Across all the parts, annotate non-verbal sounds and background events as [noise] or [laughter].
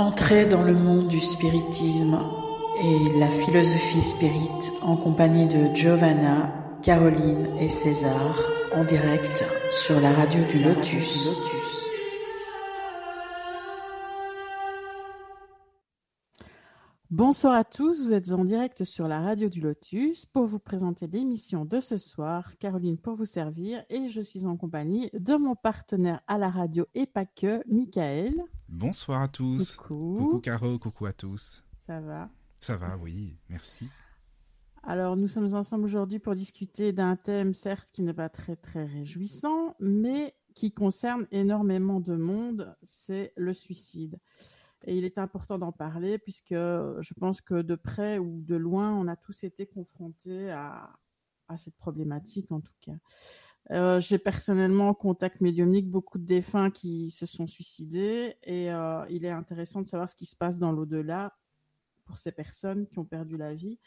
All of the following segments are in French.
Entrez dans le monde du spiritisme et la philosophie spirit en compagnie de Giovanna, Caroline et César en direct sur la radio du Lotus. Bonsoir à tous, vous êtes en direct sur la radio du Lotus pour vous présenter l'émission de ce soir. Caroline pour vous servir et je suis en compagnie de mon partenaire à la radio et pas que, Michael. Bonsoir à tous. Coucou. Coucou Caro, coucou à tous. Ça va? Ça va, oui, merci. Alors nous sommes ensemble aujourd'hui pour discuter d'un thème certes qui n'est pas très très réjouissant, mais qui concerne énormément de monde, c'est le suicide. Et il est important d'en parler puisque je pense que de près ou de loin, on a tous été confrontés à, à cette problématique en tout cas. Euh, J'ai personnellement en contact médiumnique beaucoup de défunts qui se sont suicidés et euh, il est intéressant de savoir ce qui se passe dans l'au-delà pour ces personnes qui ont perdu la vie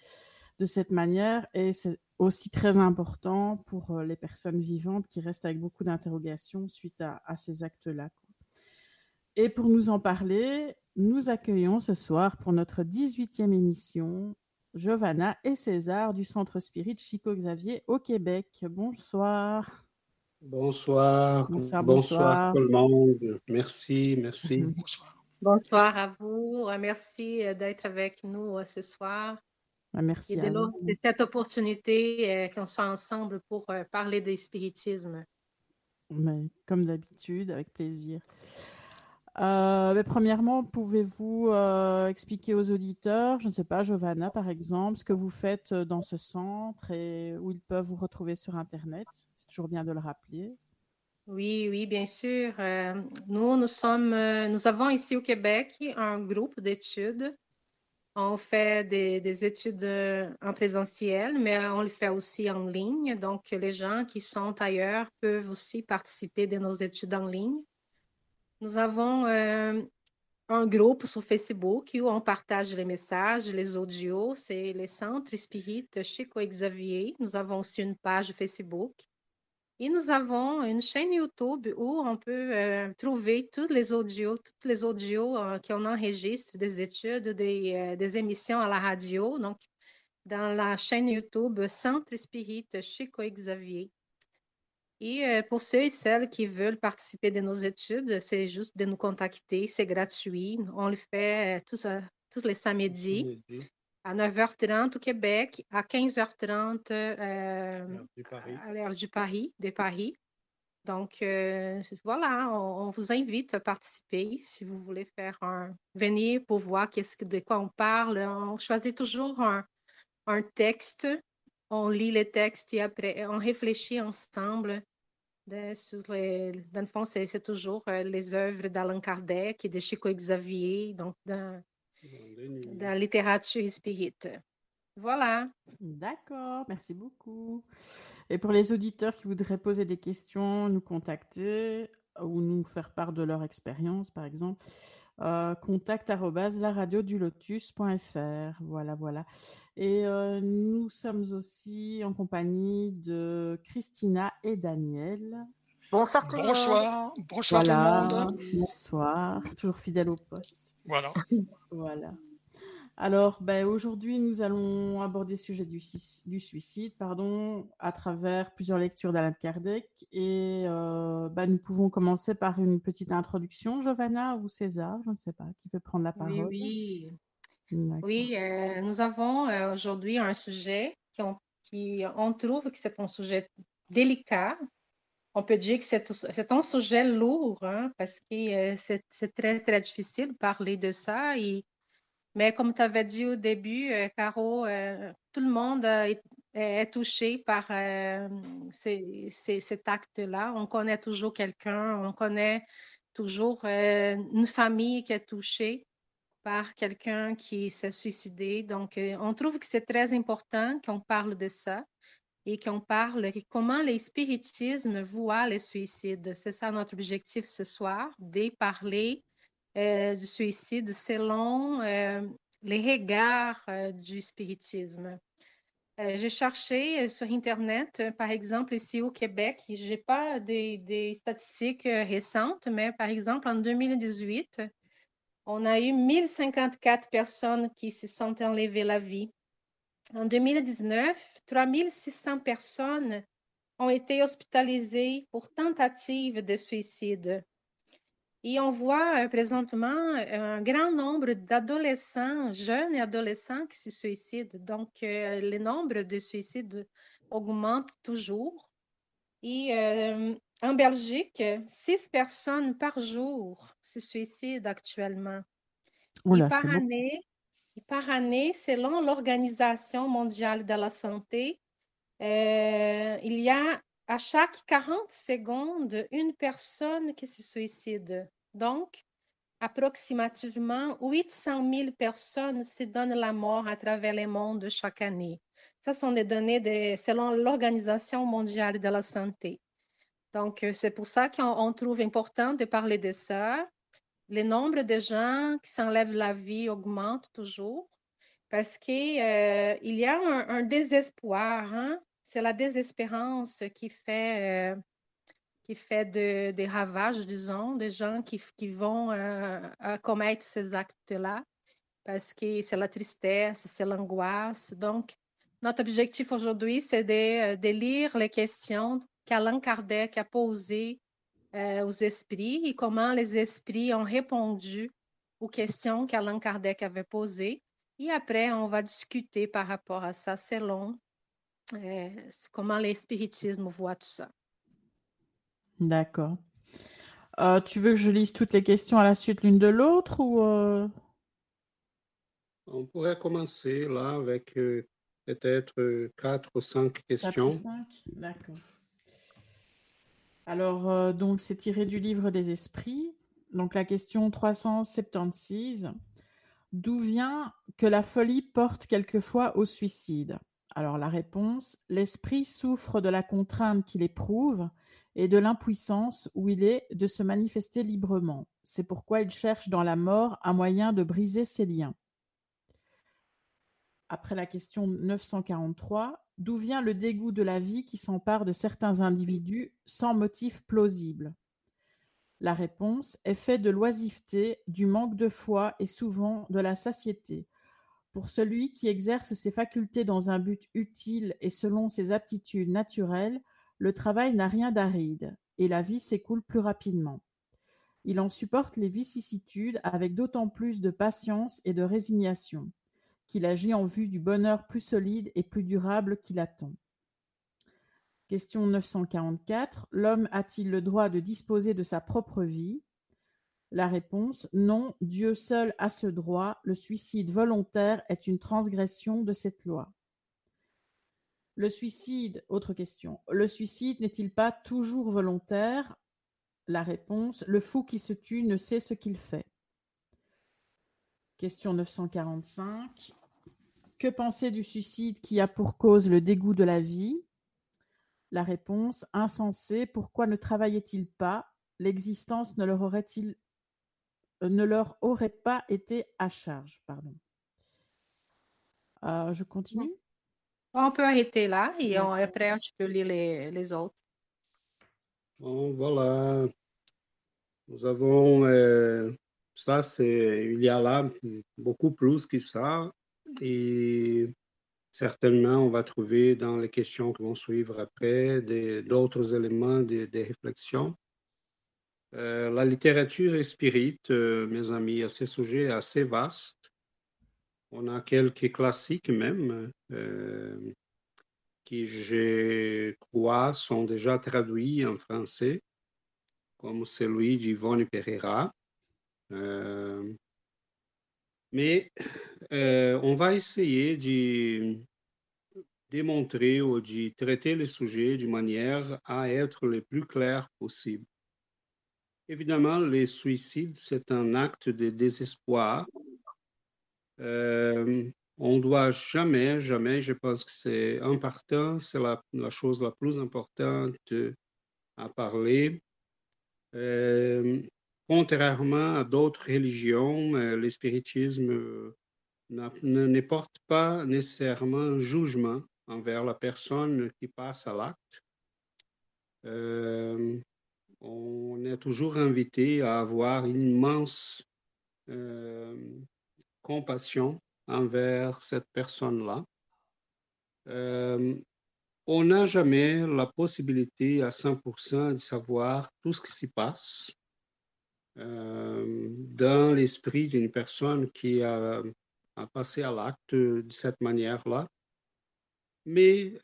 de cette manière et c'est aussi très important pour euh, les personnes vivantes qui restent avec beaucoup d'interrogations suite à, à ces actes-là. Et pour nous en parler, nous accueillons ce soir pour notre 18e émission Giovanna et César du Centre Spirit Chico Xavier au Québec. Bonsoir. Bonsoir. Bonsoir, bonsoir. tout le monde. Merci, merci. [laughs] Bonsoir. Bonsoir à vous. Merci d'être avec nous ce soir. Merci. Et de, de cette opportunité qu'on soit ensemble pour parler du spiritisme. Mais, comme d'habitude, avec plaisir. Euh, mais premièrement, pouvez-vous euh, expliquer aux auditeurs, je ne sais pas, Giovanna par exemple, ce que vous faites dans ce centre et où ils peuvent vous retrouver sur Internet? C'est toujours bien de le rappeler. Oui, oui, bien sûr. Euh, nous, nous sommes, nous avons ici au Québec un groupe d'études. On fait des, des, études en présentiel, mais on le fait aussi en ligne. Donc, les gens qui sont ailleurs peuvent aussi participer de nos études en ligne. Nous avons euh, un groupe sur Facebook où on partage les messages, les audios. C'est les centres Spirit Chico Xavier. Nous avons aussi une page Facebook. Et nous avons une chaîne YouTube où on peut euh, trouver tous les audios, toutes les audios euh, qu'on enregistre des études, des, euh, des, émissions à la radio. Donc, dans la chaîne YouTube Centre Spirit Chico Xavier. Et euh, pour ceux et celles qui veulent participer de nos études, c'est juste de nous contacter, c'est gratuit. On le fait euh, tous, euh, tous les samedis à 9h30 au Québec, à 15h30 à l'heure du Paris, de Paris. Donc, voilà, on, on, vous invite à participer si vous voulez faire un... venir pour voir qu'est-ce de quoi on parle. On choisit toujours un, un texte on lit les textes et après on réfléchit ensemble de, sur les, dans le fond, c'est toujours euh, les œuvres d'Allan Kardec et de Chico Xavier, donc dans, dans la littérature spirit. Voilà. D'accord, merci beaucoup. Et pour les auditeurs qui voudraient poser des questions, nous contacter ou nous faire part de leur expérience, par exemple, euh, contact lotus.fr. Voilà, voilà. Et euh, nous sommes aussi en compagnie de Christina et Daniel. Bonsoir tout le monde. Bonsoir, bonsoir voilà. tout le monde. Bonsoir, toujours fidèle au poste. Voilà. [laughs] voilà. Alors, ben, aujourd'hui, nous allons aborder le sujet du, du, suicide pardon, à travers plusieurs lectures d'Alain Kardec. Et euh, ben, nous pouvons commencer par une petite introduction, Giovanna ou César, je ne sais pas, qui veut prendre la parole. Oui, oui. Oui, euh, nous avons euh, aujourd'hui un sujet qui on, qui on, trouve que c'est un sujet délicat. On peut dire que c'est un sujet lourd hein, parce que c'est très, très difficile de parler de ça. Et mais comme tu avais dit au début, euh, Caro, euh, tout le monde est, est, touché par euh, cet acte-là. On connaît toujours quelqu'un, on connaît toujours une famille qui est touchée par quelqu'un qui s'est suicidé. Donc, on trouve que c'est très important qu'on parle de ça et qu'on parle de comment les spiritismes voient le suicide. C'est ça notre objectif ce soir, de parler euh, du suicide selon euh, les regards euh, du spiritisme. J'ai cherché sur Internet, par exemple, ici au Québec, je n'ai pas des, des, statistiques récentes, mais par exemple, en 2018, on a eu 1054 personnes qui se sont enlevées la vie. En 2019, 3600 personnes ont été hospitalisées pour tentative de suicide. Et on voit euh, présentement un grand nombre d'adolescents, jeunes et adolescents qui se suicident. Donc, euh, le nombre de suicides augmente toujours. Et euh, en Belgique, six personnes par jour se suicident actuellement. et, par année, et par année, selon l'Organisation mondiale de la santé, il y a à chaque 40 secondes, une personne qui se suicide. Donc, approximativement 800 000 personnes se donnent la mort à travers le monde chaque année. Ce sont des données de, selon l'Organisation mondiale de la santé. Donc, euh, c'est pour ça qu'on trouve important de parler de ça. Le nombre de gens qui s'enlèvent la vie augmente toujours parce qu'il euh, y a un, désespoir. Hein? C'est la désespérance qui fait, euh, qui fait des ravages, disons, des gens qui, vont euh, commettre ces actes-là, parce que c'est la tristesse, c'est l'angoisse. Donc, notre objectif aujourd'hui, c'est de, de, lire les questions qu'Alain Kardec a posées euh, aux esprits et comment les esprits ont répondu aux questions qu'Alain Kardec avait posées. Et après, on va discuter par rapport à ça selon euh, comment l'espiritisme voit tout ça. D'accord. Euh, tu veux que je lise toutes les questions à la suite l'une de l'autre ou euh? On pourrait commencer là avec peut-être quatre ou cinq questions. D'accord. Alors, donc, c'est tiré du livre des esprits. Donc, la question 376. D'où vient que la folie porte quelquefois au suicide? Alors la réponse, l'esprit souffre de la contrainte qu'il éprouve et de l'impuissance où il est de se manifester librement. C'est pourquoi il cherche dans la mort un moyen de briser ses liens. Après la question 943, d'où vient le dégoût de la vie qui s'empare de certains individus sans motif plausible? La réponse est faite de l'oisiveté, du manque de foi et souvent de la satiété. Pour celui qui exerce ses facultés dans un but utile et selon ses aptitudes naturelles, le travail n'a rien d'aride, et la vie s'écoule plus rapidement. Il en supporte les vicissitudes avec d'autant plus de patience et de résignation, qu'il agit en vue du bonheur plus solide et plus durable qu'il attend. Question 944. L'homme a-t-il le droit de disposer de sa propre vie? La réponse, non, Dieu seul a ce droit, le suicide volontaire est une transgression de cette loi. Le suicide, autre question, le suicide n'est-il pas toujours volontaire? La réponse, le fou qui se tue ne sait ce qu'il fait. Question 945. Que penser du suicide qui a pour cause le dégoût de la vie? La réponse, insensé, pourquoi ne travaillait-il pas? L'existence ne leur aurait-il ne leur aurait pas été à charge. Pardon. Euh, je continue On peut arrêter là et après, je peux lire les, les autres. Bon, voilà. Nous avons, euh, ça, c'est, il y a là beaucoup plus que ça. Et certainement, on va trouver dans les questions qui vont suivre après d'autres éléments de, de réflexion. Euh, la littérature spirit, euh, mes amis, à ce sujet assez vaste. On a quelques classiques même euh, qui, je crois, sont déjà traduits en français, comme celui d'Yvonne Pereira. mais on va essayer de démontrer ou de traiter le sujet de manière à être le plus clair possible. Évidemment, les suicides, c'est un acte de désespoir. Euh, on ne doit jamais, jamais, je pense que c'est important, c'est la, chose la plus importante à parler. Euh, contrairement à d'autres religions, euh, l'espiritisme ne porte pas nécessairement un jugement envers la personne qui passe à l'acte on est toujours invité à avoir une immense compassion envers cette personne-là. on n'a jamais la possibilité à 100% de savoir tout ce qui s'y passe dans l'esprit d'une personne qui a passé à l'acte de cette manière-là. Mais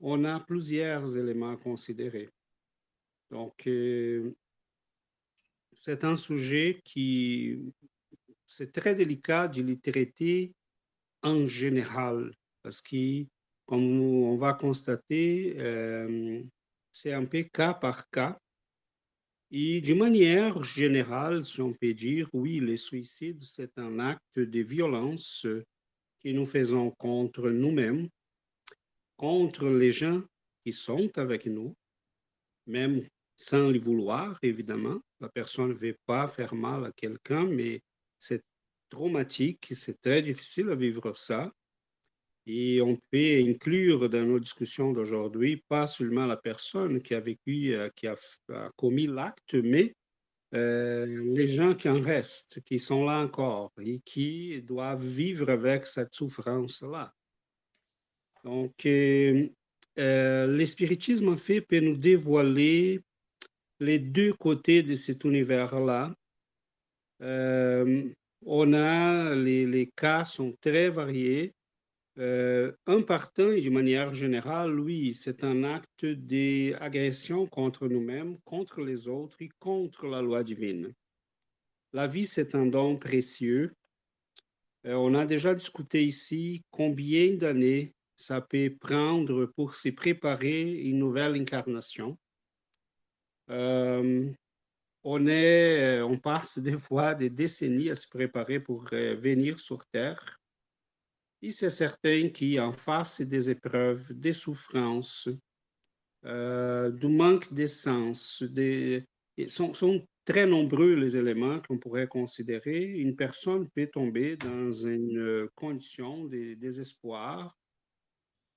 on a plusieurs éléments à considérer. Donc, euh, c'est un sujet qui, c'est très délicat de le traiter en général, parce que, comme on va constater, euh, c'est un peu cas par cas. Et d'une manière générale, si on peut dire, oui, le suicide, c'est un acte de violence que nous faisons contre nous-mêmes, contre les gens qui sont avec nous, même sans le vouloir, évidemment. La personne ne veut pas faire mal à quelqu'un, mais c'est traumatique, c'est très difficile à vivre ça. Et on peut inclure dans nos discussions d'aujourd'hui pas seulement la personne qui a vécu, euh, qui a, commis l'acte, mais euh, les gens qui en restent, qui sont là encore et qui doivent vivre avec cette souffrance-là. Donc, euh, euh, le en fait, peut nous dévoiler les deux côtés de cet univers-là. Euh, on a, les, les, cas sont très variés. un partant, et de manière générale, oui, c'est un acte d'agression contre nous-mêmes, contre les autres et contre la loi divine. La vie, c'est un don précieux. on a déjà discuté ici combien d'années ça peut prendre pour se préparer une nouvelle incarnation. Euh, on, est, on passe des [laughs] fois des décennies à se préparer pour euh, venir sur Terre. Et c'est certain qu'en face des épreuves, des souffrances, euh, du manque d'essence, des, sont très nombreux les éléments qu'on pourrait considérer. Une personne peut tomber dans une condition de désespoir,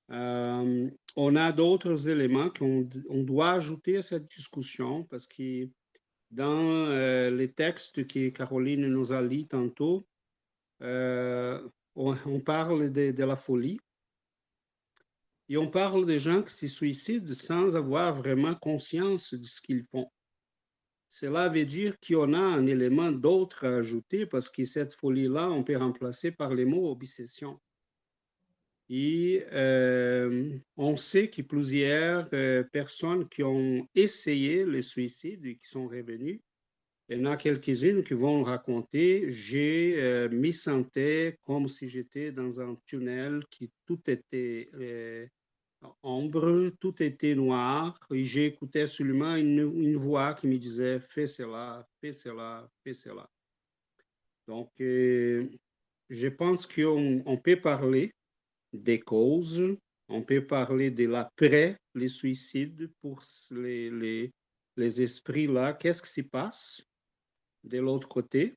euh, on a d'autres éléments qu'on on doit ajouter à cette discussion parce que dans euh, les textes que Caroline nous a lus tantôt, euh, on, parle de, de, la folie et on parle des gens qui se suicident sans avoir vraiment conscience de ce qu'ils font. Cela veut dire qu'on a un élément d'autre à ajouter parce que cette folie-là, on peut remplacer par les mots obsession. Et euh, on sait que plusieurs euh, personnes qui ont essayé le suicide et qui sont revenues, il y en a quelques-unes qui vont raconter, j'ai euh, me sentais comme si j'étais dans un tunnel qui tout était ombre, tout était noir, et j'écoutais seulement une, une, voix qui me disait fais cela, fais cela, fais cela. Donc, je pense qu'on peut parler des causes. On peut parler de l'après les suicides pour les, les, les esprits-là. Qu'est-ce qui s'y passe de l'autre côté?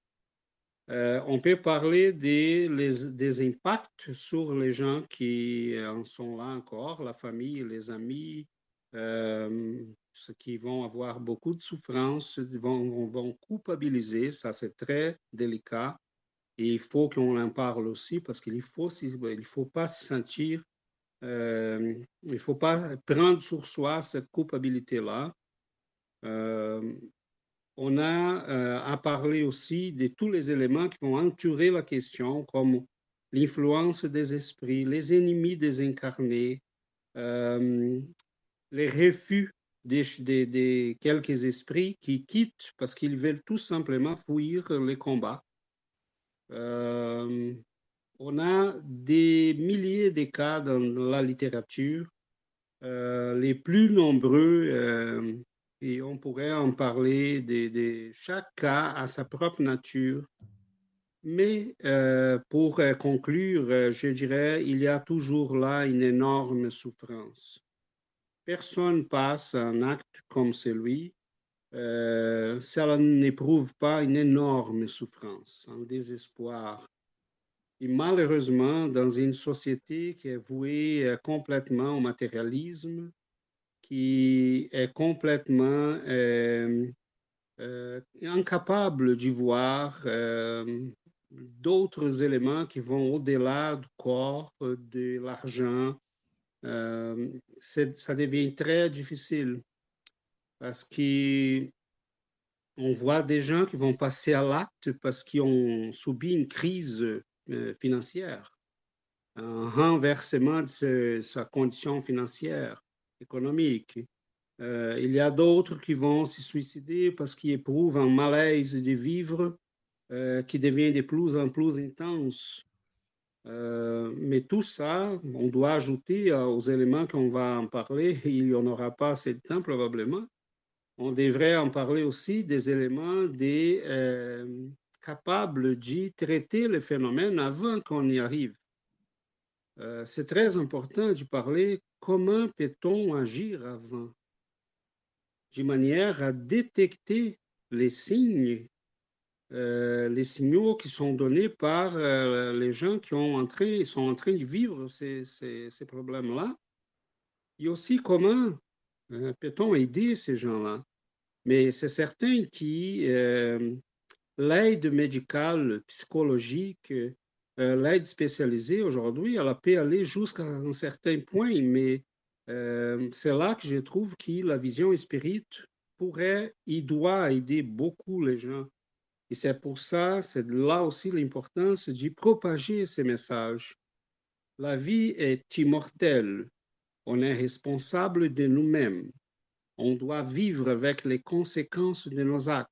Euh, on peut parler des, des impacts sur les gens qui en sont là encore, la famille, les amis, euh, ceux qui vont avoir beaucoup de souffrance, vont, vont culpabiliser, ça c'est très délicat. Il faut qu'on en parle aussi parce qu'il faut, il faut pas se sentir, euh, il faut pas prendre sur soi cette culpabilité-là. Euh, on a euh, à parler aussi de tous les éléments qui vont entourer la question, comme l'influence des esprits, les ennemis désincarnés, euh, les refus des, des, quelques esprits qui quittent parce qu'ils veulent tout simplement fuir les combats. Euh, on a des milliers de cas dans la littérature, euh, les plus nombreux, euh, et on pourrait en parler de, chaque cas à sa propre nature. Mais pour conclure, je dirais, il y a toujours là une énorme souffrance. Personne passe un acte comme celui euh, ça n'éprouve pas une énorme souffrance, un désespoir. Et malheureusement, dans une société qui est vouée euh, complètement au matérialisme, qui est complètement euh, incapable d'y voir d'autres éléments qui vont au-delà du corps, de l'argent. ça devient très difficile parce qu'on voit des gens qui vont passer à l'acte parce qu'ils ont subi une crise financière, un renversement de sa condition financière, économique. Euh, il y a d'autres qui vont se suicider parce qu'ils éprouvent un malaise de vivre euh, qui devient de plus en plus intense. Euh, mais tout ça, on doit ajouter aux éléments qu'on va en parler. [laughs] Il n'y en aura pas assez de temps probablement. On devrait en parler aussi des éléments des, capables de traiter le phénomène avant qu'on y arrive. C'est très important de parler comment peut-on agir avant? De manière à détecter les signes, euh, les signaux qui sont donnés par euh, les gens qui ont entré, sont en train de vivre ces, ces, problèmes-là. Et aussi comment euh, peut-on aider ces gens-là? Mais c'est certain que l'aide médicale, psychologique, l'aide spécialisée aujourd'hui, elle peut aller jusqu'à un certain point, mais euh, c'est là que je trouve que la vision spirit pourrait, il doit aider beaucoup les gens. Et c'est pour ça, c'est là aussi l'importance de propager ces messages. La vie est immortelle. On est responsable de nous-mêmes. On doit vivre avec les conséquences de nos actes.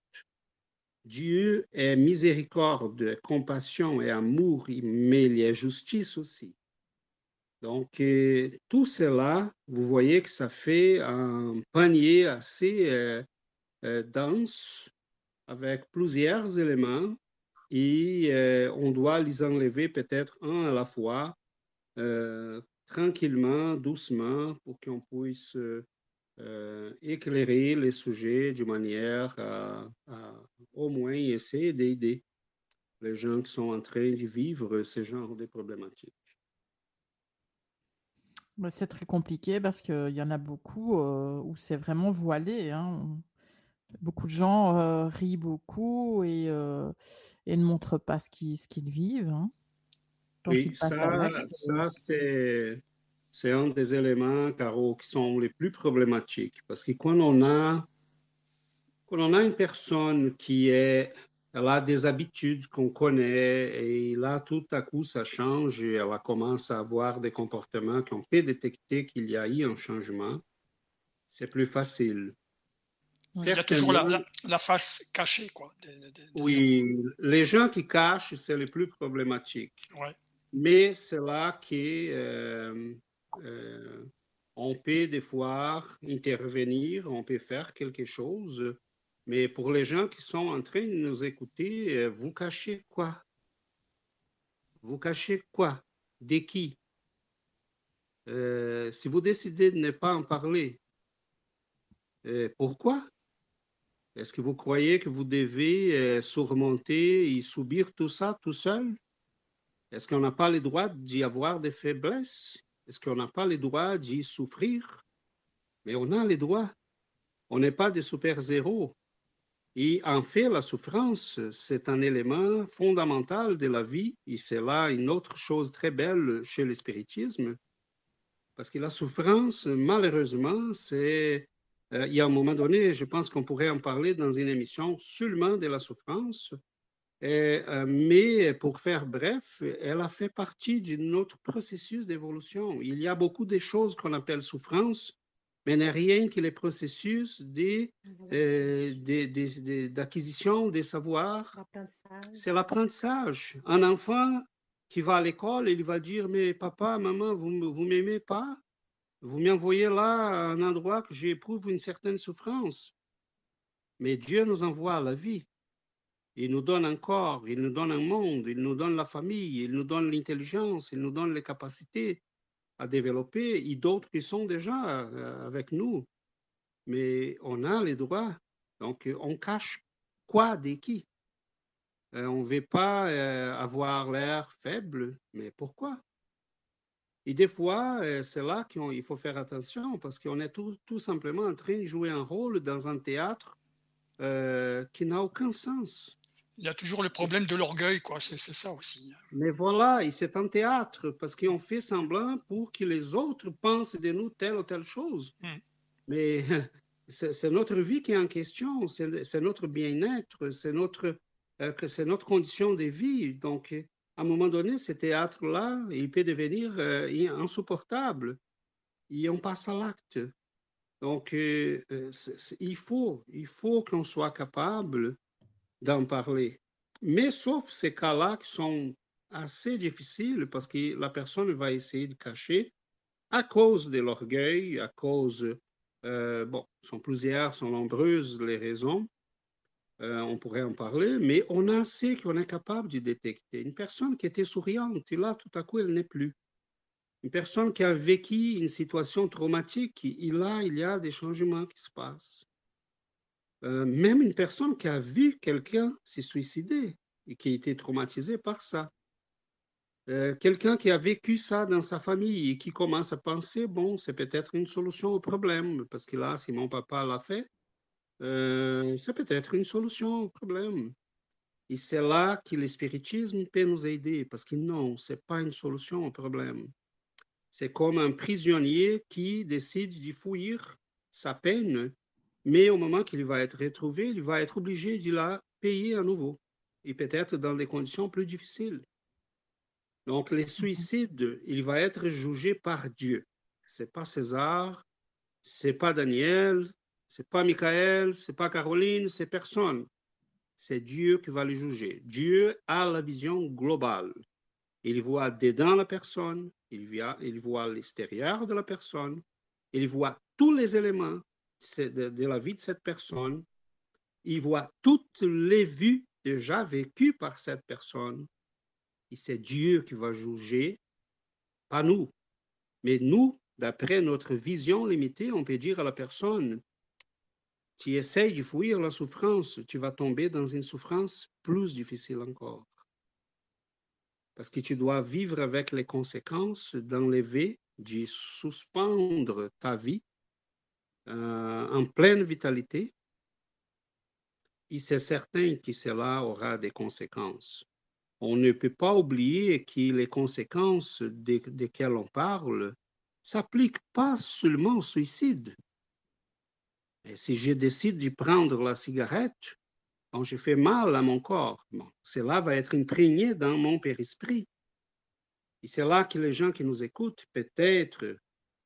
Dieu est miséricorde, compassion et amour, mais il est justice aussi. Donc, euh, tout cela, vous voyez que ça fait un panier assez euh, euh, dense avec plusieurs éléments et on doit les enlever peut-être un à la fois, tranquillement, doucement, pour qu'on puisse éclairer les sujets de manière à, au moins essayer d'aider les gens qui sont en train de vivre ce genre de problématiques. Bah, c'est très compliqué parce qu'il y en a beaucoup euh, où c'est vraiment voilé. Hein. Beaucoup de gens euh, rient beaucoup et, euh, et, ne montrent pas ce qu'ils vivent. Hein. Oui, ça, ça c'est, c'est un des éléments, Caro, qui sont les plus problématiques. Parce que quand on a, quand on a une personne qui est elle a des habitudes qu'on connaît et là, tout à coup, ça change et elle commence à avoir des comportements qu'on peut détecter qu'il y a eu un changement. C'est plus facile. Il y a toujours la, face cachée, quoi. oui, les gens qui cachent, c'est le plus problématique. Mais c'est là qu'on euh, euh, peut des fois intervenir, on peut faire quelque chose. Mais pour les gens qui sont en train de nous écouter, euh, vous cachez quoi? Vous cachez quoi? De qui? Euh, Si vous décidez de ne pas en parler, pourquoi? Est-ce que vous croyez que vous devez surmonter et subir tout ça tout seul? Est-ce qu'on n'a pas le droit d'y avoir des faiblesses? Est-ce qu'on n'a pas le droit d'y souffrir? Mais on a les droits. On n'est pas des super-héros. Et en fait, la souffrance, c'est un élément fondamental de la vie, et c'est là une autre chose très belle chez le spiritisme, parce que la souffrance, malheureusement, c'est... Euh, il y a un moment donné, je pense qu'on pourrait en parler dans une émission seulement de la souffrance, euh, mais pour faire bref, elle a fait partie de notre processus d'évolution. Il y a beaucoup de choses qu'on appelle souffrance mais n'est rien que les processus euh, d'acquisition des savoirs. C'est l'apprentissage. Un enfant qui va à l'école, il va dire, mais papa, maman, vous ne m'aimez pas Vous m'envoyez là à un endroit que j'éprouve une certaine souffrance. Mais Dieu nous envoie à la vie. Il nous donne un corps, il nous donne un monde, il nous donne la famille, il nous donne l'intelligence, il nous donne les capacités à développer et d'autres qui sont déjà euh, avec nous. Mais on a les droits. Donc, on cache quoi de qui? Euh, on ne veut pas euh, avoir l'air faible, mais pourquoi? Et des fois, c'est là qu'il faut faire attention parce qu'on est tout, simplement en train de jouer un rôle dans un théâtre qui n'a aucun sens. Il y a toujours le problème de l'orgueil, quoi. C'est ça aussi. Mais voilà, c'est un théâtre parce qu'on fait semblant pour que les autres pensent de nous telle ou telle chose. Hmm. Mais [laughs] c'est notre vie qui est en question, c'est notre bien-être, c'est notre, euh, c'est notre condition de vie. Donc, à un moment donné, ce théâtre-là, il peut devenir euh, insupportable. Et on passe à l'acte. Donc, euh, il faut, il faut qu'on soit capable d'en parler. Mais sauf ces cas-là qui sont assez difficiles parce que la personne va essayer de cacher à cause de l'orgueil, à cause, euh, bon, sont plusieurs, sont nombreuses les raisons, euh, on pourrait en parler, mais on a assez qu'on est capable de détecter. Une personne qui était souriante, et là, tout à coup, elle n'est plus. Une personne qui a vécu une situation traumatique, et là, il y a des changements qui se passent. Euh, même une personne qui a vu quelqu'un se suicider et qui a été traumatisé par ça. Euh, quelqu'un qui a vécu ça dans sa famille et qui commence à penser, bon, c'est peut-être une solution au problème, parce que là, si mon papa l'a fait, euh, c'est peut-être une solution au problème. Et c'est là que l'espiritisme peut nous aider, parce que non, ce n'est pas une solution au problème. C'est comme un prisonnier qui décide de fuir sa peine mais au moment qu'il va être retrouvé, il va être obligé de la payer à nouveau, et peut-être dans des conditions plus difficiles. Donc, les suicides, il va être jugé par Dieu. C'est pas César, c'est pas Daniel, c'est pas Michael, c'est pas Caroline, c'est personne. C'est Dieu qui va le juger. Dieu a la vision globale. Il voit dedans la personne, il voit, il voit l'extérieur de la personne, il voit tous les éléments de, la vie de cette personne, il voit toutes les vues déjà vécues par cette personne. Et c'est Dieu qui va juger, pas nous. Mais nous, d'après notre vision limitée, on peut dire à la personne, tu essayes de fuir la souffrance, tu vas tomber dans une souffrance plus difficile encore. Parce que tu dois vivre avec les conséquences d'enlever, de suspendre ta vie euh, en pleine vitalité, et c'est certain que cela aura des conséquences. On ne peut pas oublier que les conséquences desquelles on parle s'appliquent pas seulement au suicide. Si je décide de prendre la cigarette, quand je fais mal à mon corps, cela va être imprégné dans mon périsprit. Et c'est là que les gens qui nous écoutent, peut-être,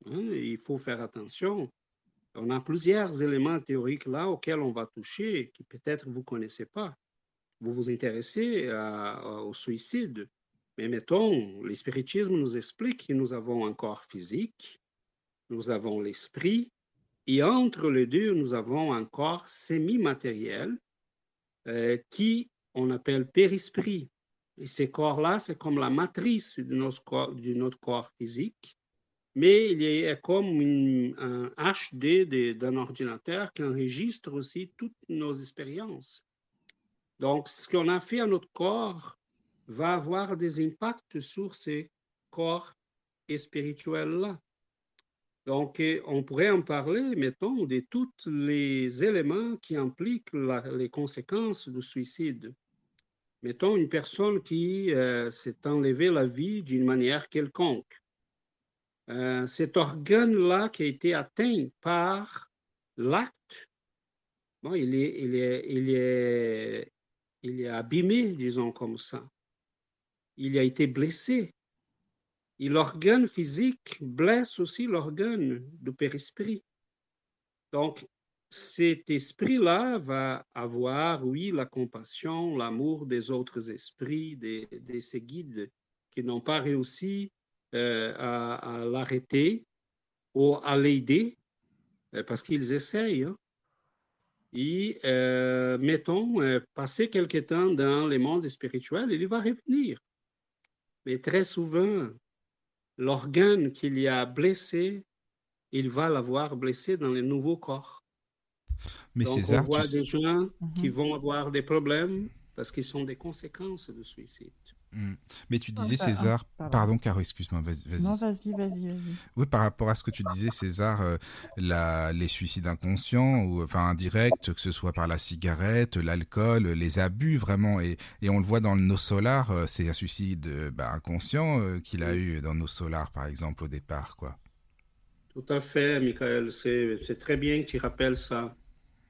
hein, il faut faire attention, on a plusieurs éléments théoriques là auxquels on va toucher, qui peut-être vous ne connaissez pas. Vous vous intéressez au suicide, mais mettons, l'espiritisme nous explique que nous avons un corps physique, nous avons l'esprit, et entre les deux, nous avons un corps semi-matériel euh, qui on appelle périsprit. Et ces corps-là, c'est comme la matrice de notre corps physique mais il y a comme un HD d'un ordinateur qui enregistre aussi toutes nos expériences. Donc, ce qu'on a fait à notre corps va avoir des impacts sur ces corps spirituels-là. Donc, on pourrait en parler, mettons, de tous les éléments qui impliquent les conséquences du suicide. Mettons une personne qui euh, s'est enlevé la vie d'une manière quelconque euh, cet organe-là qui a été atteint par l'acte, bon, il, est, il, est, il, est, il est abîmé, disons comme ça. Il a été blessé. Et l'organe physique blesse aussi l'organe du périsprit. Donc, cet esprit-là va avoir, oui, la compassion, l'amour des autres esprits, de, de ces guides qui n'ont pas réussi euh, à, l'arrêter ou à l'aider, euh, parce qu'ils essayent. Hein. Et euh, mettons, passer quelque temps dans le monde spirituel, il va revenir. Mais très souvent, l'organe qu'il y a blessé, il va l'avoir blessé dans le nouveau corps. Mais Donc, on voit des gens qui mhm. vont avoir des problèmes parce qu'ils sont des conséquences du suicide. Hmm. Mais tu disais, César, pardon, Caro, excuse-moi, vas-y. non, vas-y, vas-y, vas-y. Oui, par rapport à ce que tu disais, César, euh, la, les suicides inconscients, ou enfin indirects, que ce soit par la cigarette, l'alcool, les abus, vraiment, et, et on le voit dans nos solars, euh, c'est un suicide euh, bah, inconscient qu'il a eu dans nos solars, par exemple, au départ, quoi. Tout à fait, Michael, c'est très bien que tu rappelles ça.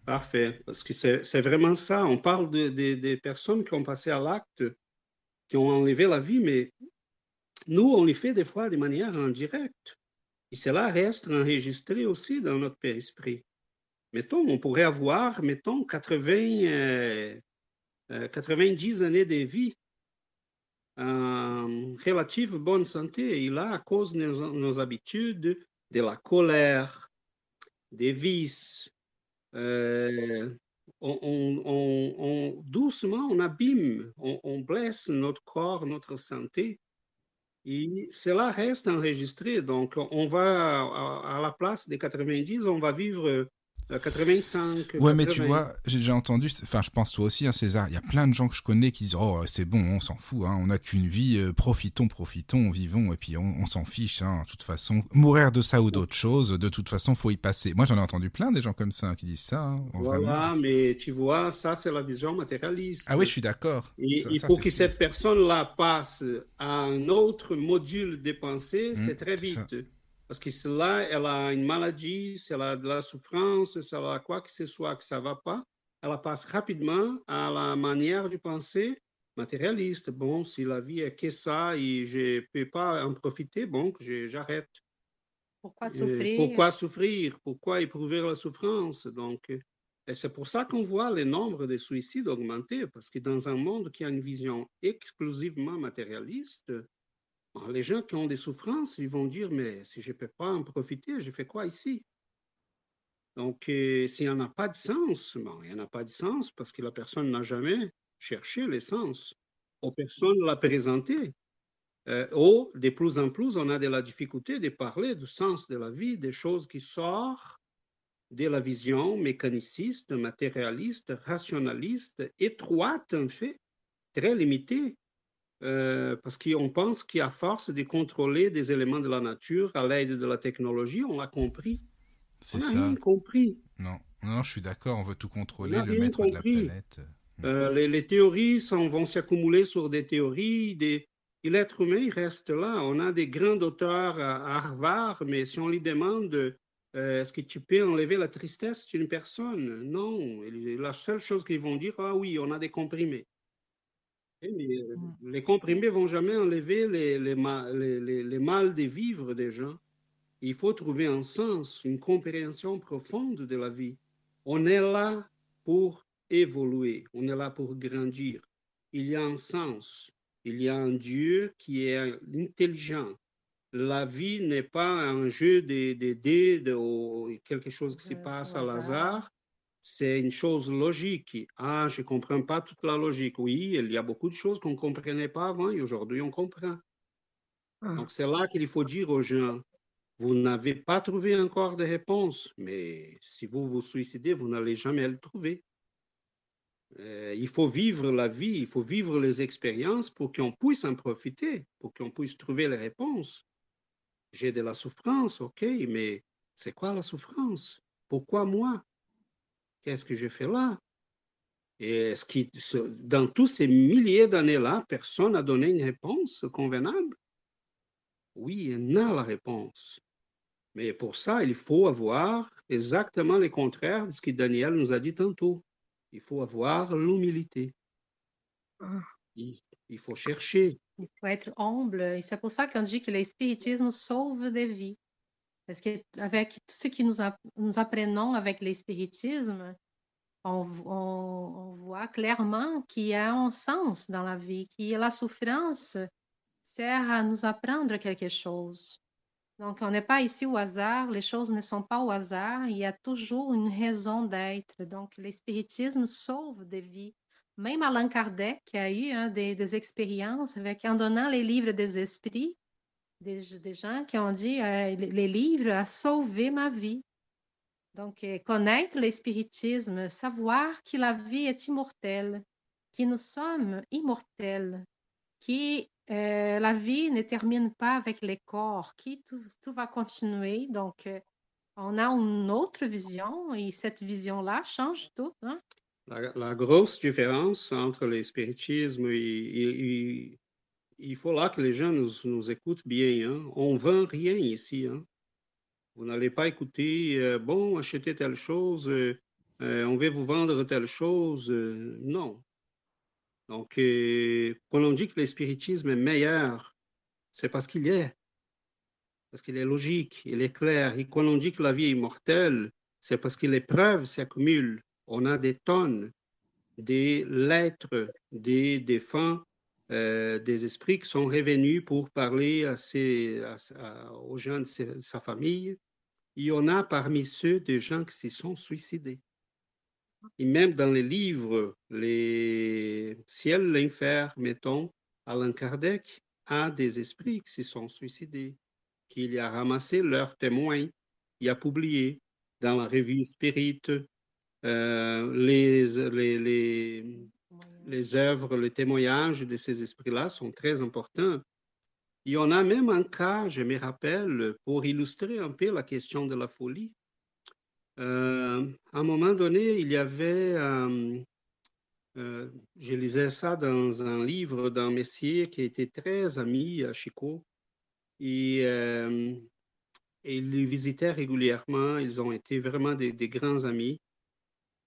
Parfait, parce que c'est vraiment ça. On parle de, des personnes qui ont passé à l'acte qui ont enlevé la vie, mais nous, on les fait des fois de manière indirecte. Et cela reste enregistré aussi dans notre esprit. Mettons, on pourrait avoir, mettons, 80, 90 euh, euh, années de vie en relative bonne santé. Et là, à cause de nos, habitudes, de la colère, des vices, euh, on, doucement, on abîme, on, blesse notre corps, notre santé. Et cela reste enregistré. Donc, on va à, la place des 90, on va vivre 85. Ouais, mais tu vois, j'ai déjà entendu, enfin, je pense toi aussi, hein, César, il y a plein de gens que je connais qui disent Oh, c'est bon, on s'en fout, hein, on n'a qu'une vie, euh, profitons, profitons, vivons, et puis on, s'en fiche, hein, de toute façon. Mourir de ça ou d'autre chose, de toute façon, faut y passer. Moi, j'en ai entendu plein des gens comme ça qui disent ça. Hein, voilà, mais tu vois, ça, c'est la vision matérialiste. Ah oui, je suis d'accord. Il faut que cette personne-là passe à un autre module de pensée, mmh, c'est très vite. Parce que si là, elle a une maladie, si elle a de la souffrance, si elle a quoi que ce soit que ça ne va pas, elle passe rapidement à la manière de penser matérialiste. Bon, si la vie est que ça et je ne peux pas en profiter, bon, j'arrête. Pourquoi souffrir? pourquoi souffrir? Pourquoi éprouver la souffrance? Donc, c'est pour ça qu'on voit le nombre de suicides augmenter, parce que dans un monde qui a une vision exclusivement matérialiste, les gens qui ont des souffrances, ils vont dire, mais si je ne peux pas en profiter, je fais quoi ici? Donc, euh, s'il n'y en a pas de sens, il n'y en a pas de sens parce que la personne n'a jamais cherché le sens. Ou personne ne l'a présenté. Euh, ou, de plus en plus, on a de la difficulté de parler du sens de la vie, des choses qui sortent de la vision mécaniciste, matérialiste, rationaliste, étroite en fait, très limitée. Euh, parce qu'on pense qu'à force de contrôler des éléments de la nature à l'aide de la technologie, on l'a compris. C'est ça. Rien compris. Non, non, je suis d'accord, on veut tout contrôler, le maître de la planète. Euh, les, théories vont s'accumuler sur des théories. Des... L'être humain, il reste là. On a des grands auteurs à Harvard, mais si on lui demande euh, est-ce que tu peux enlever la tristesse d'une personne? Non. La seule chose qu'ils vont dire, ah oui, on a des comprimés. Mmh. les comprimés vont jamais enlever les, les, les, les, mal de vivre des gens. Il faut trouver un sens, une compréhension profonde de la vie. On est là pour évoluer, on est là pour grandir. Il y a un sens, il y a un Dieu qui est intelligent. La vie n'est pas un jeu de dés, de, quelque chose qui se passe à hasard c'est une chose logique. Ah, je ne comprends pas toute la logique. Oui, il y a beaucoup de choses qu'on ne comprenait pas avant et aujourd'hui on comprend. Ah. Donc c'est là qu'il faut dire aux gens, vous n'avez pas trouvé encore de réponse, mais si vous vous suicidez, vous n'allez jamais le trouver. Euh, il faut vivre la vie, il faut vivre les expériences pour qu'on puisse en profiter, pour qu'on puisse trouver les réponses. J'ai de la souffrance, ok, mais c'est quoi la souffrance? Pourquoi moi? Qu'est-ce que j'ai fait là? Et est-ce que dans tous ces milliers d'années-là, personne n'a donné une réponse convenable? Oui, il y a la réponse. Mais pour ça, il faut avoir exactement le contraire de ce que Daniel nous a dit tantôt. Il faut avoir l'humilité. Ah. Il, faut chercher. Il faut être humble. Et c'est pour ça qu'on dit que l'espiritisme sauve des vies. Parce qu'avec tout ce que nous, apprenons avec l'espiritisme, on, on, voit clairement qu'il y a un sens dans la vie, que la souffrance sert à nous apprendre quelque chose. Donc, on n'est pas ici au hasard, les choses ne sont pas au hasard, il y a toujours une raison d'être. Donc, l'espiritisme sauve des vies. Même Allan Kardec a eu hein, des, des, expériences avec, en donnant les livres des esprits, des, gens qui ont dit euh, les livres a sauvé ma vie. Donc, euh, connaître l'espiritisme, savoir que la vie est immortelle, que nous sommes immortels. qui euh, la vie ne termine pas avec les corps, qui tout, va continuer. Donc, euh, on a une autre vision et cette vision-là change tout. Hein? La, grosse différence entre les spiritismes, il, il, faut là que les gens nous, nous écoutent bien. Hein? On ne vend rien ici. Hein? Vous n'allez pas écouter, euh, bon, achetez telle chose, euh, euh, on va vous vendre telle chose. Non. Donc, quand on dit que le spiritisme est meilleur, c'est parce qu'il est. Parce qu'il est logique, il est clair. Et quand on dit que la vie est immortelle, c'est parce que les preuves s'accumulent. On a des tonnes, des lettres, des défunts, euh, des esprits qui sont revenus pour parler aux gens de sa famille. Il y en a parmi ceux des gens qui se sont suicidés. Et même dans les livres, les ciels, l'enfer, mettons, Alain Kardec a des esprits qui se sont suicidés, qu'il a ramassé leurs témoins, il a publié dans la revue Spirit euh, les, les, les œuvres, les témoignages de ces esprits-là sont très importants. Il y en a même un cas, je me rappelle, pour illustrer un peu la question de la folie. Euh, à un moment donné, il y avait, euh, euh, je lisais ça dans un livre d'un messier qui était très ami à Chico et, il le visitait régulièrement. Ils ont été vraiment des, des, grands amis.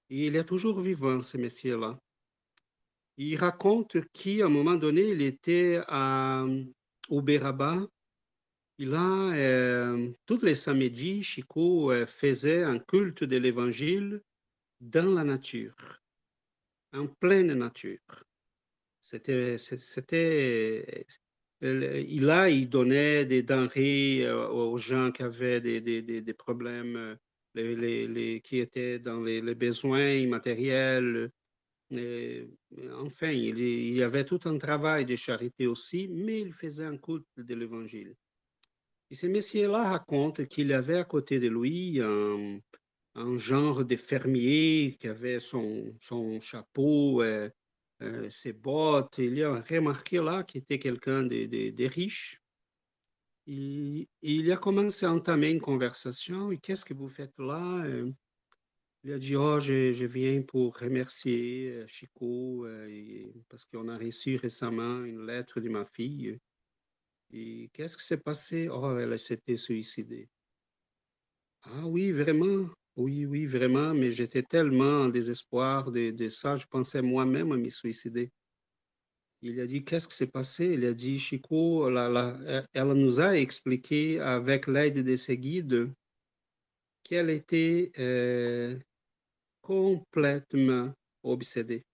Et il est toujours vivant, ce messier-là. Il raconte qu'à un moment donné, il était à, au Béraba et là, euh, tous les samedis, Chico euh, faisait un culte de l'évangile dans la nature, en pleine nature. C'était, c'était, euh, là, il donnait des denrées aux gens qui avaient des, des, des problèmes, euh, les, les, les, qui étaient dans les, besoins immatériels. Et, enfin, il, y avait tout un travail de charité aussi, mais il faisait un culte de l'évangile. Et ce monsieur-là raconte qu'il avait à côté de lui un, genre de fermier qui avait son, son chapeau, euh, euh, ses bottes. Il a remarqué là qu'il était quelqu'un de, de, de, riche. Et, il a commencé à entamer une conversation. Et qu'est-ce que vous faites là? Euh, il a dit, oh, je, je viens pour remercier euh, Chico parce qu'on a reçu récemment une lettre de ma fille. Et qu'est-ce qui s'est passé? Oh, elle s'était suicidée. Ah oui, vraiment? Oui, oui, vraiment, mais j'étais tellement en désespoir de, de ça, je pensais moi-même à me suicider. Il a dit, qu'est-ce qui s'est passé? Il a dit, Chico, la, la, elle nous a expliqué avec l'aide de ses guides qu'elle était euh, complètement obsédée,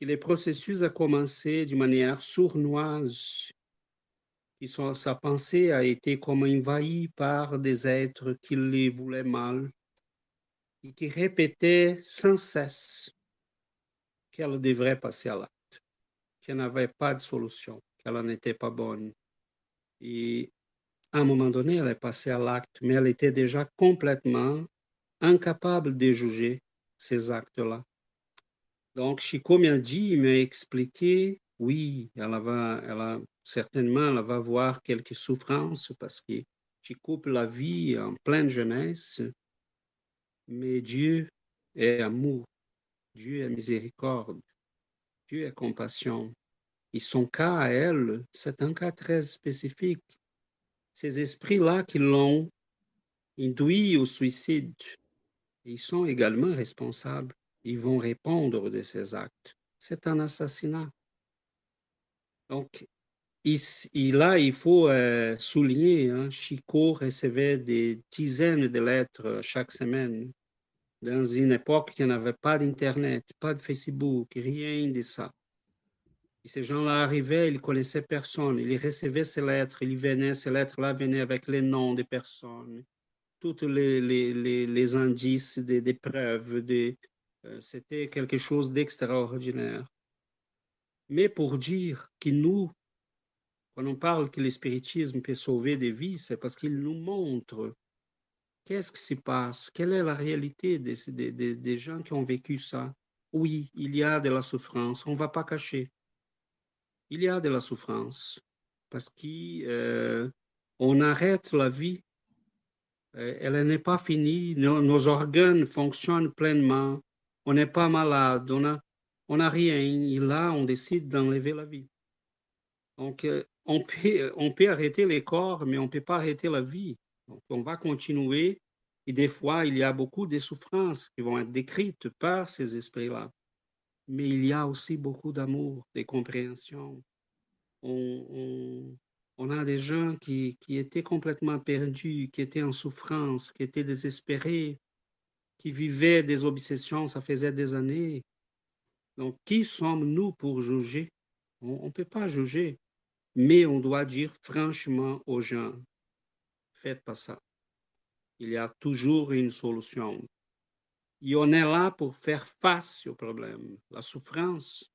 que le processus a commencé d'une manière sournoise sont, sa pensée a été comme envahie par des êtres qui lui voulaient mal et qui répétaient sans cesse qu'elle devrait passer à l'acte, qu'elle n'avait pas de solution, qu'elle n'était pas bonne. Et à un moment donné, elle est passée à l'acte, mais elle était déjà complètement incapable de juger ces actes-là. Donc, Chico dit, il m'a expliqué, oui, elle, avait, elle a certainement, elle va avoir quelques souffrances parce que tu coupes la vie en pleine jeunesse, mais Dieu est amour, Dieu est miséricorde, Dieu est compassion. Et son cas à elle, c'est un cas très spécifique. Ces esprits-là qui l'ont induit au suicide, ils sont également responsables. Ils vont répondre de ces actes. C'est un assassinat. Donc, là, il faut euh, souligner, hein, Chico recevait des dizaines de lettres chaque semaine dans une époque qui n'avait pas d'Internet, pas de Facebook, rien de ça. Et ces gens-là arrivaient, ils connaissaient personne, ils recevaient ces lettres, ils venaient, ces lettres-là venaient avec les noms des personnes, tous les, les, les, indices, des, des preuves, des, euh, c'était quelque chose d'extraordinaire. Mais pour dire que nous, quand on parle que le spiritisme peut sauver des vies, c'est parce qu'il nous montre qu'est-ce qui se passe, quelle est la réalité des, des, des, gens qui ont vécu ça. Oui, il y a de la souffrance, on ne va pas cacher. il y a de la souffrance parce qu'on arrête la vie. Elle n'est pas finie. Nos, organes fonctionnent pleinement. On n'est pas malade. On n'a on a rien. Et là, on décide d'enlever la vie. Donc, on peut, on peut arrêter les corps, mais on ne peut pas arrêter la vie. Donc, on va continuer. Et des fois, il y a beaucoup de souffrances qui vont être décrites par ces esprits-là. Mais il y a aussi beaucoup d'amour, de compréhension. On, on, a des gens qui, qui étaient complètement perdus, qui étaient en souffrance, qui étaient désespérés, qui vivaient des obsessions, ça faisait des années. Donc, qui sommes-nous pour juger? On ne peut pas juger. Mais on doit dire franchement aux gens, faites pas ça. Il y a toujours une solution. Et on est là pour faire face au problème. La souffrance,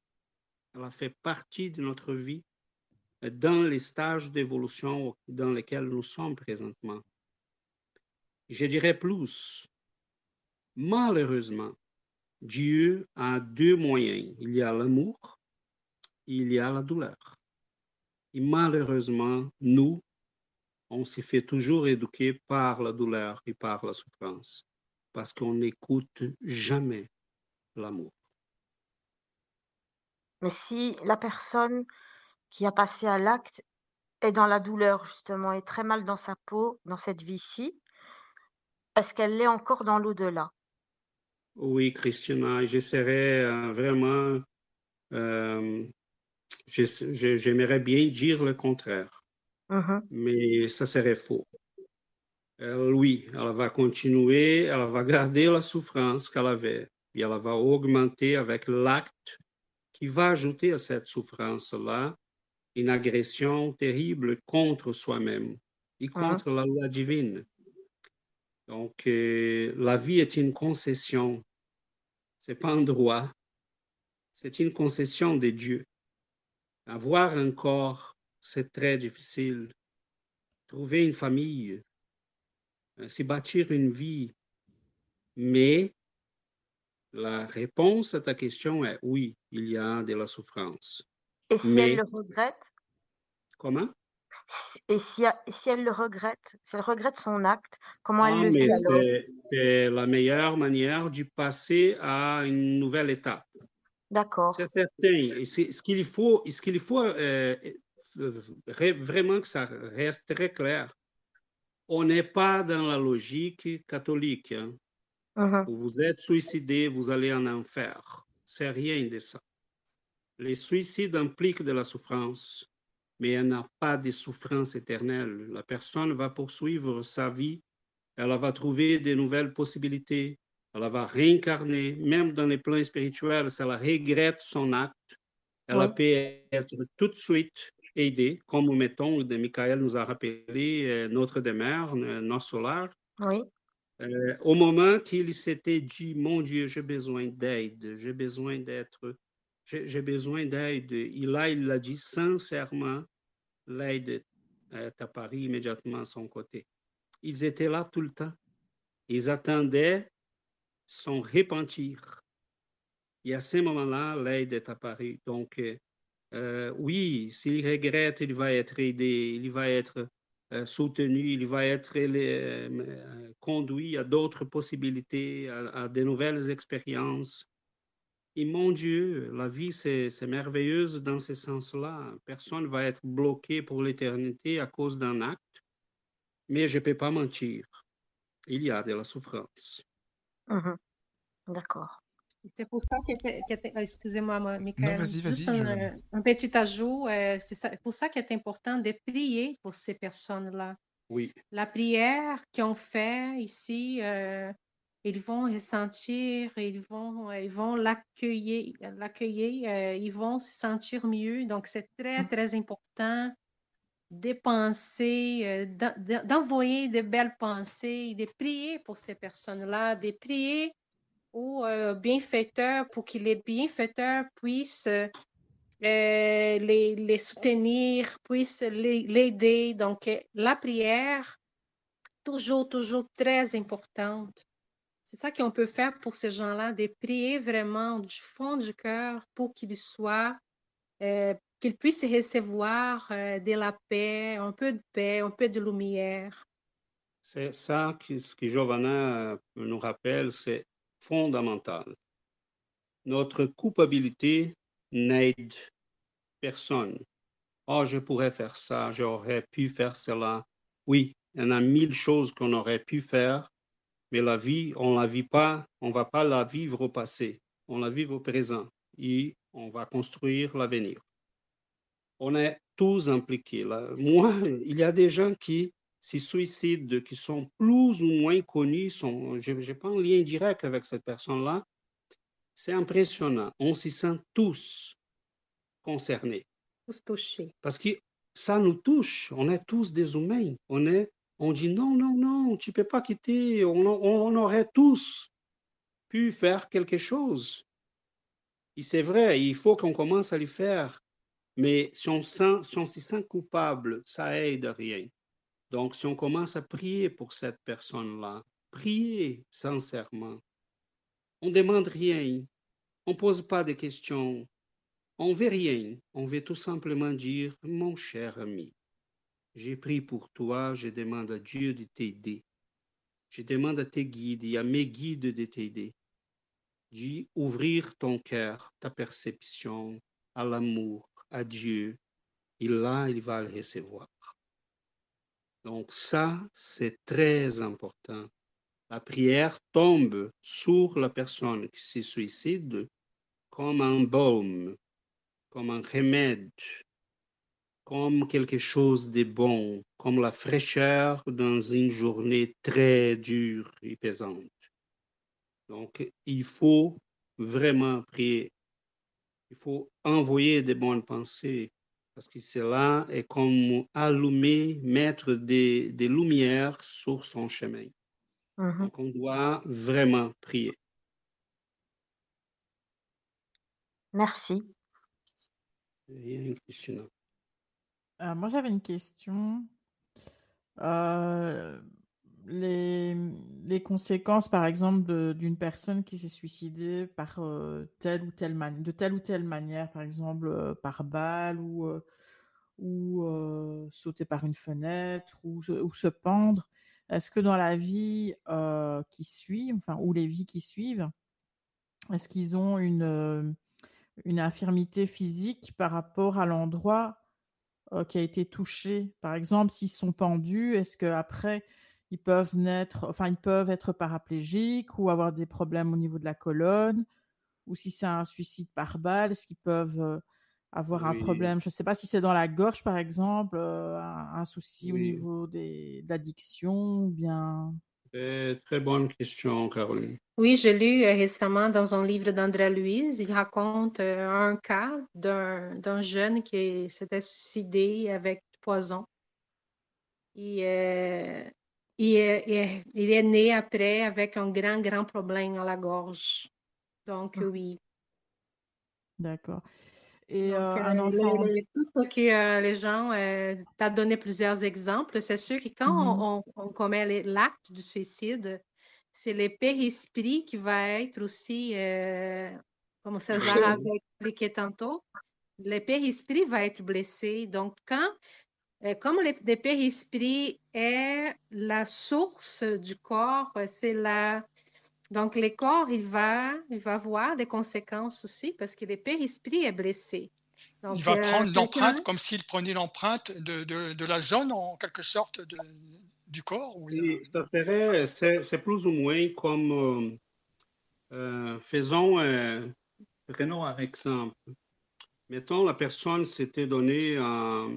elle fait partie de notre vie dans les stages d'évolution dans lesquels nous sommes présentement. Je dirais plus, malheureusement, Dieu a deux moyens. Il y a l'amour, il y a la douleur. Et malheureusement, nous, on s'est fait toujours éduquer par la douleur et par la souffrance, parce qu'on n'écoute jamais l'amour. Mais si la personne qui a passé à l'acte est dans la douleur, justement, est très mal dans sa peau, dans cette vie-ci, est-ce qu'elle l'est encore dans l'au-delà? Oui, Christina, j'essaierai euh, vraiment euh, J'aimerais bien dire le contraire, mmh mais ça serait faux. oui, elle va continuer, elle va garder la souffrance qu'elle avait, et elle va augmenter avec l'acte qui va ajouter à cette souffrance-là une agression terrible contre soi-même et mmh contre la loi divine. Donc, euh, la vie est une concession, c'est pas un droit, c'est une concession de Dieu. Avoir un corps, c'est très difficile. Trouver une famille, euh, s'y bâtir une vie. Mais la réponse à ta question est oui, il y a de la souffrance. Et si elle le regrette? Comment? Et si, si, elle le regrette, si elle regrette son acte, comment elle ah, le mais alors? C'est la meilleure manière de passer à une nouvelle étape. D'accord. C'est certain. ce qu'il faut, ce qu'il faut euh, vraiment que ça reste très clair. On n'est pas dans la logique catholique. Hein. Mmh vous êtes suicidé, vous allez en enfer. C'est rien de ça. Les suicides impliquent de la souffrance, mais elle n'a pas de souffrance éternelle. La personne va poursuivre sa vie, elle va trouver de nouvelles possibilités, elle va réincarner, même dans les plans spirituels, si elle regrette son acte, elle peut être tout de suite aidée, comme mettons, de Michael nous a rappelé euh, notre demeure, notre solar. Oui. Euh, au moment qu'il s'était dit, mon Dieu, j'ai besoin d'aide, j'ai besoin d'être, j'ai besoin d'aide. Et là, il l'a dit sincèrement, l'aide est apparue immédiatement à son côté. Ils étaient là tout le temps. Ils attendaient son repentir. Et à ce moment-là, l'aide est apparue. Donc, euh, euh, oui, s'il regrette, il va être aidé, il va être euh, soutenu, il va être conduit à d'autres possibilités, à, de nouvelles expériences. Et mon Dieu, la vie, c'est merveilleuse dans ce sens-là. Personne ne va être bloqué pour l'éternité à cause d'un acte. Mais je ne peux pas mentir. Il y a de la souffrance. Mmh D'accord. C'est pour ça que, excusez-moi, Michael. vas-y, vas-y. Un, petit ajout, euh, c'est pour ça qu'il est important de prier pour ces personnes-là. Oui. La prière qu'on fait ici, euh, ils vont ressentir, ils vont, ils vont l'accueillir, l'accueillir, euh, ils vont se sentir mieux. Donc, c'est très, mmh. très important de penser, d'envoyer de belles pensées, de prier pour ces personnes-là, de prier au bienfaiteur pour que les bienfaiteurs puissent les, les, soutenir, puissent l'aider. Donc, la prière, toujours, toujours très importante. C'est ça qu'on peut faire pour ces gens-là, de prier vraiment du fond du cœur pour qu'ils soient qu'il puisse recevoir euh, de la paix, un peu de paix, un peu de lumière. C'est ça que, ce que Giovanna nous rappelle, c'est fondamental. Notre culpabilité n'aide personne. Oh, je pourrais faire ça, j'aurais pu faire cela. Oui, il y en a mille choses qu'on aurait pu faire, mais la vie, on ne la vit pas, on ne va pas la vivre au passé, on la vit au présent et on va construire l'avenir. On est tous impliqués. Là. Moi, il y a des gens qui se suicident, qui sont plus ou moins connus, sont, je n'ai pas un lien direct avec cette personne-là. C'est impressionnant. On s'y sent tous concernés. Tous touchés. Parce que ça nous touche. On est tous des humains. On est on dit non, non, non, tu ne peux pas quitter. On, aurait tous pu faire quelque chose. Et c'est vrai, il faut qu'on commence à le faire. Mais si on, si on se sent coupable, ça aide à rien. Donc, si on commence à prier pour cette personne-là, prier sincèrement. On ne demande rien. On ne pose pas de questions. On ne veut rien. On veut tout simplement dire, mon cher ami, j'ai pris pour toi, je demande à Dieu de t'aider. Je demande à tes guides et à mes guides de t'aider. Dis, ouvrir ton cœur, ta perception à l'amour, à Dieu. Et là, il va le recevoir. Donc ça, c'est très important. La prière tombe sur la personne qui se suicide comme un baume, comme un remède, comme quelque chose de bon, comme la fraîcheur dans une journée très dure et pesante. Donc, il faut vraiment prier. Il faut envoyer des bonnes pensées parce que cela est comme allumer, mettre des, des lumières sur son chemin. Mhm. Donc, on doit vraiment prier. Merci. Rien, Christina. Euh, moi, j'avais une question. Euh, les, conséquences, par exemple, d'une personne qui s'est suicidée par euh, telle ou telle de telle ou telle manière, par exemple par balle ou, ou sauter par une fenêtre ou, ou se pendre. Est-ce que dans la vie qui suit, enfin, ou les vies qui suivent, est-ce qu'ils ont une, une infirmité physique par rapport à l'endroit euh, qui a été touché. Par exemple, s'ils sont pendus, est-ce qu'après, ils peuvent naître, enfin, ils peuvent être paraplégiques ou avoir des problèmes au niveau de la colonne? Ou si c'est un suicide par balle, est-ce qu'ils peuvent euh, avoir un problème? Je ne sais pas si c'est dans la gorge, par exemple, euh, un, un souci au niveau des, d'addiction ou bien. Très, très bonne question, Caroline. Oui, j'ai lu euh, récemment dans un livre d'André Louise, il raconte euh, un cas d'un jeune qui s'était suicidé avec du poison. Et, euh, est- il est né après avec un grand, grand problème à la gorge. Donc, Ah. oui. D'accord. Et Donc, euh, euh, un enfant. le- tout ce que euh, les gens, tu as donné plusieurs exemples. C'est sûr que quand Mhm. on, on- on commet les- l'acte du suicide, c'est le père-esprit qui va être aussi, comme César avait expliqué tantôt, le père-esprit va être blessé. Donc, quand, euh, comme le, le père-esprit est la source du corps, c'est la, donc, le corps, il va, il va avoir des conséquences aussi parce que le père-esprit est blessé. Donc, Il va euh, prendre l'empreinte comme s'il prenait l'empreinte de, de, de la zone, en quelque sorte, de- du corps. ou Oui, ça serait, c'est, plus ou moins comme, euh, euh, faisons, euh, prenons un exemple. Mettons, la personne s'était donné un,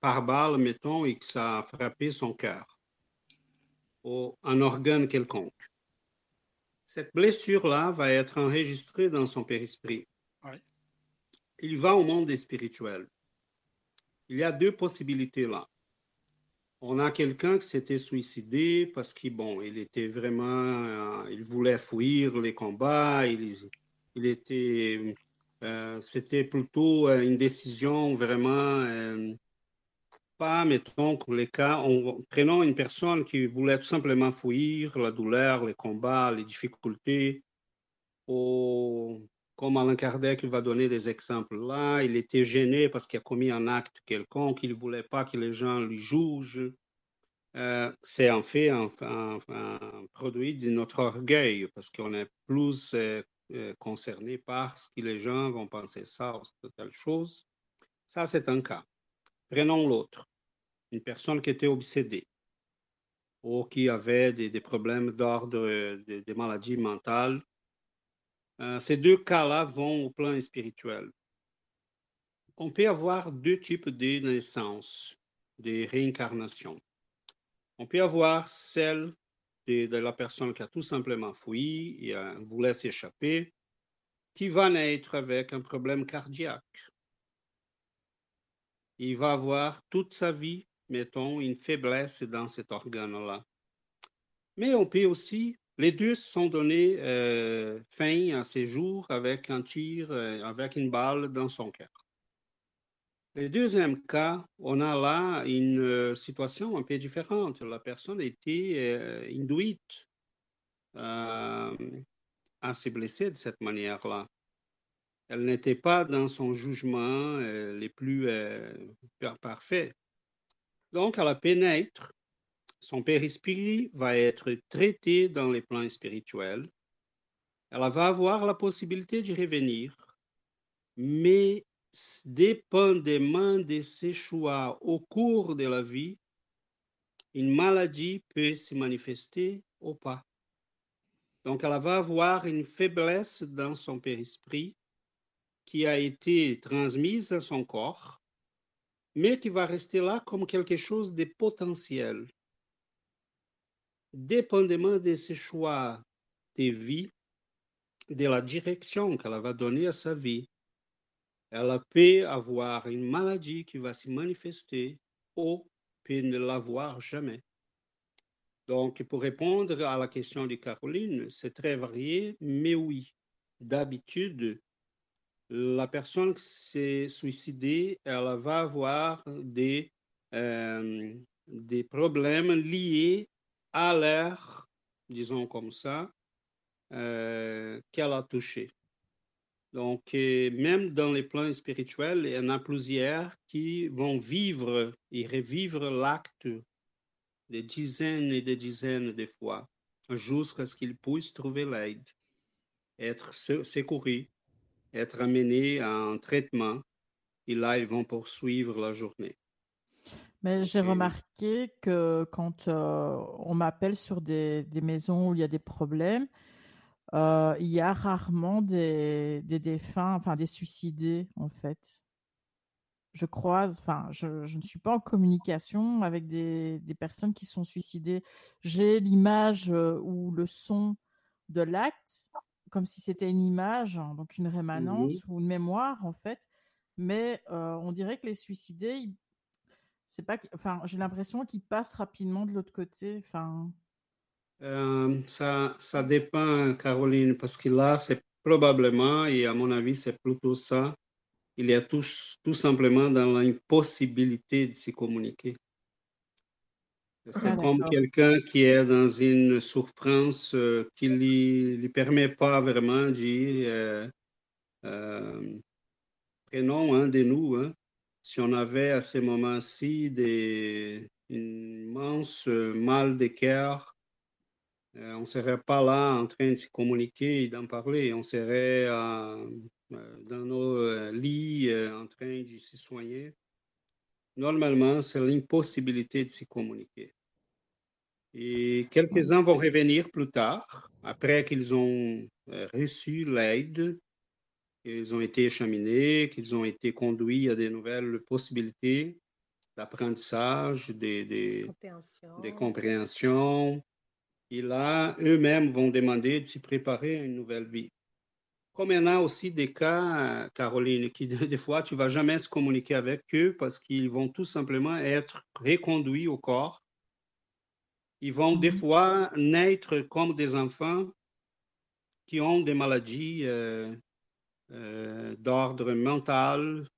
par balle, mettons, et que ça a frappé son cœur ou un organe quelconque. Cette blessure-là va être enregistrée dans son périsprit. Oui. Il va au monde des spirituels. Il y a deux possibilités là. On a quelqu'un qui s'était suicidé parce qu'il bon, il était vraiment, euh, il voulait fuir les combats, il, il était, euh, c'était plutôt euh, une décision vraiment pas, mettons, les cas, on, prenons une personne qui voulait tout simplement fuir la douleur, les combats, les difficultés, ou comme Alain Kardec va donner des exemples là, il était gêné parce qu'il a commis un acte quelconque, il ne voulait pas que les gens lui jugent. Euh, c'est en fait un, produit de notre orgueil parce qu'on est plus euh, euh, concerné par ce que les gens vont penser ça ou telle chose. Ça, c'est un cas. Prenons l'autre. Une personne qui était obsédée ou qui avait des, problèmes d'ordre des maladies mentales. ces deux cas-là vont au plan spirituel. On peut avoir deux types de naissances, de réincarnations. On peut avoir celle de, la personne qui a tout simplement fui et voulait s'échapper, qui va naître avec un problème cardiaque. Il va avoir toute sa vie, mettons, une faiblesse dans cet organe-là. Mais on peut aussi, les deux sont donnés euh, fin à ses jours avec un tir, euh, avec une balle dans son cœur. Le deuxième cas, on a là une euh, situation un peu différente. La personne était induite à se blesser de cette manière-là. Elle n'était pas dans son jugement les plus parfaits. Donc, à la pénètre, son périsprit va être traité dans les plans spirituels. Elle va avoir la possibilité d'y revenir, mais dépendamment de ses choix au cours de la vie, une maladie peut se manifester ou pas. Donc, elle va avoir une faiblesse dans son périsprit qui a été transmise à son corps, mais qui va rester là comme quelque chose de potentiel. Dépendamment de ses choix de vie, de la direction qu'elle va donner à sa vie, elle peut avoir une maladie qui va se manifester ou peut ne l'avoir jamais. Donc, pour répondre à la question de Caroline, c'est très varié, mais oui, d'habitude, la personne qui s'est suicidée, elle va avoir des, euh, des problèmes liés à l'air, disons comme ça, euh, qu'elle a touché. Donc, même dans les plans spirituels, il y en a plusieurs qui vont vivre et revivre l'acte des dizaines et des dizaines de fois jusqu'à ce qu'ils puissent trouver l'aide, être secourus, être amenés à un traitement. Et là, ils vont poursuivre la journée. Mais j'ai remarqué que quand euh, on m'appelle sur des, des, maisons où il y a des problèmes, euh, il y a rarement des, des défunts, enfin des suicidés en fait. Je croise, enfin, je, je, ne suis pas en communication avec des, des personnes qui sont suicidées. J'ai l'image euh, ou le son de l'acte, comme si c'était une image, hein, donc une rémanence ou une mémoire en fait. Mais euh, on dirait que les suicidés, c'est pas, enfin, j'ai l'impression qu'ils passent rapidement de l'autre côté. Enfin, euh, ça, ça dépend, Caroline, parce que là, c'est probablement, et à mon avis, c'est plutôt ça, il y a tout, tout simplement dans l'impossibilité de se communiquer. C'est ah, comme quelqu'un qui est dans une souffrance euh, qui ne lui, permet pas vraiment de dire, euh, euh, prenons un de nous, hein, si on avait à ce moment-ci des immenses mal de cœur euh, on ne serait pas là en train de se communiquer et d'en parler. On serait euh, euh, dans nos lits en train de se soigner. Normalement, c'est l'impossibilité de se communiquer. Et quelques-uns vont revenir plus tard, après qu'ils ont reçu l'aide, qu'ils ont été acheminés, qu'ils ont été conduits à de nouvelles possibilités d'apprentissage, des de compréhensions, et là, eux-mêmes vont demander de s'y préparer à une nouvelle vie. Comme il y en a aussi des cas, Caroline, qui [laughs] des fois, tu ne vas jamais se communiquer avec eux parce qu'ils vont tout simplement être reconduits au corps. Ils vont des mhm. fois naître comme des enfants qui ont des maladies euh, euh, d'ordre mental.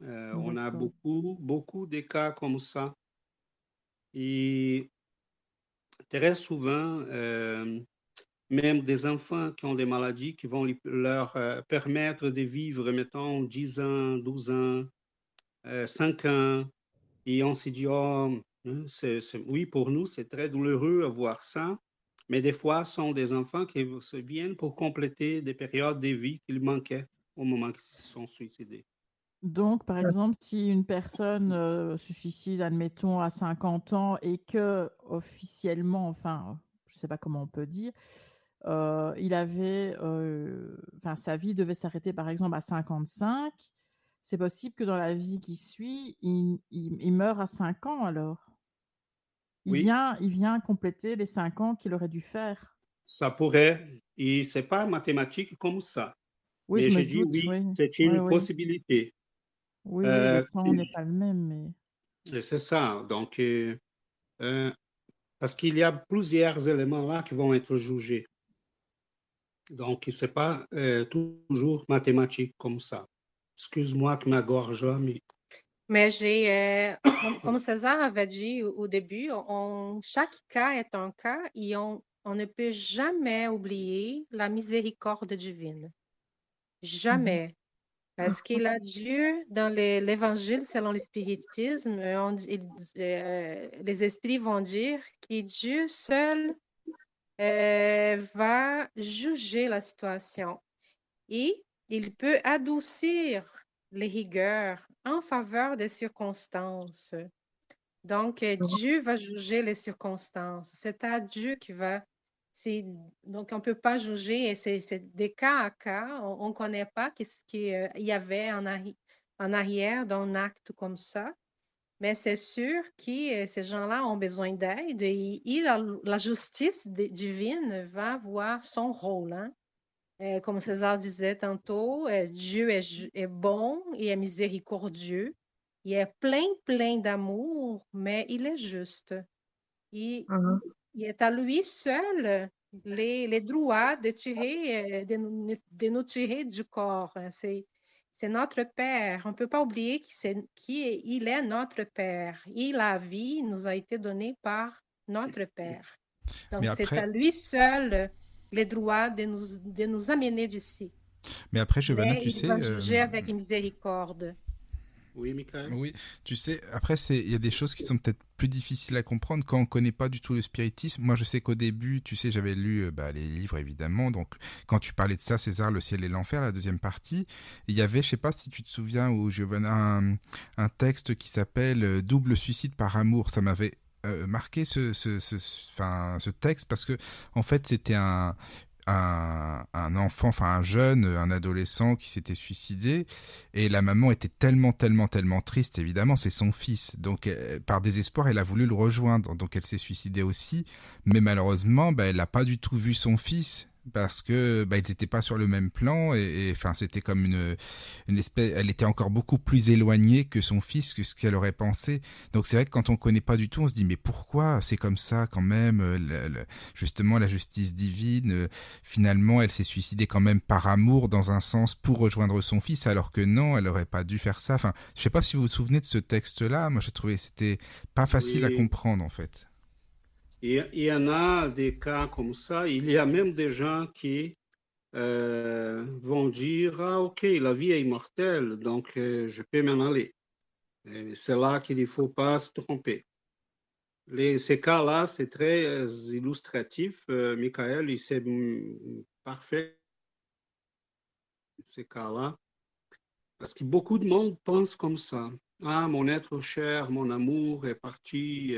Euh, on a beaucoup, beaucoup de cas comme ça. Et très souvent, euh, même des enfants qui ont des maladies qui vont leur permettre de vivre, mettons, 10 ans, 12 ans, 5 ans. Et on s'est dit, oh, hein, oui, pour nous, c'est très douloureux à ça. Mais des fois, ce sont des enfants qui viennent pour compléter des périodes de vie qu'ils manquaient au moment qu'ils se sont suicidés. Donc, par exemple, si une personne euh, se suicide, admettons, à 50 ans et que officiellement, enfin, je ne sais pas comment on peut dire, euh, il avait, euh, enfin, sa vie devait s'arrêter, par exemple, à 55, c'est possible que dans la vie qui suit, il, il, meurt à 5 ans alors. Il, vient, il vient compléter les 5 ans qu'il aurait dû faire. Ça pourrait, et c'est pas mathématique comme ça. Oui, mais je, dis oui, c'est une possibilité. Oui, euh, le temps n'est pas le même. Mais... C'est ça. Donc, euh, euh, parce qu'il y a plusieurs éléments là qui vont être jugés. Donc, ce n'est pas toujours mathématique comme ça. Excuse-moi que ma gorge là, mais. Mais j'ai, comme César avait dit au, début, on, chaque cas est un cas et on, on ne peut jamais oublier la miséricorde divine. Jamais. Parce qu'il a Dieu dans l'Évangile, selon le spiritisme, euh, euh, les esprits vont dire que Dieu seul euh, va juger la situation et il peut adoucir les rigueurs en faveur des circonstances. Donc, Dieu va juger les circonstances. C'est à Dieu qui va donc, on ne peut pas juger, c'est des cas à cas. On ne connaît pas ce qu'il euh, y avait en, en arrière d'un acte comme ça. Mais c'est sûr que euh, ces gens-là ont besoin d'aide et, la, justice divine va avoir son rôle. Hein. Euh, comme César disait tantôt, Dieu est, bon et est miséricordieux. Il est plein, plein d'amour, mais il est juste. Et mmh il est à lui seul les, les droits de, tirer, euh, de, nous, de nous tirer du corps. Hein. C'est, c'est notre Père. On ne peut pas oublier qu'il est, est notre Père. Et la vie nous a été donnée par notre Père. Donc, c'est à lui seul les droits de nous, de nous amener d'ici. Mais après, Giovanna, tu sais. Euh... avec miséricorde. Oui, Michael. Oui, tu sais, après, il y a des choses qui sont peut-être plus difficiles à comprendre quand on connaît pas du tout le spiritisme. Moi, je sais qu'au début, tu sais, j'avais lu euh, bah, les livres, évidemment. Donc, quand tu parlais de ça, César, le ciel et l'enfer, la deuxième partie, il y avait, je sais pas si tu te souviens, où je un, un texte qui s'appelle euh, Double suicide par amour. Ça m'avait euh, marqué ce, ce texte parce que, en fait, c'était un, un, enfant, enfin un jeune, un adolescent qui s'était suicidé, et la maman était tellement, tellement, tellement triste, évidemment, c'est son fils. Donc, euh, par désespoir, elle a voulu le rejoindre, donc elle s'est suicidée aussi, mais malheureusement, bah, elle n'a pas du tout vu son fils, parce que bah, ils n'étaient pas sur le même plan et, enfin c'était comme une une espèce elle était encore beaucoup plus éloignée que son fils que ce qu'elle aurait pensé. Donc c'est vrai que quand on connaît pas du tout on se dit mais pourquoi c'est comme ça quand même euh, justement la justice divine euh, finalement elle s'est suicidée quand même par amour dans un sens pour rejoindre son fils alors que non elle aurait pas dû faire ça. Enfin je sais pas si vous vous souvenez de ce texte là moi j'ai trouvé c'était pas facile à comprendre en fait il y en a des cas comme ça. Il y a même des gens qui euh, vont dire Ah, ok, la vie est immortelle, donc euh, je peux m'en aller. C'est là qu'il ne faut pas se tromper. Les, ces cas-là, c'est très euh, illustratif. Michael, il c'est parfait, ces cas-là. Parce que beaucoup de monde pense comme ça. Ah, mon être cher, mon amour est parti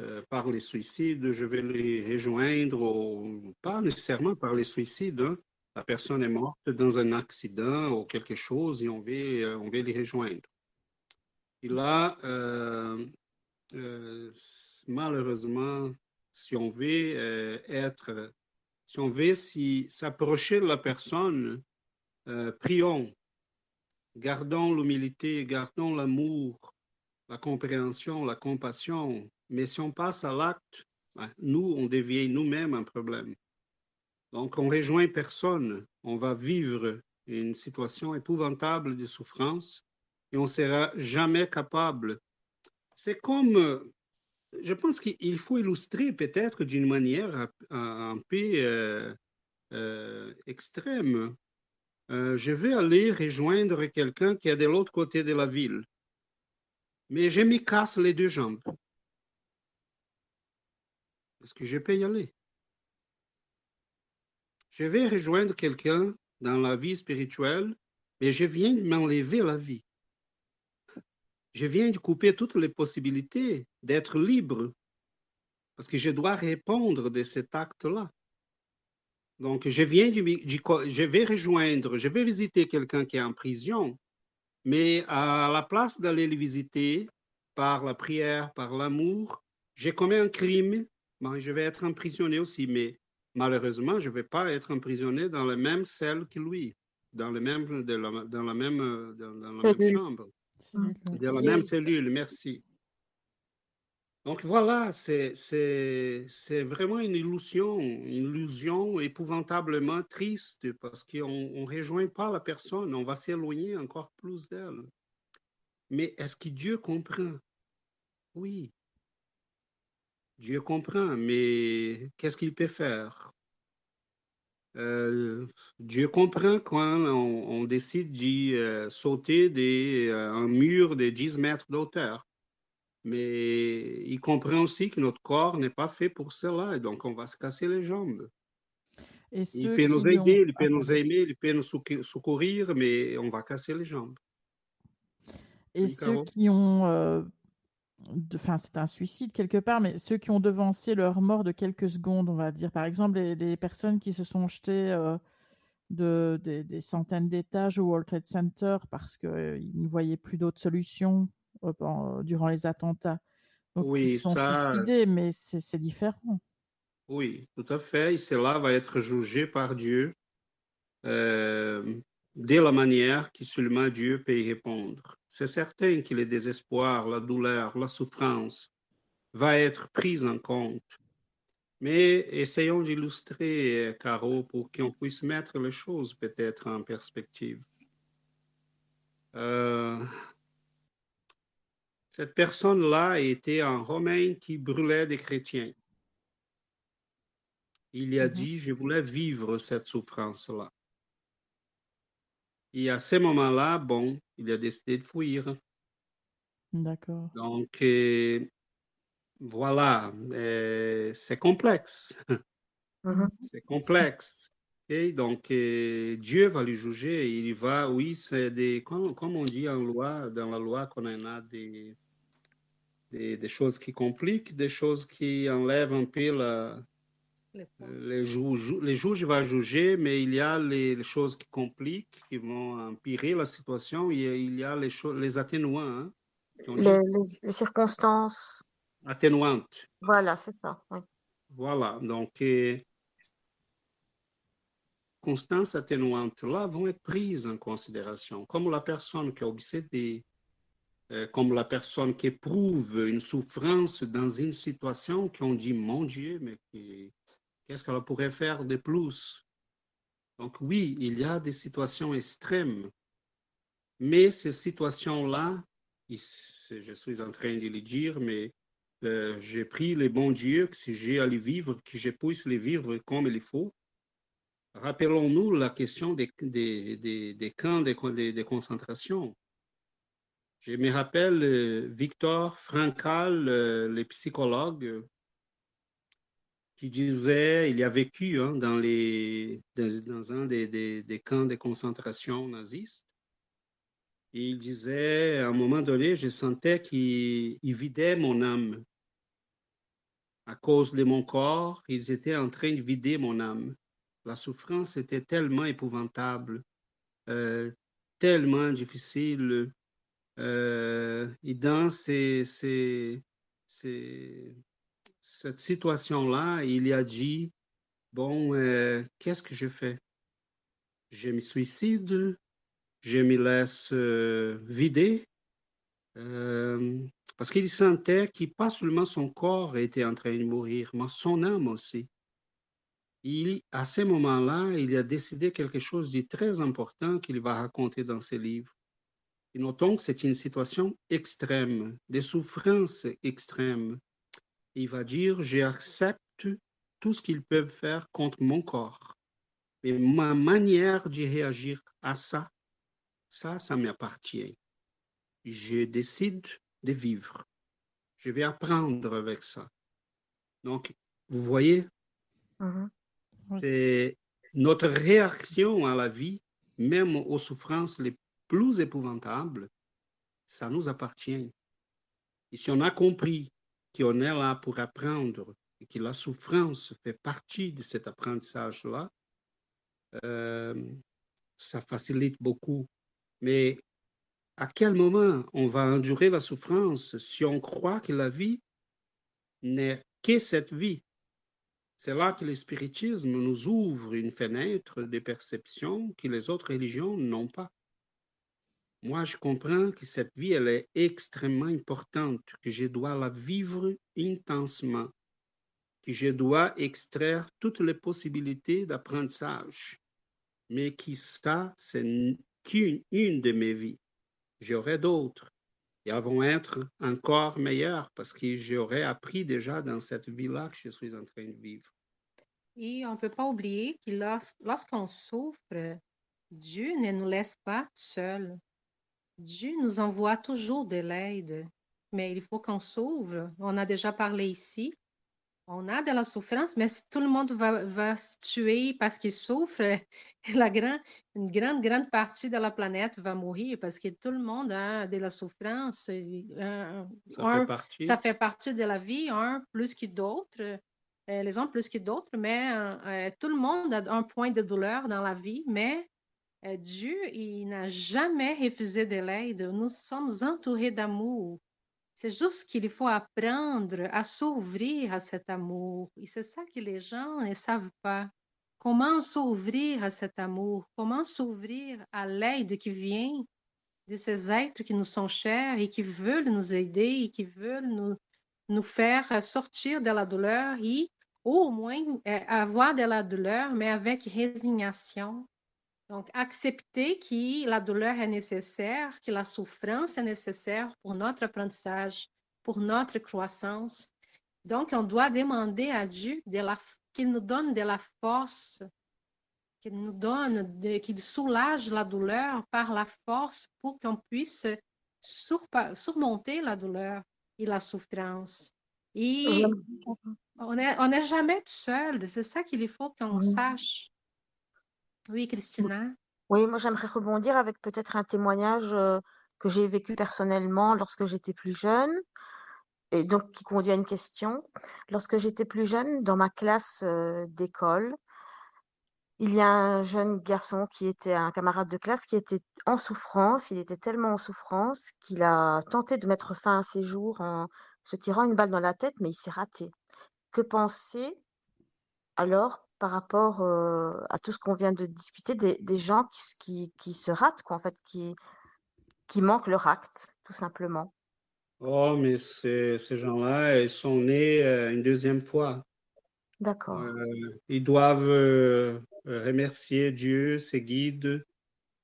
euh, par les suicides, je vais les rejoindre, pas nécessairement par les suicides. Hein. La personne est morte dans un accident ou quelque chose et on va, euh, on les rejoindre. Et là, euh, malheureusement, si on veut être, si on veut s'approcher de la personne, prions, gardons l'humilité, gardons l'amour, la compréhension, la compassion, mais si on passe à l'acte, ben, nous, on devient nous-mêmes un problème. Donc, on rejoint personne. On va vivre une situation épouvantable de souffrance et on ne sera jamais capable. C'est comme, je pense qu'il faut illustrer peut-être d'une manière un peu extrême. je vais aller rejoindre quelqu'un qui est de l'autre côté de la ville, mais je me casse les deux jambes. Est-ce que je peux y aller? Je vais rejoindre quelqu'un dans la vie spirituelle, mais je viens de m'enlever la vie. Je viens de couper toutes les possibilités d'être libre, parce que je dois répondre de cet acte-là. Donc, je viens du, je vais rejoindre, je vais visiter quelqu'un qui est en prison, mais à la place d'aller le visiter par la prière, par l'amour, j'ai commis un crime, ben, je vais être emprisonné aussi, mais malheureusement, je ne vais pas être emprisonné dans la même celle que lui, dans, le même, dans la même, dans la même chambre, dans la même cellule, merci. Donc voilà, c'est vraiment une illusion, une illusion épouvantablement triste parce qu'on ne rejoint pas la personne, on va s'éloigner encore plus d'elle. Mais est-ce que Dieu comprend? Oui. Dieu comprend, mais qu'est-ce qu'il peut faire? Euh, Dieu comprend quand on, décide de euh, sauter des, euh, un mur de 10 mètres d'auteur mais il comprend aussi que notre corps n'est pas fait pour cela, et donc on va se casser les jambes. il peut nous aider, il peut nous aimer, il peut nous secourir, mais on va casser les jambes. Et ceux qui ont, euh, enfin c'est un suicide quelque part, mais ceux qui ont devancé leur mort de quelques secondes, on va dire, par exemple les, personnes qui se sont jetées euh, de, des centaines d'étages au World Trade Center parce qu'ils euh, ne voyaient plus d'autres solutions durant les attentats. oui, ils sont suicidés, mais c'est différent. Oui, tout à fait. Et cela va être jugé par Dieu euh, de la manière que seulement Dieu peut y répondre. C'est certain que le désespoir, la douleur, la souffrance va être prise en compte. Mais essayons d'illustrer, Caro, pour qu'on puisse mettre les choses peut-être en perspective. Euh, cette personne-là était un Romain qui brûlait des chrétiens. Il a mhm. dit, je voulais vivre cette souffrance-là. Et à ce moment-là, bon, il a décidé de fuir. D'accord. Donc, euh, voilà, euh, c'est complexe. Mhm. C'est complexe. Et donc, euh, Dieu va le juger. Il va, oui, c'est des, comme, comme, on dit en loi, dans la loi qu'on a des, des, choses qui compliquent, des choses qui enlèvent un peu la, les, juges, les juges vont juger, mais il y a les, choses qui compliquent, qui vont empirer la situation. Il y a, il y a les, les atténuants. Hein, les, circonstances atténuantes. Voilà, c'est ça. Voilà, donc, les circonstances atténuantes-là vont être prises en considération, comme la personne qui est obsédée, euh, comme la personne qui éprouve une souffrance dans une situation qu'on dit, mon Dieu, mais qu'est-ce qu'elle pourrait faire de plus? Donc oui, il y a des situations extrêmes, mais ces situations-là, je suis en train de le dire, mais euh, j'ai pris les bons dieux, que si j'ai à les vivre, que je puisse les vivre comme il faut. Rappelons-nous la question des, des, des, camps de, de concentration. Je me rappelle euh, Victor Frankl, euh, le psychologue, qui disait, il a vécu hein, dans, un des, camps de concentration nazistes. Il disait, à un moment donné, je sentais qu'il vidait mon âme. À cause de mon corps, ils étaient en train de vider mon âme. La souffrance était tellement épouvantable, euh, tellement difficile euh, et dans ces, cette situation-là, il a dit, bon, euh, qu'est-ce que je fais? Je me suicide, je me laisse euh, vider, parce qu'il sentait que pas seulement son corps était en train de mourir, mais son âme aussi. À ce moment-là, il a décidé quelque chose de très important qu'il va raconter dans ses livres. Et notons que c'est une situation extrême, des souffrances extrêmes. Il va dire, j'accepte tout ce qu'ils peuvent faire contre mon corps. Mais ma manière de réagir à ça, ça, ça m'appartient. Je décide de vivre. Je vais apprendre avec ça. Donc, vous voyez, Mhm. c'est notre réaction à la vie, même aux souffrances les plus épouvantables, ça nous appartient. Et si on a compris qu'on est là pour apprendre et que la souffrance fait partie de cet apprentissage-là, euh, ça facilite beaucoup. Mais à quel moment on va endurer la souffrance si on croit que la vie n'est que cette vie? C'est là que le spiritisme nous ouvre une fenêtre de perception que les autres religions n'ont pas. Moi, je comprends que cette vie, elle est extrêmement importante, que je dois la vivre intensément, que je dois extraire toutes les possibilités d'apprentissage, mais que ça, c'est qu'une une de mes vies. J'aurai d'autres et elles vont être encore meilleures parce que j'aurai appris déjà dans cette vie-là que je suis en train de vivre. Et on ne peut pas oublier que lors- lorsqu'on souffre, Dieu ne nous laisse pas seuls. Dieu nous envoie toujours de l'aide, mais il faut qu'on s'ouvre. On a déjà parlé ici. On a de la souffrance, mais si tout le monde va, va se tuer parce qu'il souffre, [laughs] la grand, une grande, grande partie de la planète va mourir parce que tout le monde a de la souffrance. Ça un- fait partie. ça fait partie de la vie, un plus que d'autres, euh, les uns plus que d'autres, mais euh, euh, tout le monde a un point de douleur dans la vie, mais Dieu, il n'a jamais refusé de l'aide. Nous sommes entourés d'amour. C'est juste qu'il faut apprendre à s'ouvrir à cet amour. Et c'est ça que les gens ne savent pas. Comment s'ouvrir à cet amour? Comment s'ouvrir à l'aide qui vient de ces êtres qui nous sont chers et qui veulent nous aider et qui veulent nous, faire euh, sortir de la douleur et ou au moins euh, avoir de la douleur, mais avec résignation. Donc, accepter que la douleur est nécessaire, que la souffrance est nécessaire pour notre apprentissage, pour notre croissance. Donc, on doit demander à Dieu de qu'il nous donne de la force, qu'il nous donne, qu'il soulage la douleur par la force pour qu'on puisse surmonter la douleur et la souffrance. Et on n'est on jamais tout seul. C'est ça qu'il faut qu'on sache. Oui, Christina. Oui, moi j'aimerais rebondir avec peut-être un témoignage euh, que j'ai vécu personnellement lorsque j'étais plus jeune, et donc qui conduit à une question. Lorsque j'étais plus jeune, dans ma classe euh, d'école, il y a un jeune garçon qui était un camarade de classe qui était en souffrance. Il était tellement en souffrance qu'il a tenté de mettre fin à ses jours en se tirant une balle dans la tête, mais il s'est raté. Que penser alors par rapport euh, à tout ce qu'on vient de discuter des, des gens qui, qui, qui se ratent, quoi, en fait, qui, qui manquent leur acte, tout simplement. Oh, mais ces, ces gens-là, ils sont nés euh, une deuxième fois. D'accord. Euh, ils doivent remercier Dieu, ses guides,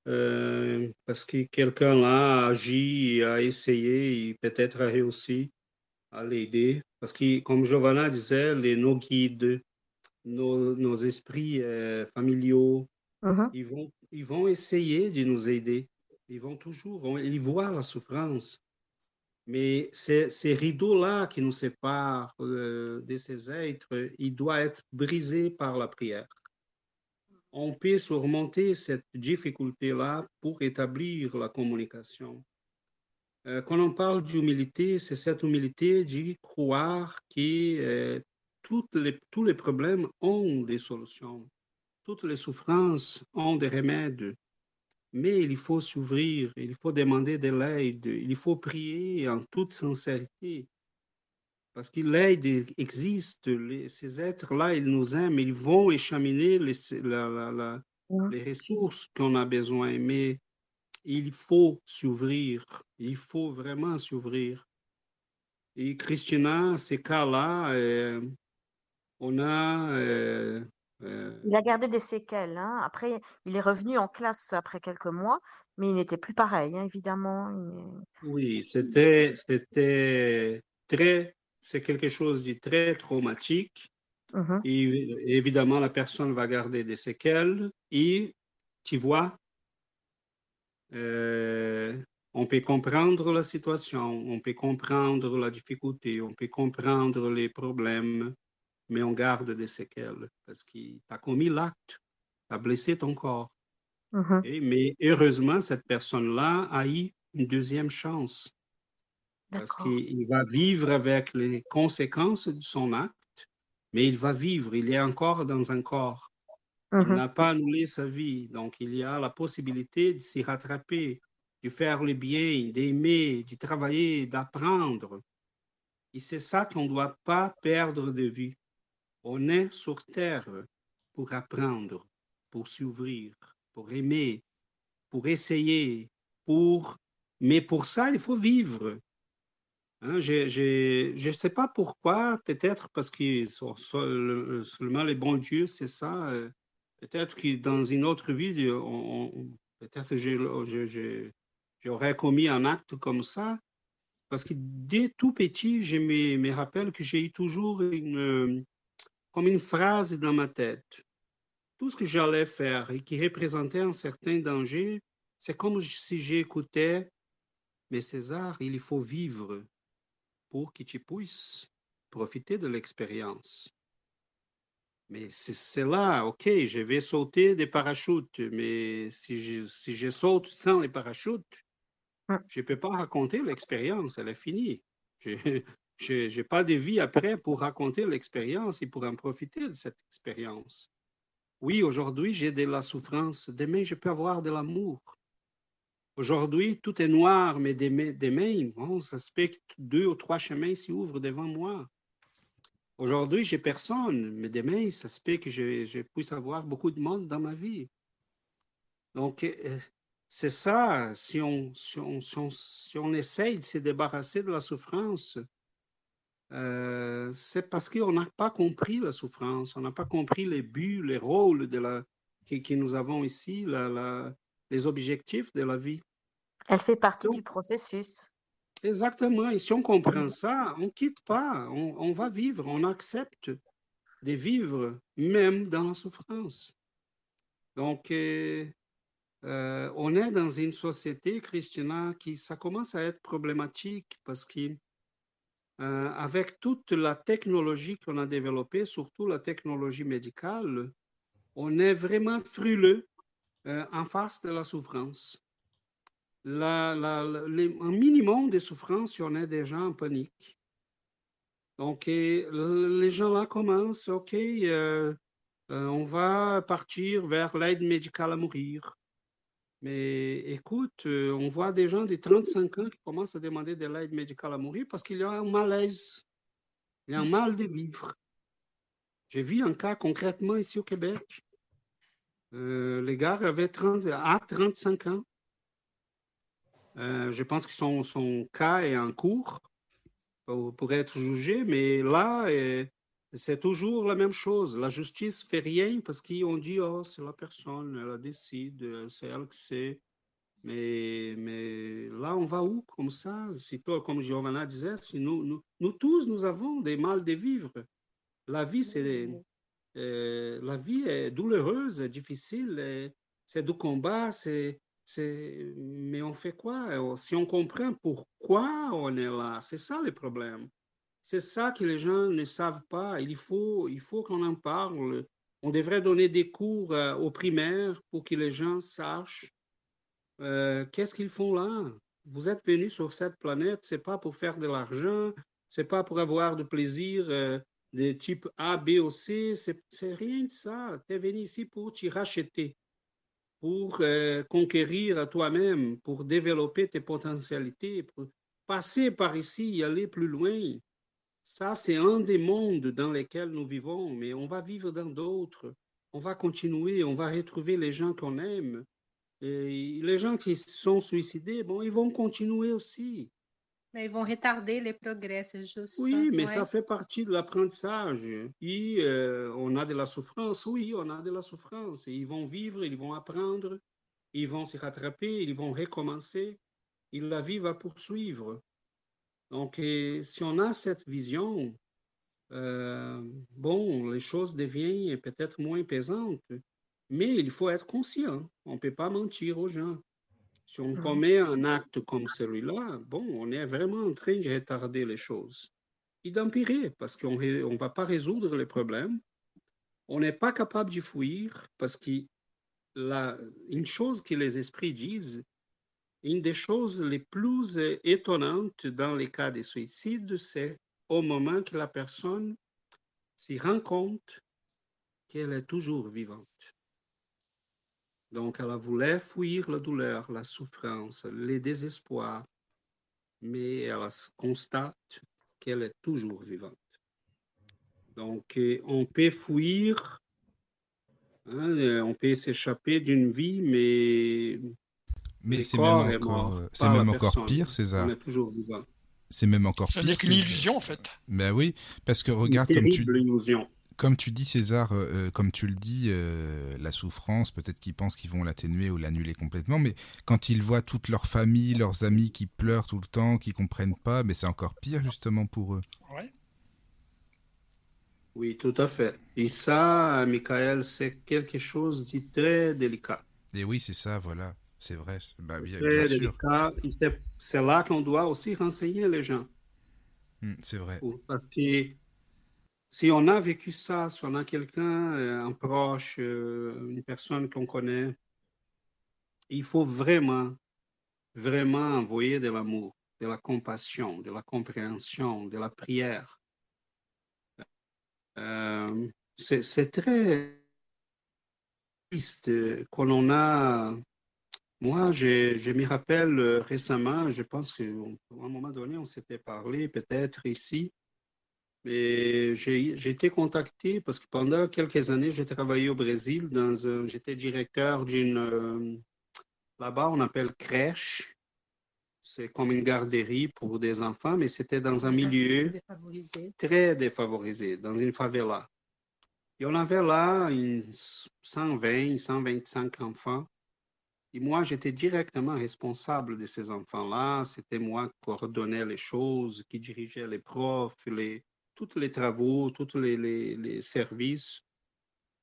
euh, parce que quelqu'un là a agi, a essayé, et peut-être a réussi à l'aider. Parce que, comme Giovanna disait, les, nos guides, nos, nos esprits euh, familiaux, Mhm. ils vont, ils vont essayer de nous aider. Ils vont toujours, on- ils voient la souffrance. Mais ces, rideaux-là qui nous séparent euh, de ces êtres, ils doivent être brisés par la prière. On peut surmonter cette difficulté-là pour établir la communication. Euh, quand on parle d'humilité, c'est cette humilité de croire que euh, toutes les, tous les problèmes ont des solutions, toutes les souffrances ont des remèdes. Mais il faut s'ouvrir, il faut demander de l'aide, il faut prier en toute sincérité. Parce que l'aide existe, les- ces êtres-là, ils nous aiment, ils vont échaminer les, la- la- la- les ressources qu'on a besoin. Mais il faut s'ouvrir, il faut vraiment s'ouvrir. Et Christina, ces cas-là, euh, on a... euh, euh, Il a gardé des séquelles. hein. Après, il est revenu en classe après quelques mois, mais il n'était plus pareil, hein, évidemment. Il Oui, c'était, c'était très c'est quelque chose de très traumatique. Mhm. Et évidemment, la personne va garder des séquelles. Et tu vois, euh, on peut comprendre la situation, on peut comprendre la difficulté, on peut comprendre les problèmes, mais on garde des séquelles parce qu'il t'a commis l'acte, a blessé ton corps. Et- mais heureusement, cette personne-là a eu une deuxième chance parce qu'il va vivre avec les conséquences de son acte, mais il va vivre, il est encore dans un corps. Il Mhm. n'a pas annulé sa vie, donc il y a la possibilité de s'y rattraper, de faire le bien, d'aimer, de travailler, d'apprendre. Et c'est ça qu'on ne doit pas perdre de vue. On est sur Terre pour apprendre, pour s'ouvrir, pour aimer, pour essayer, pour... Mais pour ça, il faut vivre. Hein, je ne sais pas pourquoi, peut-être parce que seulement les bons dieux, c'est ça. euh, Peut-être que dans une autre vie, peut-être j'aurais commis un acte comme ça. Parce que dès tout petit, je me, me rappelle que j'ai eu toujours une, comme une phrase dans ma tête. Tout ce que j'allais faire et qui représentait un certain danger, c'est comme si j'écoutais, mais César, il faut vivre pour que tu puisses profiter de l'expérience. Mais c'est là, OK, je vais sauter des parachutes, mais si je, si je saute sans les parachutes, Mm. je ne peux pas raconter l'expérience, elle est finie. Je n'ai pas de vie après pour raconter l'expérience et pour en profiter de cette expérience. Oui, aujourd'hui, j'ai de la souffrance, demain, je peux avoir de l'amour. Aujourd'hui, tout est noir, mais demain, demain bon, ça se peut que deux ou trois chemins s'ouvrent devant moi. Aujourd'hui, j'ai personne, mais demain, ça se peut que je, je puisse avoir beaucoup de monde dans ma vie. Donc, euh, c'est ça, si, on, si, on, si on essaye de se débarrasser de la souffrance, euh, c'est parce qu'on n'a pas compris la souffrance, on n'a pas compris les buts, les rôles de la, que, que nous avons ici, la, la, les objectifs de la vie. Elle fait partie Donc, du processus. Exactement. Et si on comprend ça, on ne quitte pas, on, on, va vivre, on accepte de vivre même dans la souffrance. Donc, euh, euh, on est dans une société, Christina, qui ça commence à être problématique parce que euh, avec toute la technologie qu'on a développée, surtout la technologie médicale, on est vraiment frileux euh, en face de la souffrance la, un minimum de souffrance, on est déjà en panique. Donc, les gens là commencent, OK, euh, on va partir vers l'aide médicale à mourir. Mais écoute, euh, on voit des gens de 35 ans qui commencent à demander de l'aide médicale à mourir parce qu'il y a un malaise, il y a un mal de vivre. J'ai vu un cas concrètement ici au Québec. Euh, les gars avaient 30, à 35 ans. Euh, je pense que son, son, cas est en cours pour, être jugé, mais là, c'est toujours la même chose. La justice fait rien parce qu'on dit, oh, c'est la personne, elle décide, c'est elle qui sait. Mais, mais là, on va où comme ça? Si toi, comme Giovanna disait, si nous, nous, nous, tous, nous avons des mal de vivre. La vie, c'est, euh, la vie est douloureuse, difficile, c'est du combat, c'est mais on fait quoi? Si on comprend pourquoi on est là, c'est ça le problème. C'est ça que les gens ne savent pas. Il faut, qu'on en parle. On devrait donner des cours euh, aux primaires pour que les gens sachent euh, qu'est-ce qu'ils font là. Vous êtes venus sur cette planète, c'est pas pour faire de l'argent, c'est pas pour avoir du plaisir euh, de type A, B ou C, c'est rien de ça. Tu es venu ici pour t'y racheter pour conquérir toi-même, pour développer tes potentialités, pour passer par ici et aller plus loin. Ça, c'est un des mondes dans lesquels nous vivons, mais on va vivre dans d'autres. On va continuer, on va retrouver les gens qu'on aime. Et les gens qui sont suicidés, bon, ils vont continuer aussi. Mais ils vont retarder les progrès, c'est juste. Oui, mais ouais. ça fait partie de l'apprentissage. Et euh, on a de la souffrance, oui, on a de la souffrance. Et ils vont vivre, ils vont apprendre, ils vont se rattraper, ils vont recommencer. Et la vie va poursuivre. Donc, si on a cette vision, euh, bon, les choses deviennent peut-être moins pesantes, mais il faut être conscient. On ne peut pas mentir aux gens. Si on commet un acte comme celui-là, bon, on est vraiment en train de retarder les choses et d'empirer parce qu'on ne va pas résoudre les problèmes. On n'est pas capable de fuir parce qu'une chose que les esprits disent, une des choses les plus étonnantes dans les cas de suicide, c'est au moment que la personne s'y rend compte qu'elle est toujours vivante. Donc, elle voulu fuir la douleur, la souffrance, le désespoir, mais elle constate qu'elle est toujours vivante. Donc, on peut fuir, hein, on peut s'échapper d'une vie, mais... Mais c'est même encore, c'est même encore pire, César. C'est même encore pire. Ce n'est qu'une illusion, en fait. Ben oui, parce que regarde comme tu... Comme tu dis, César, euh, euh, comme tu le dis, euh, la souffrance, peut-être qu'ils pensent qu'ils vont l'atténuer ou l'annuler complètement, mais quand ils voient toute leur famille, leurs amis qui pleurent tout le temps, qui comprennent pas, mais c'est encore pire justement pour eux. Ouais. Oui, tout à fait. Et ça, Michael, c'est quelque chose de très délicat. Et oui, c'est ça, voilà. C'est vrai. Bah, bien, délicat. C'est là qu'on doit aussi renseigner les gens. Hum, c'est vrai. Parce que si on a vécu ça, si on a quelqu'un, euh, un proche, euh, une personne qu'on connaît, il faut vraiment, vraiment envoyer de l'amour, de la compassion, de la compréhension, de la prière. Euh, c'est très triste qu'on en a. Moi, je, je me rappelle récemment, je pense qu'à un moment donné, on s'était parlé peut-être ici mais j'ai été contacté parce que pendant quelques années, j'ai travaillé au Brésil. J'étais directeur d'une. Euh, là-bas, on appelle crèche. C'est comme une garderie pour des enfants, mais c'était dans un milieu très défavorisé, dans une favela. Et on avait là une 120, 125 enfants. Et moi, j'étais directement responsable de ces enfants-là. C'était moi qui coordonnais les choses, qui dirigeais les profs, les, tous les travaux, tous les, services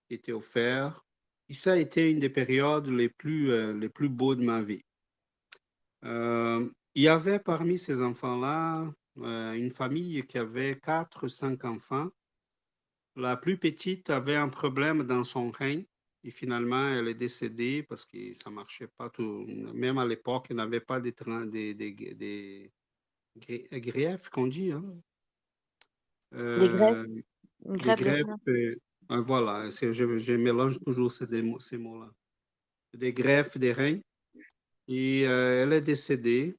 étaient offerts. Et ça a été une des périodes les plus, euh, les plus beaux de ma vie. Euh, il y avait parmi ces enfants-là euh, une famille qui avait quatre, cinq enfants. La plus petite avait un problème dans son rein et finalement elle est décédée parce que ça ne marchait pas tout. Même à l'époque, il n'y avait pas des, des, des, des, griefs qu'on dit. Hein? Les greffes. Euh, euh, ah, voilà, je, je, mélange toujours ces, ces mots-là. Des greffes des reins. Et euh, elle est décédée.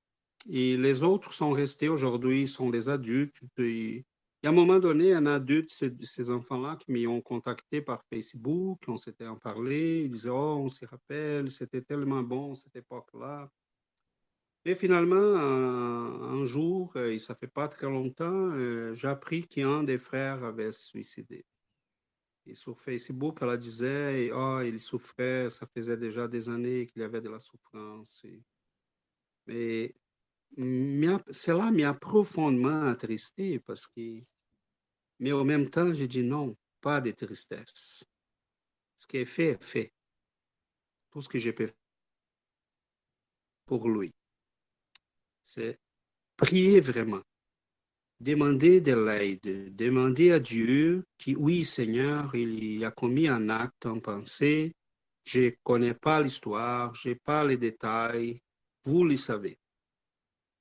Et les autres sont restés aujourd'hui, sont des adultes. Et, à un moment donné, un adulte, ces, ces enfants-là, qui m'ont contacté par Facebook, on s'était en parlé, ils disaient Oh, on s'y rappelle, c'était tellement bon cette époque-là. Et finalement, un, jour, et ça fait pas très longtemps, euh, j'ai appris qu'un des frères avait suicidé. Et sur Facebook, elle disait, oh, il souffrait, ça faisait déjà des années qu'il y avait de la souffrance. Mais cela m'a profondément attristé parce que, mais en même temps, j'ai dit non, pas de tristesse. Ce qui est fait est fait. Tout ce que j'ai pu pour lui c'est prier vraiment, demander de l'aide, demander à Dieu qui, oui Seigneur, il a commis un acte en pensée, je ne connais pas l'histoire, je n'ai pas les détails, vous le savez.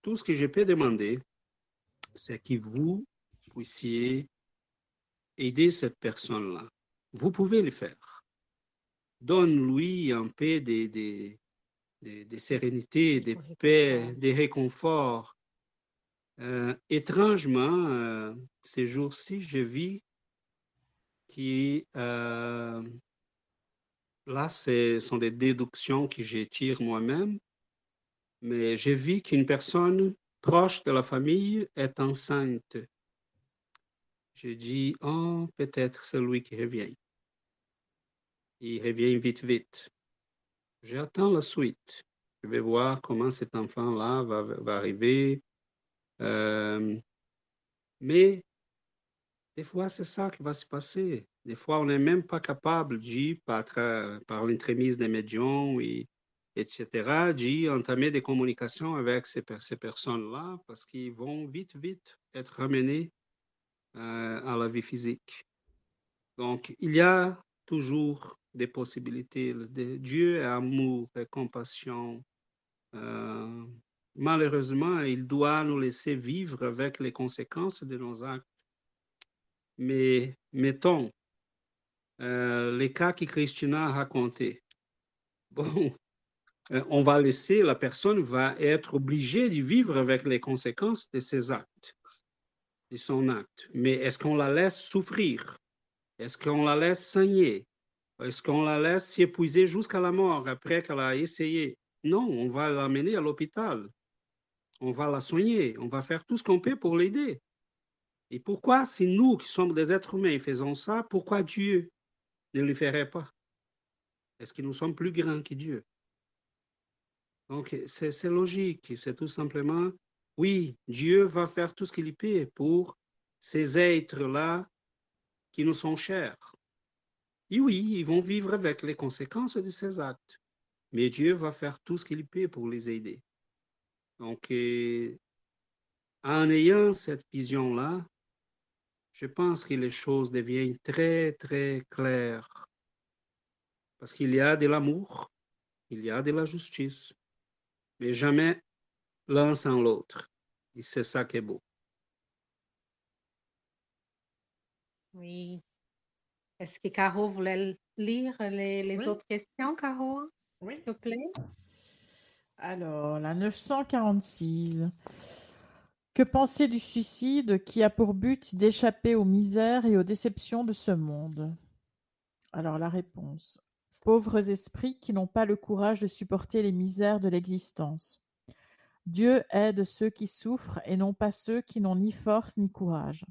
Tout ce que je peux demander, c'est que vous puissiez aider cette personne-là. Vous pouvez le faire. Donne-lui un peu de, de, de, sérénité, de paix, de réconfort. Euh, étrangement, euh, ces jours-ci, je vis qui, euh, là, ce sont des déductions que j'étire moi-même, mais j'ai vu qu'une personne proche de la famille est enceinte. Je dis, oh, peut-être c'est lui qui revient. Il revient vite, vite. J'attends la suite. Je vais voir comment cet enfant-là va, va, arriver. Euh, mais des fois, c'est ça qui va se passer. Des fois, on n'est même pas capable, de, par, par l'entremise des médiums, et, etc., d'entamer des communications avec ces, ces personnes-là parce qu'ils vont vite, vite être ramenés à la vie physique. Donc, il y a toujours des possibilités. Dieu est amour et compassion. Euh, malheureusement, il doit nous laisser vivre avec les conséquences de nos actes. Mais mettons euh, les cas que Christina a racontés. Bon, euh, on va laisser, la personne va être obligée de vivre avec les conséquences de ses actes, de son acte. Mais est-ce qu'on la laisse souffrir? Est-ce qu'on la laisse saigner? Est-ce qu'on la laisse s'épuiser jusqu'à la mort après qu'elle a essayé? Non, on va l'amener à l'hôpital. On va la soigner. On va faire tout ce qu'on peut pour l'aider. Et pourquoi, si nous qui sommes des êtres humains faisons ça, pourquoi Dieu ne le ferait pas? Est-ce que nous sommes plus grands que Dieu? Donc, c'est logique. C'est tout simplement, oui, Dieu va faire tout ce qu'il peut pour ces êtres-là qui nous sont chers. Et oui, ils vont vivre avec les conséquences de ces actes. Mais Dieu va faire tout ce qu'il peut pour les aider. Donc, en ayant cette vision-là, je pense que les choses deviennent très, très claires. Parce qu'il y a de l'amour, il y a de la justice, mais jamais l'un sans l'autre. Et c'est ça qui est beau. Oui. Est-ce que Caro voulait lire les, les autres questions, Caro? Oui. S'il te plaît. Alors, la 946. Que penser du suicide qui a pour but d'échapper aux misères et aux déceptions de ce monde? Alors la réponse. Pauvres esprits qui n'ont pas le courage de supporter les misères de l'existence. Dieu aide ceux qui souffrent et non pas ceux qui n'ont ni force ni courage.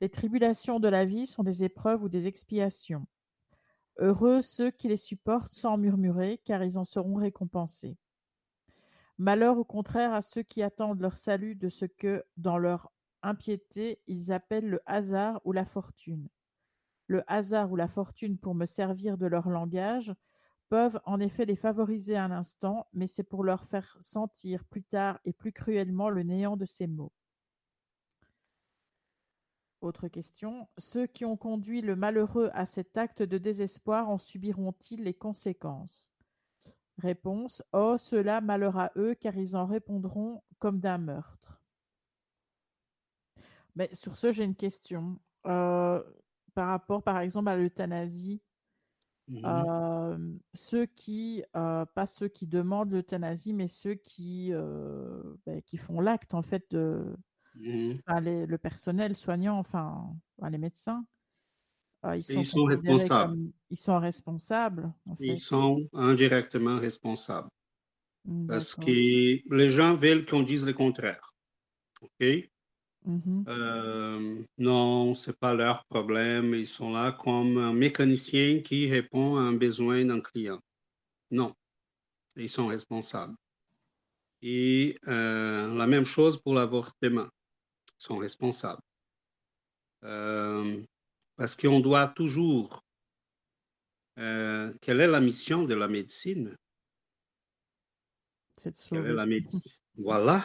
Les tribulations de la vie sont des épreuves ou des expiations. Heureux ceux qui les supportent sans murmurer, car ils en seront récompensés. Malheur au contraire à ceux qui attendent leur salut de ce que, dans leur impiété, ils appellent le hasard ou la fortune. Le hasard ou la fortune, pour me servir de leur langage, peuvent en effet les favoriser un instant, mais c'est pour leur faire sentir plus tard et plus cruellement le néant de ces mots. Autre question. Ceux qui ont conduit le malheureux à cet acte de désespoir en subiront-ils les conséquences? Réponse. Oh, cela malheur à eux, car ils en répondront comme d'un meurtre. Mais sur ce, j'ai une question. Euh, par rapport, par exemple, à l'euthanasie, mmh euh, ceux qui, euh, pas ceux qui demandent l'euthanasie, mais ceux qui, ben, qui font l'acte, en fait, de, Mmh. le personnel soignant, enfin, les médecins, ils, sont responsables. ils sont responsables. Ils sont indirectement responsables. Mmh, parce que les gens veulent qu'on dise le contraire. OK? Mmh euh, non, ce n'est pas leur problème. Ils sont là comme un mécanicien qui répond à un besoin d'un client. Non, ils sont responsables. Et euh, la même chose pour l'avortement sont responsables. Euh, parce qu'on doit toujours... Quelle est la mission de la médecine? C'est de sauver. la médecine? Voilà.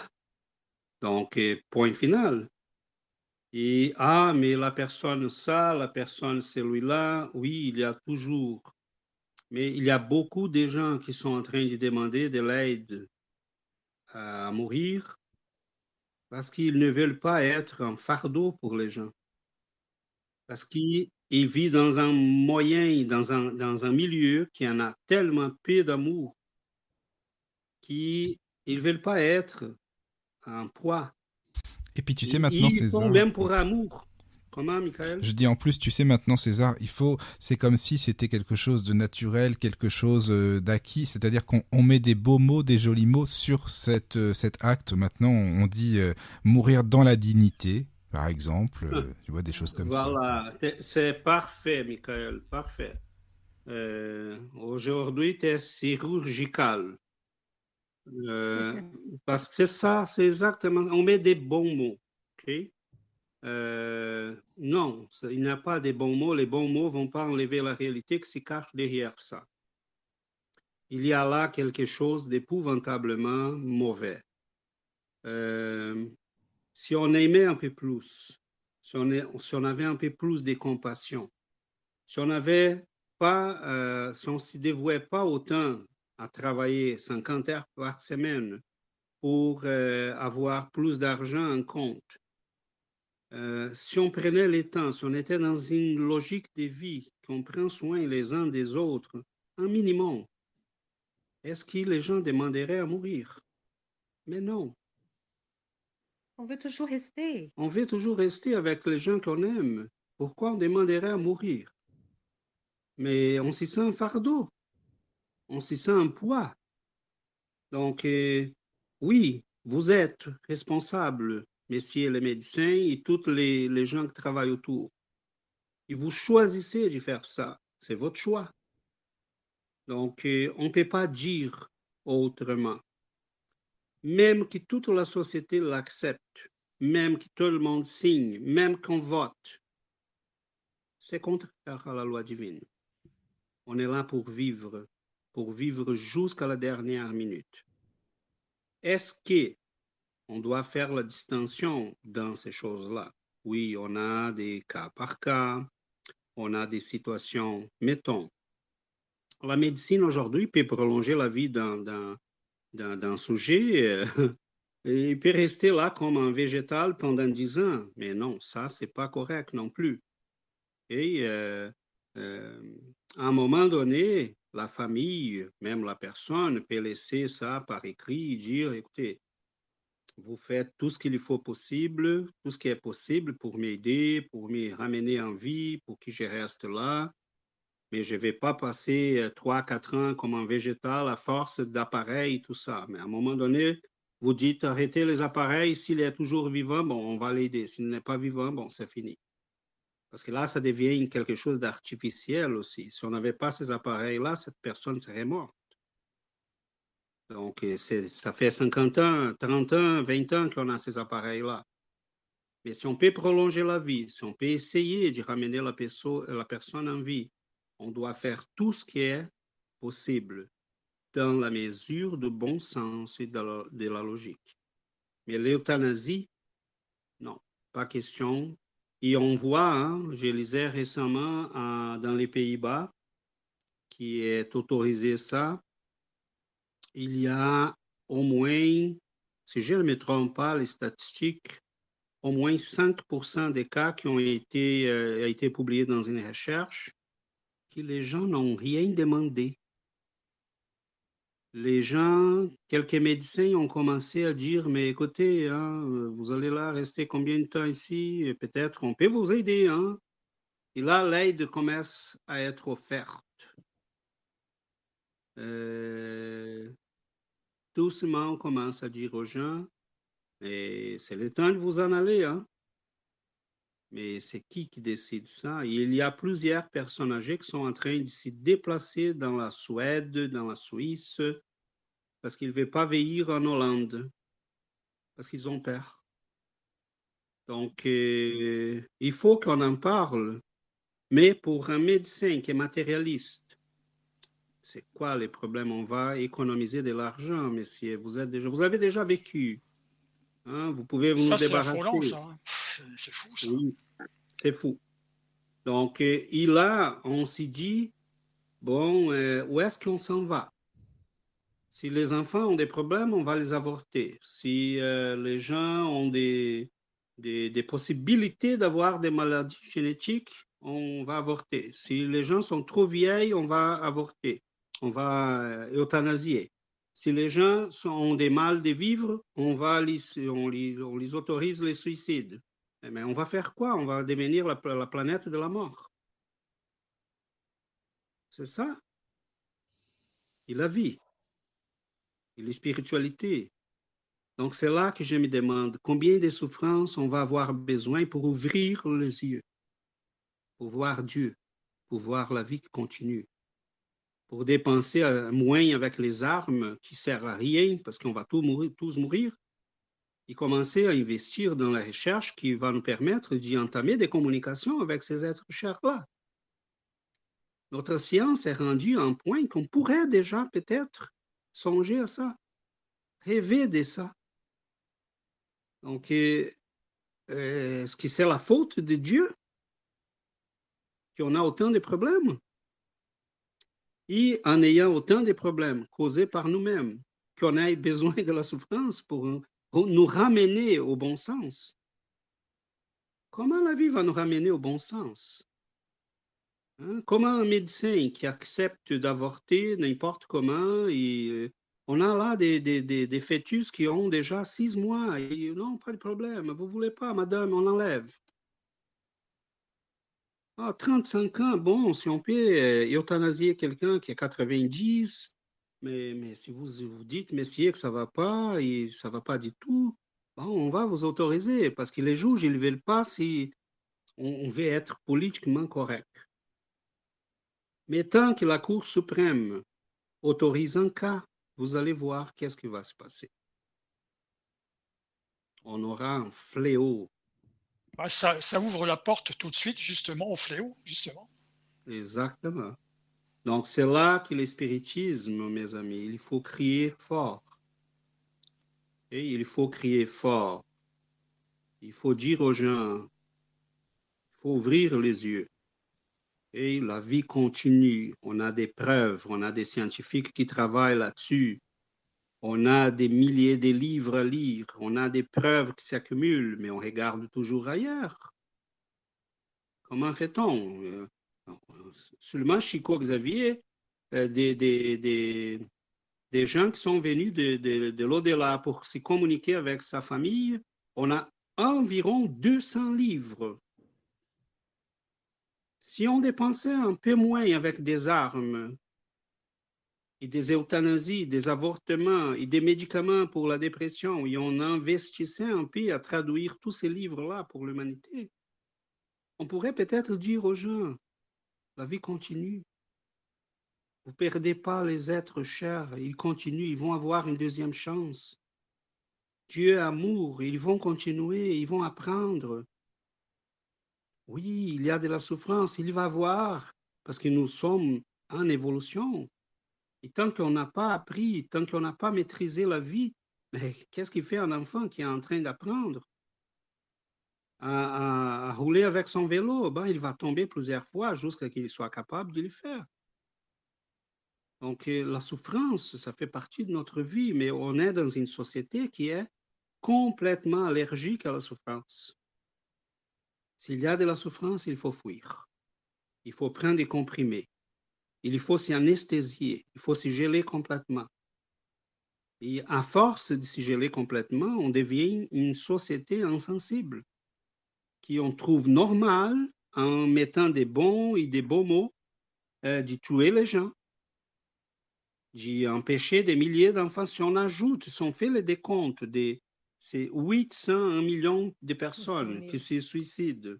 Donc, point final. Et, ah, mais la personne ça, la personne celui-là, oui, il y a toujours. Mais il y a beaucoup de gens qui sont en train de demander de l'aide à mourir parce qu'ils ne veulent pas être un fardeau pour les gens. Parce qu'ils vivent dans un moyen, dans un, dans un milieu qui en a tellement peu d'amour qu'ils ne veulent pas être un poids. Et puis tu sais maintenant, c'est Même pour amour. Comment, Michael? Je dis en plus, tu sais maintenant, César, il faut, c'est comme si c'était quelque chose de naturel, quelque chose euh, d'acquis, c'est-à-dire qu'on met des beaux mots, des jolis mots sur cette, euh, cet acte. Maintenant, on dit euh, mourir dans la dignité, par exemple, tu vois, des choses comme ça. Voilà, c'est parfait, Michael, parfait. Aujourd'hui, tu es chirurgical. Euh, parce que c'est ça, c'est exactement. On met des bons mots. ok? Euh, non, il n'y a pas de bons mots. Les bons mots ne vont pas enlever la réalité qui se cache derrière ça. Il y a là quelque chose d'épouvantablement mauvais. Euh, si on aimait un peu plus, si on, avait un peu plus de compassion, si on n'avait pas, si on ne dévouait pas autant à travailler 50 heures par semaine pour euh, avoir plus d'argent en compte, euh, si on prenait les temps, si on était dans une logique de vie, qu'on prend soin les uns des autres, un minimum, est-ce que les gens demanderaient à mourir? Mais non. On veut toujours rester. On veut toujours rester avec les gens qu'on aime. Pourquoi on demanderait à mourir? Mais on s'y sent un fardeau. On s'y sent un poids. Donc, euh, oui, vous êtes responsable messieurs les médecins et tous les, les gens qui travaillent autour. Et vous choisissez de faire ça. C'est votre choix. Donc, euh, on ne peut pas dire autrement. Même que toute la société l'accepte, même que tout le monde signe, même qu'on vote, c'est contraire à la loi divine. On est là pour vivre, pour vivre jusqu'à la dernière minute. Est-ce que on doit faire la distinction dans ces choses-là? Oui, on a des cas par cas, on a des situations, mettons, la médecine aujourd'hui peut prolonger la vie d'un sujet, euh, [laughs] il peut rester là comme un végétal pendant 10 ans, mais non, ça, c'est pas correct non plus. Et euh, euh, à un moment donné, la famille, même la personne, peut laisser ça par écrit, dire, écoutez, vous faites tout ce qu'il faut possible, tout ce qui est possible pour m'aider, pour me ramener en vie, pour que je reste là. Mais je ne vais pas passer euh, trois, quatre ans comme un végétal à force d'appareils, tout ça. Mais à un moment donné, vous dites arrêtez les appareils. S'il est toujours vivant, bon, on va l'aider. S'il n'est pas vivant, bon, c'est fini. Parce que là, ça devient quelque chose d'artificiel aussi. Si on n'avait pas ces appareils-là, cette personne serait morte. Donc, ça fait 50 ans, 30 ans, 20 ans qu'on a ces appareils-là. Mais si on peut prolonger la vie, si on peut essayer de ramener la, la personne en vie, on doit faire tout ce qui est possible dans la mesure du bon sens et de la, logique. Mais l'euthanasie, non, pas question. Et on voit, hein, je lisais récemment dans les Pays-Bas, qui est autorisé ça, il y a au moins, si je ne me trompe pas, les statistiques, au moins 5% des cas qui ont été, euh, été publiés dans une recherche, que les gens n'ont rien demandé. Les gens, quelques médecins ont commencé à dire, mais écoutez, hein, vous allez là rester combien de temps ici? Peut-être on peut vous aider. Hein? Et là, l'aide commence à être offerte. Euh, doucement, on commence à dire aux gens, mais c'est le temps de vous en aller. Hein? Mais c'est qui qui décide ça? Il y a plusieurs personnes âgées qui sont en train de se déplacer dans la Suède, dans la Suisse, parce qu'ils ne veulent pas vieillir en Hollande, parce qu'ils ont peur. Donc, euh, il faut qu'on en parle. Mais pour un médecin qui est matérialiste, c'est quoi les problèmes? On va économiser de l'argent, messieurs. Vous, êtes déjà, vous avez déjà vécu. Hein? Vous pouvez vous ça, débarrasser. C'est fou, c'est fou. Donc, euh, il là, on s'est dit, bon, euh, où est-ce qu'on s'en va? Si les enfants ont des problèmes, on va les avorter. Si euh, les gens ont des, des, possibilités d'avoir des maladies génétiques, on va avorter. Si les gens sont trop vieilles, on va avorter on va euh, euthanasier. Si les gens ont des mal de vivre, on, va les, on, les, autorise les suicides. Mais on va faire quoi? On va devenir la, planète de la mort. C'est ça. Et la vie. Et la spiritualité. Donc c'est là que je me demande combien de souffrances on va avoir besoin pour ouvrir les yeux, pour voir Dieu, pour voir la vie qui continue pour dépenser moins avec les armes qui servent à rien parce qu'on va tous mourir et commencer à investir dans la recherche qui va nous permettre d'y entamer des communications avec ces êtres chers-là. Notre science est rendue à un point qu'on pourrait déjà peut-être songer à ça, rêver de ça. Donc, euh, est-ce que c'est la faute de Dieu qu'on a autant de problèmes? Et en ayant autant de problèmes causés par nous-mêmes, qu'on ait besoin de la souffrance pour nous ramener au bon sens. Comment la vie va nous ramener au bon sens? Hein? Comment un médecin qui accepte d'avorter n'importe comment, et, euh, on a là des, des, des, fœtus qui ont déjà six mois, et non, pas de problème, vous voulez pas, madame, on l'enlève. Ah, 35 ans, bon, si on peut euh, euthanasier quelqu'un qui a 90, mais, mais si vous vous dites, messieurs, que ça ne va pas, et ça ne va pas du tout, bon, on va vous autoriser, parce que les juges, ils ne veulent pas si on, veut être politiquement correct. Mais tant que la Cour suprême autorise un cas, vous allez voir qu'est-ce qui va se passer. On aura un fléau. Bah, ça, ça ouvre la porte tout de suite, justement, au fléau, justement. Exactement. Donc, c'est là que l'espiritisme, mes amis, il faut crier fort. Et il faut crier fort. Il faut dire aux gens, il faut ouvrir les yeux. Et la vie continue. On a des preuves, on a des scientifiques qui travaillent là-dessus. On a des milliers de livres à lire, on a des preuves qui s'accumulent, mais on regarde toujours ailleurs. Comment fait-on? Euh, seulement Chico Xavier, euh, des, gens qui sont venus de, de, de l'au-delà pour se communiquer avec sa famille. On a environ 200 livres. Si on dépensait un peu moins avec des armes et des euthanasies, des avortements et des médicaments pour la dépression, et on investissait un peu à traduire tous ces livres-là pour l'humanité, on pourrait peut-être dire aux gens, la vie continue. Vous ne perdez pas les êtres chers, ils continuent, ils vont avoir une deuxième chance. Dieu amour, ils vont continuer, ils vont apprendre. Oui, il y a de la souffrance, il va voir, parce que nous sommes en évolution. Et tant qu'on n'a pas appris, tant qu'on n'a pas maîtrisé la vie, mais qu'est-ce qu'il fait un enfant qui est en train d'apprendre? À, rouler avec son vélo, il va tomber plusieurs fois jusqu'à qu'il soit capable de le faire. Donc, euh, la souffrance, ça fait partie de notre vie, mais on est dans une société qui est complètement allergique à la souffrance. S'il y a de la souffrance, il faut fuir. Il faut prendre des comprimés. Il faut s'y anesthésier. Il faut s'y geler complètement. Et à force de s'y geler complètement, on devient une société insensible qui on trouve normal en mettant des bons et des beaux mots euh, de tuer les gens, d'empêcher des milliers d'enfants. Si on ajoute, si on fait le décompte des c'est 800 millions de personnes qui se suicident.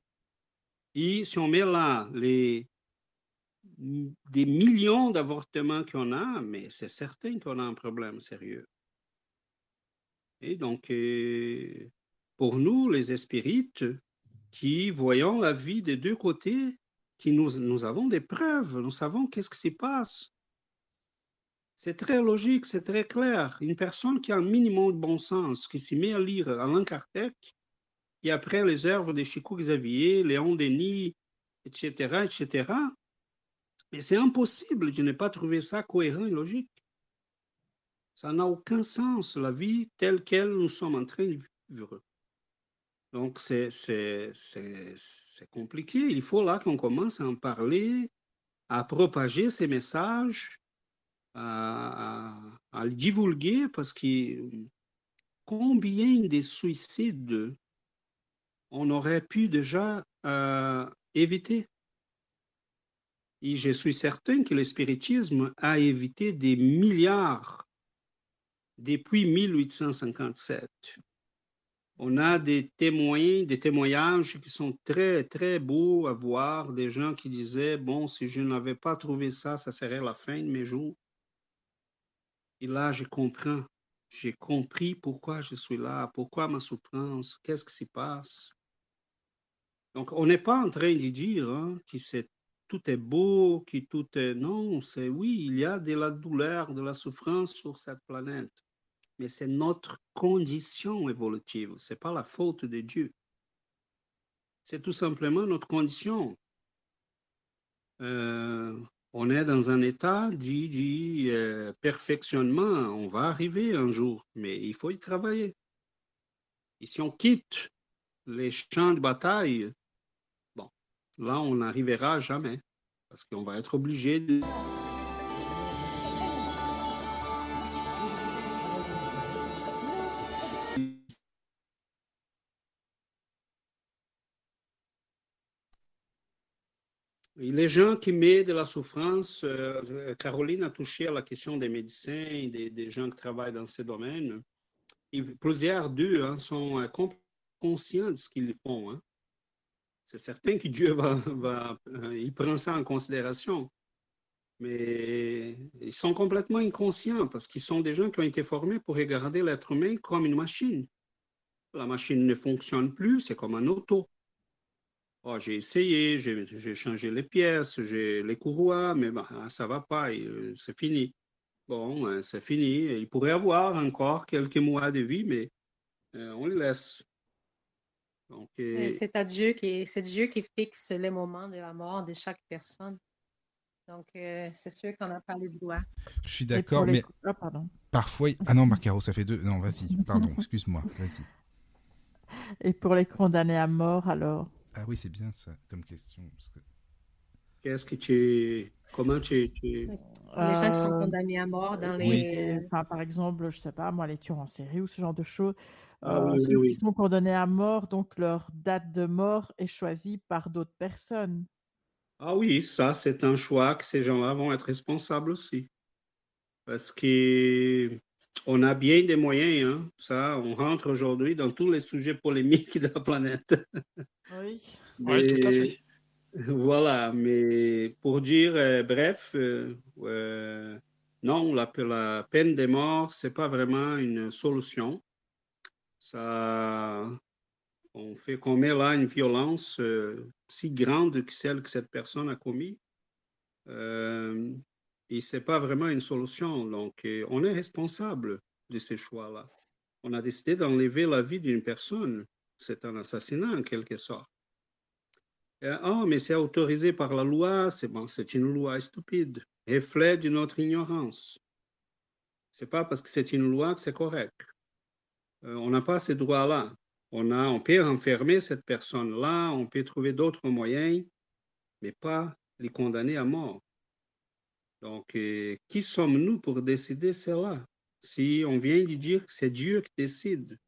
Et si on met là les, des millions d'avortements qu'on a, mais c'est certain qu'on a un problème sérieux. Et donc, euh, pour nous, les spirites, qui voyons la vie des deux côtés, qui nous, nous avons des preuves, nous savons qu'est-ce qui se passe. C'est très logique, c'est très clair. Une personne qui a un minimum de bon sens, qui s'y met à lire Alain Kardec, et après les œuvres de Chico Xavier, Léon Denis, etc., etc., mais c'est impossible de ne pas trouver ça cohérent et logique. Ça n'a aucun sens, la vie telle qu'elle nous sommes en train de vivre. Donc, c'est compliqué. Il faut là qu'on commence à en parler, à propager ces messages, à, à, le divulguer, parce que combien de suicides on aurait pu déjà euh, éviter? Et je suis certain que le spiritisme a évité des milliards depuis 1857 on a des témoins, des témoignages qui sont très, très beaux à voir, des gens qui disaient, bon, si je n'avais pas trouvé ça, ça serait la fin de mes jours. Et là, je comprends. J'ai compris pourquoi je suis là, pourquoi ma souffrance, qu'est-ce qui se passe. Donc, on n'est pas en train de dire hein, que tout est beau, que tout est... Non, c'est oui, il y a de la douleur, de la souffrance sur cette planète mais c'est notre condition évolutive, ce n'est pas la faute de Dieu. C'est tout simplement notre condition. Euh, on est dans un état de, euh, perfectionnement. On va arriver un jour, mais il faut y travailler. Et si on quitte les champs de bataille, bon, là, on n'arrivera jamais parce qu'on va être obligé de... les gens qui mettent de la souffrance, euh, Caroline a touché à la question des médecins, des, gens qui travaillent dans ce domaine. plusieurs d'eux hein, sont euh, conscients de ce qu'ils font. Hein. C'est certain que Dieu va, va euh, prend ça en considération. Mais ils sont complètement inconscients parce qu'ils sont des gens qui ont été formés pour regarder l'être humain comme une machine. La machine ne fonctionne plus, c'est comme un auto. Oh, j'ai essayé, j'ai changé les pièces, j'ai les courroies, mais bah, ça va pas, euh, c'est fini. Bon, euh, c'est fini. Il pourrait avoir encore quelques mois de vie, mais euh, on les laisse. C'est à Dieu qui, c'est Dieu qui fixe les moments de la mort de chaque personne. Donc, c'est sûr qu'on n'a pas le droit. Je suis d'accord, mais ah, parfois. Ah non, Marcaro, ça fait deux. Non, vas-y, pardon, [laughs] excuse-moi, vas-y. Et pour les condamnés à mort, alors? Ah oui, c'est bien ça comme question. Qu'est-ce que tu. Comment tu. Les gens qui sont euh, condamnés à mort dans les. Enfin, par exemple, je sais pas, moi, les tueurs en série ou ce genre de choses. Ah euh, ceux qui sont condamnés à mort, donc leur date de mort est choisie par d'autres personnes. Ah oui, ça, c'est un choix que ces gens-là vont être responsables aussi. Parce que on a bien des moyens, hein. ça, on rentre aujourd'hui dans tous les sujets polémiques de la planète. Oui, tout à fait. Voilà, mais pour dire, euh, bref, euh, euh, non, la, la, peine de mort, ce n'est pas vraiment une solution. Ça, on fait qu'on met là une violence si grande que celle que cette personne a commise. Et ce n'est pas vraiment une solution. Donc, euh, on est responsable de ces choix-là. On a décidé d'enlever la vie d'une personne. C'est un assassinat en quelque sorte. oh, mais c'est autorisé par la loi. C'est bon, c'est une loi stupide, reflet de notre ignorance. C'est pas parce que c'est une loi que c'est correct. Euh, on n'a pas ces droits-là. On, a, on peut enfermer cette personne-là, on peut trouver d'autres moyens, mais pas les condamner à mort. Donc, euh, qui sommes-nous pour décider cela? Si on vient de dire que c'est Dieu qui décide,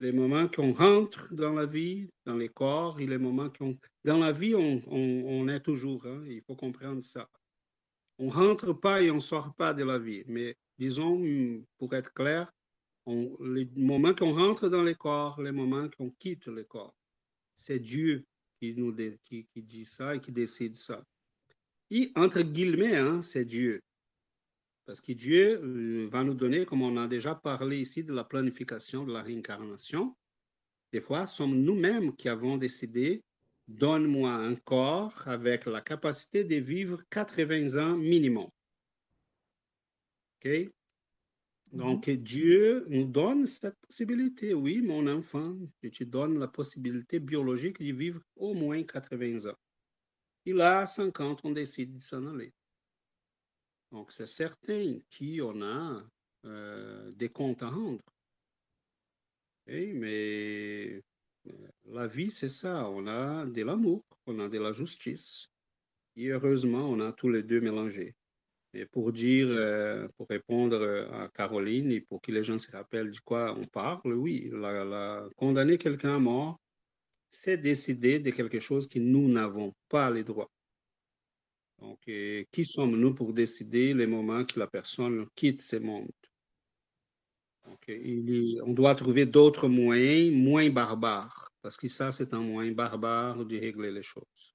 les moments qu'on rentre dans la vie, dans les corps, et les moments qu'on... Dans la vie, on, est toujours, hein, il faut comprendre ça. On rentre pas et on sort pas de la vie, mais disons, pour être clair, les moments qu'on rentre dans les corps, les moments qu'on quitte les corps, c'est Dieu qui nous qui dit ça et qui décide ça. Et entre guillemets, hein, c'est Dieu. Parce que Dieu euh, va nous donner, comme on a déjà parlé ici de la planification de la réincarnation, des fois, sommes nous-mêmes qui avons décidé, donne-moi un corps avec la capacité de vivre 80 ans minimum. OK? Donc, mhm. Dieu nous donne cette possibilité. Oui, mon enfant, je te donne la possibilité biologique de vivre au moins 80 ans. Et là, à 50, on décide de s'en aller. Donc, c'est certain qu'on a euh, des comptes à rendre. mais euh, la vie, c'est ça. On a de l'amour, on a de la justice. Et heureusement, on a tous les deux mélangés. Et pour dire, euh, pour répondre à Caroline et pour que les gens se rappellent de quoi on parle, oui, la condamner quelqu'un à mort, c'est décider de quelque chose que nous n'avons pas les droits. Donc, euh, qui sommes-nous pour décider les moments que la personne quitte ce monde? il, on doit trouver d'autres moyens moins barbares, parce que ça, c'est un moyen barbare de régler les choses.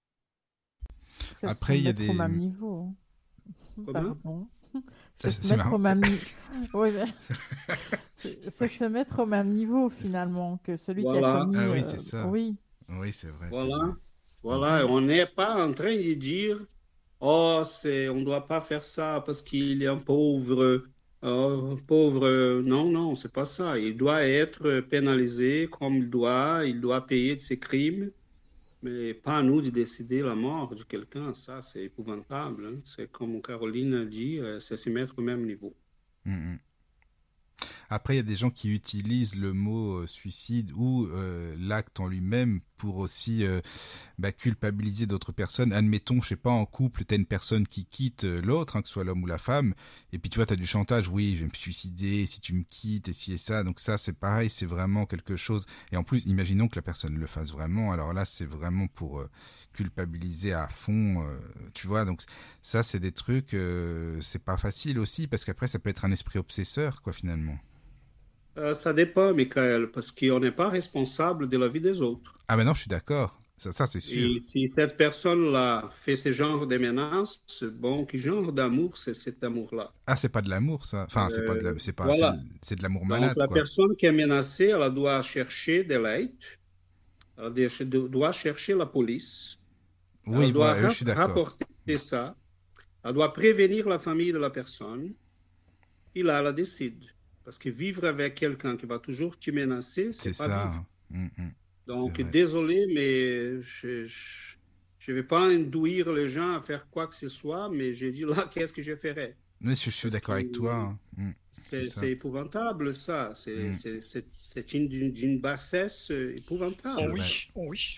Après, il y a des. Au même niveau. Pardon. C'est se mettre au même oui, [laughs] c'est se mettre au même niveau finalement que celui qui a commis. Ah oui, c'est ça. Oui, oui c'est vrai. Voilà. Voilà, on n'est pas en train de dire oh, c'est, on ne doit pas faire ça parce qu'il est un pauvre. Oh, pauvre, non, non, c'est pas ça. Il doit être pénalisé comme il doit, il doit payer de ses crimes, mais pas à nous de décider la mort de quelqu'un. Ça, c'est épouvantable. Hein. C'est comme Caroline a dit, euh, c'est se mettre au même niveau. Mm, mm. Après, il y a des gens qui utilisent le mot euh, suicide ou euh, l'acte en lui-même pour aussi euh, bah, culpabiliser d'autres personnes. Admettons, je sais pas, en couple, tu as une personne qui quitte l'autre, hein, que ce soit l'homme ou la femme, et puis tu vois, tu as du chantage, oui, je vais me suicider si tu me quittes et si et ça. Donc ça, c'est pareil, c'est vraiment quelque chose. Et en plus, imaginons que la personne le fasse vraiment. Alors là, c'est vraiment pour culpabiliser à fond, tu vois. Donc ça, c'est des trucs, c'est pas facile aussi, parce qu'après, ça peut être un esprit obsesseur, quoi, finalement. Euh, ça dépend, Michael, parce qu'on n'est pas responsable de la vie des autres. Ah, ben non, je suis d'accord. Ça, ça c'est sûr. Et si cette personne-là fait ce genre de menaces, bon, quel genre d'amour c'est cet amour-là? Ah, c'est pas de l'amour, ça. Enfin, c'est pas de c'est pas, c'est de l'amour malade. la personne qui est menacée, elle doit chercher de l'aide, elle doit chercher la police. Oui, elle doit je suis rapporter ça. Elle doit prévenir la famille de la personne. Et là, elle décide. Parce que vivre avec quelqu'un qui va toujours te menacer, c'est pas ça. Mm, mm. Donc, désolé, mais je ne vais pas induire les gens à faire quoi que ce soit, mais j'ai dit là, [laughs] qu'est-ce que je ferais? Mais je suis d'accord avec toi. Mm, c'est épouvantable, ça. C'est une, une, bassesse épouvantable. Oh oui, oh oui.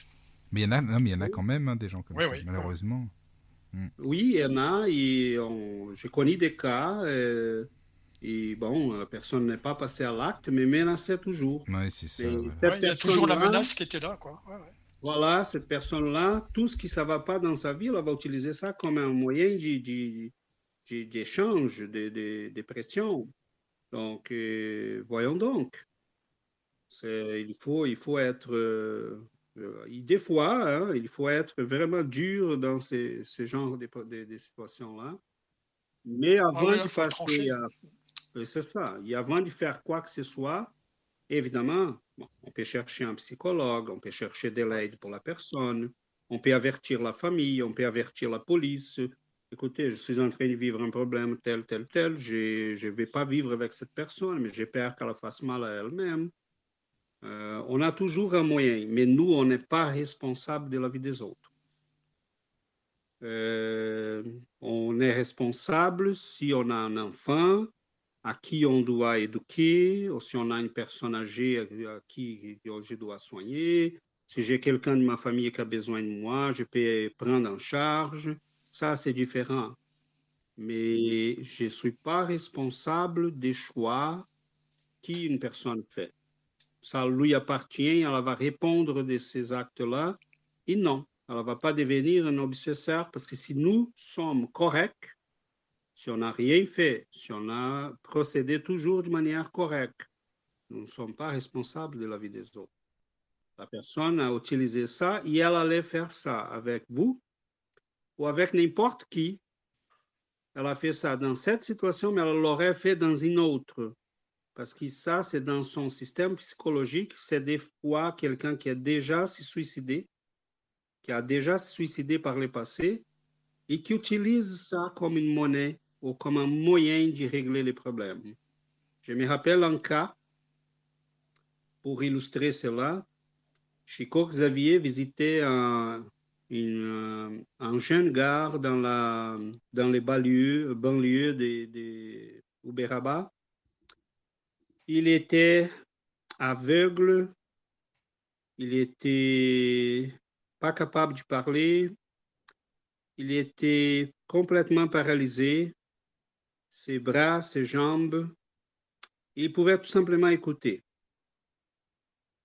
Mais il y en a, non, mais il y en a quand même hein, des gens comme ça, malheureusement. Oui, il y en a. Et on, je connais des cas. Euh, et bon, la personne n'est pas passée à l'acte, mais menaçait toujours. Oui, c'est ça. il y a toujours la menace qui était là, quoi. voilà, cette personne-là, tout ce qui ne va pas dans sa vie, elle va utiliser ça comme un moyen d'échange, de, de, de, pression. Donc, euh, voyons donc. Il faut, il faut être... Euh, des fois, hein, il faut être vraiment dur dans ces, ces genres de, de situations-là. Mais ah avant de passer à c'est ça. Avant de faire quoi que ce soit, évidemment, on peut chercher un psychologue, on peut chercher de l'aide pour la personne, on peut avertir la famille, on peut avertir la police. Écoutez, je suis en train de vivre un problème tel, tel, tel, je ne vais pas vivre avec cette personne, mais j'ai peur qu'elle fasse mal à elle-même. Euh, on a toujours un moyen, mais nous, on n'est pas responsable de la vie des autres. Euh, on est responsable si on a un enfant, à qui on doit éduquer, ou si on a une personne âgée à qui je dois soigner, si j'ai quelqu'un de ma famille qui a besoin de moi, je peux prendre en charge. Ça, c'est différent. Mais je ne suis pas responsable des choix qu'une personne fait. Ça lui appartient, elle va répondre de ces actes-là. Et non, elle ne va pas devenir un obsesseur parce que si nous sommes corrects, si on n'a rien fait, si on a procédé toujours de manière correcte, nous ne sommes pas responsables de la vie des autres. La personne a utilisé ça et elle allait faire ça avec vous ou avec n'importe qui. Elle a fait ça dans cette situation, mais elle l'aurait fait dans une autre. Parce que ça, c'est dans son système psychologique, c'est des fois quelqu'un qui a déjà se suicidé, qui a déjà se suicidé par le passé et qui utilise ça comme une monnaie ou comme un moyen de régler les problèmes. Je me rappelle un cas, pour illustrer cela, Chico Xavier visitait un, un jeune gare dans, la, dans les banlieues, banlieues de, de Uberaba. Il était aveugle, il était pas capable de parler, il était complètement paralysé, ses bras, ses jambes. Il pouvait tout simplement écouter.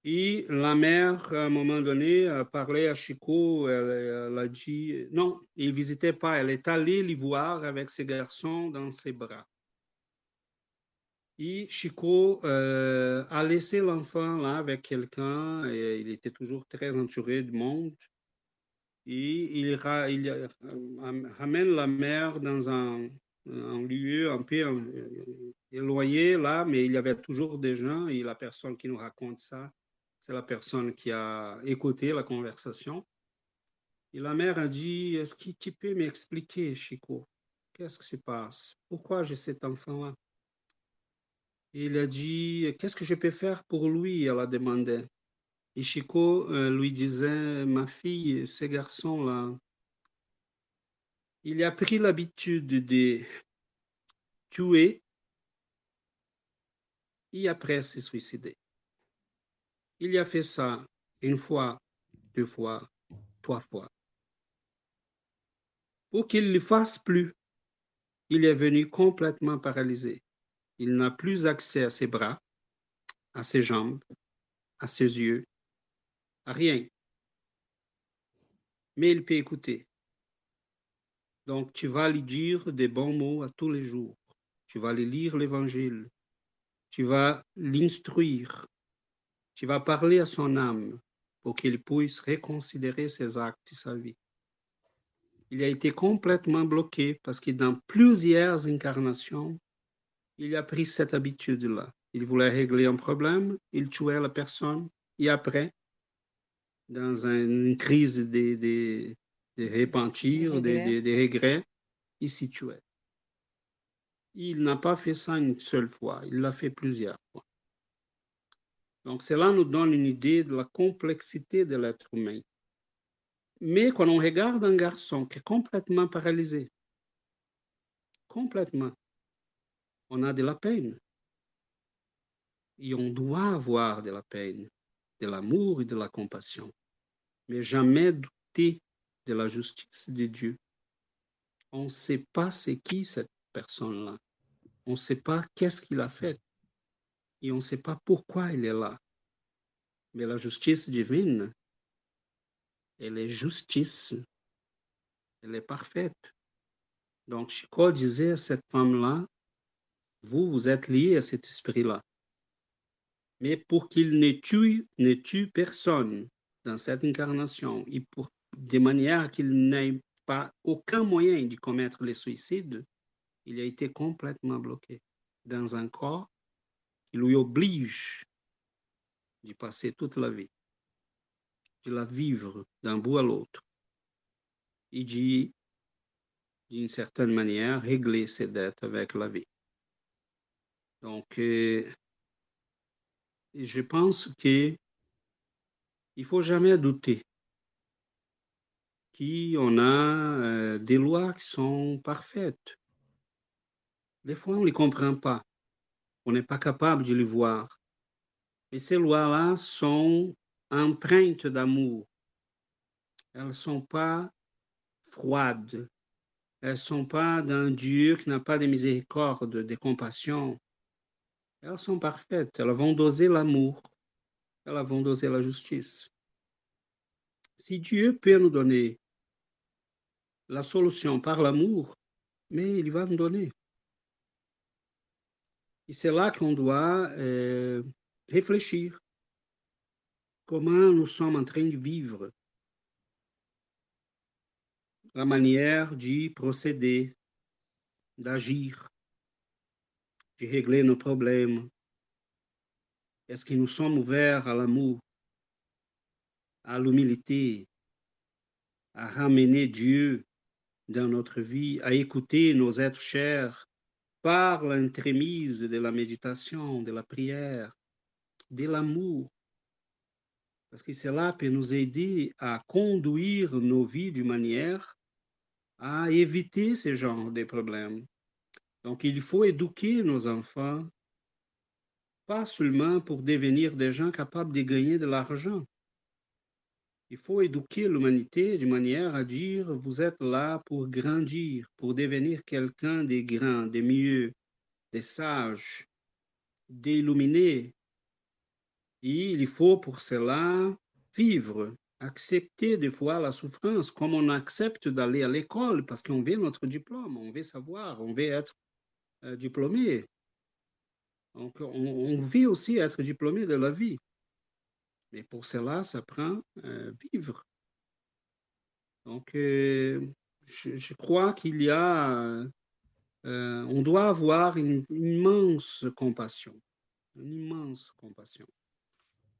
Et la mère, à un moment donné, a parlé à Chico, elle, a dit, non, il ne visitait pas, elle est allée l'y voir avec ses garçons dans ses bras. Et Chico euh, a laissé l'enfant là avec quelqu'un et il était toujours très entouré du monde. Et il, il euh, ramène la mère dans un, un lieu un peu éloigné là, mais il y avait toujours des gens et la personne qui nous raconte ça, c'est la personne qui a écouté la conversation. Et la mère a dit, est-ce que tu peux m'expliquer, Chico, qu'est-ce qui se passe? Pourquoi j'ai cet enfant-là? Il a dit, qu'est-ce que je peux faire pour lui? Elle a demandé. Et Chico euh, lui disait, ma fille, ce garçon-là, il a pris l'habitude de tuer et après se suicider. Il a fait ça une fois, deux fois, trois fois. Pour qu'il ne le fasse plus, il est venu complètement paralysé. Il n'a plus accès à ses bras, à ses jambes, à ses yeux, à rien. Mais il peut écouter. Donc, tu vas lui dire des bons mots à tous les jours. Tu vas lui lire l'évangile. Tu vas l'instruire. Tu vas parler à son âme pour qu'il puisse reconsidérer ses actes et sa vie. Il a été complètement bloqué parce que dans plusieurs incarnations, il a pris cette habitude-là. Il voulait régler un problème, il tuait la personne, et après, dans une crise de, de repentir, de, de, regrets, il s'y tuait. Il n'a pas fait ça une seule fois, il l'a fait plusieurs fois. Donc cela nous donne une idée de la complexité de l'être humain. Mais quand on regarde un garçon qui est complètement paralysé, complètement, on a de la peine. Et on doit avoir de la peine, de l'amour et de la compassion. Mais jamais douter de la justice de Dieu. On ne sait pas c'est qui cette personne-là. On ne sait pas qu'est-ce qu'il a fait. Et on ne sait pas pourquoi il est là. Mais la justice divine, elle est justice. Elle est parfaite. Donc, Chico disait à cette femme-là, vous, vous êtes lié à cet esprit-là. Mais pour qu'il ne tue, ne tue personne dans cette incarnation, et pour, de manière qu'il n'ait pas aucun moyen de commettre le suicide, il a été complètement bloqué dans un corps qui lui oblige de passer toute la vie, de la vivre d'un bout à l'autre, et d'une certaine manière, régler ses dettes avec la vie. Donc, euh, je pense qu'il ne faut jamais douter qu'on a euh, des lois qui sont parfaites. Des fois, on ne les comprend pas. On n'est pas capable de les voir. Mais ces lois-là sont empreintes d'amour. Elles ne sont pas froides. Elles ne sont pas d'un Dieu qui n'a pas de miséricorde, de compassion. Elles sont parfaites. Elles vont doser l'amour. Elles vont doser la justice. Si Dieu peut nous donner la solution par l'amour, mais il va nous donner. Et c'est là qu'on doit euh, réfléchir. Comment nous sommes en train de vivre, la manière d'y procéder, d'agir de régler nos problèmes. Est-ce que nous sommes ouverts à l'amour, à l'humilité, à ramener Dieu dans notre vie, à écouter nos êtres chers par l'entremise de la méditation, de la prière, de l'amour. Parce que cela peut nous aider à conduire nos vies d'une manière à éviter ce genre de problèmes. Donc, il faut éduquer nos enfants, pas seulement pour devenir des gens capables de gagner de l'argent. Il faut éduquer l'humanité de manière à dire, vous êtes là pour grandir, pour devenir quelqu'un de grand, de mieux, de sage, d'illuminé. Et il faut pour cela vivre, accepter des fois la souffrance, comme on accepte d'aller à l'école parce qu'on veut notre diplôme, on veut savoir, on veut être euh, diplômé. On Donc, on, vit aussi être diplômé de la vie. Mais pour cela, ça prend euh, vivre. Donc, euh, je, crois qu'il y a, euh, on doit avoir une, immense compassion, une immense compassion.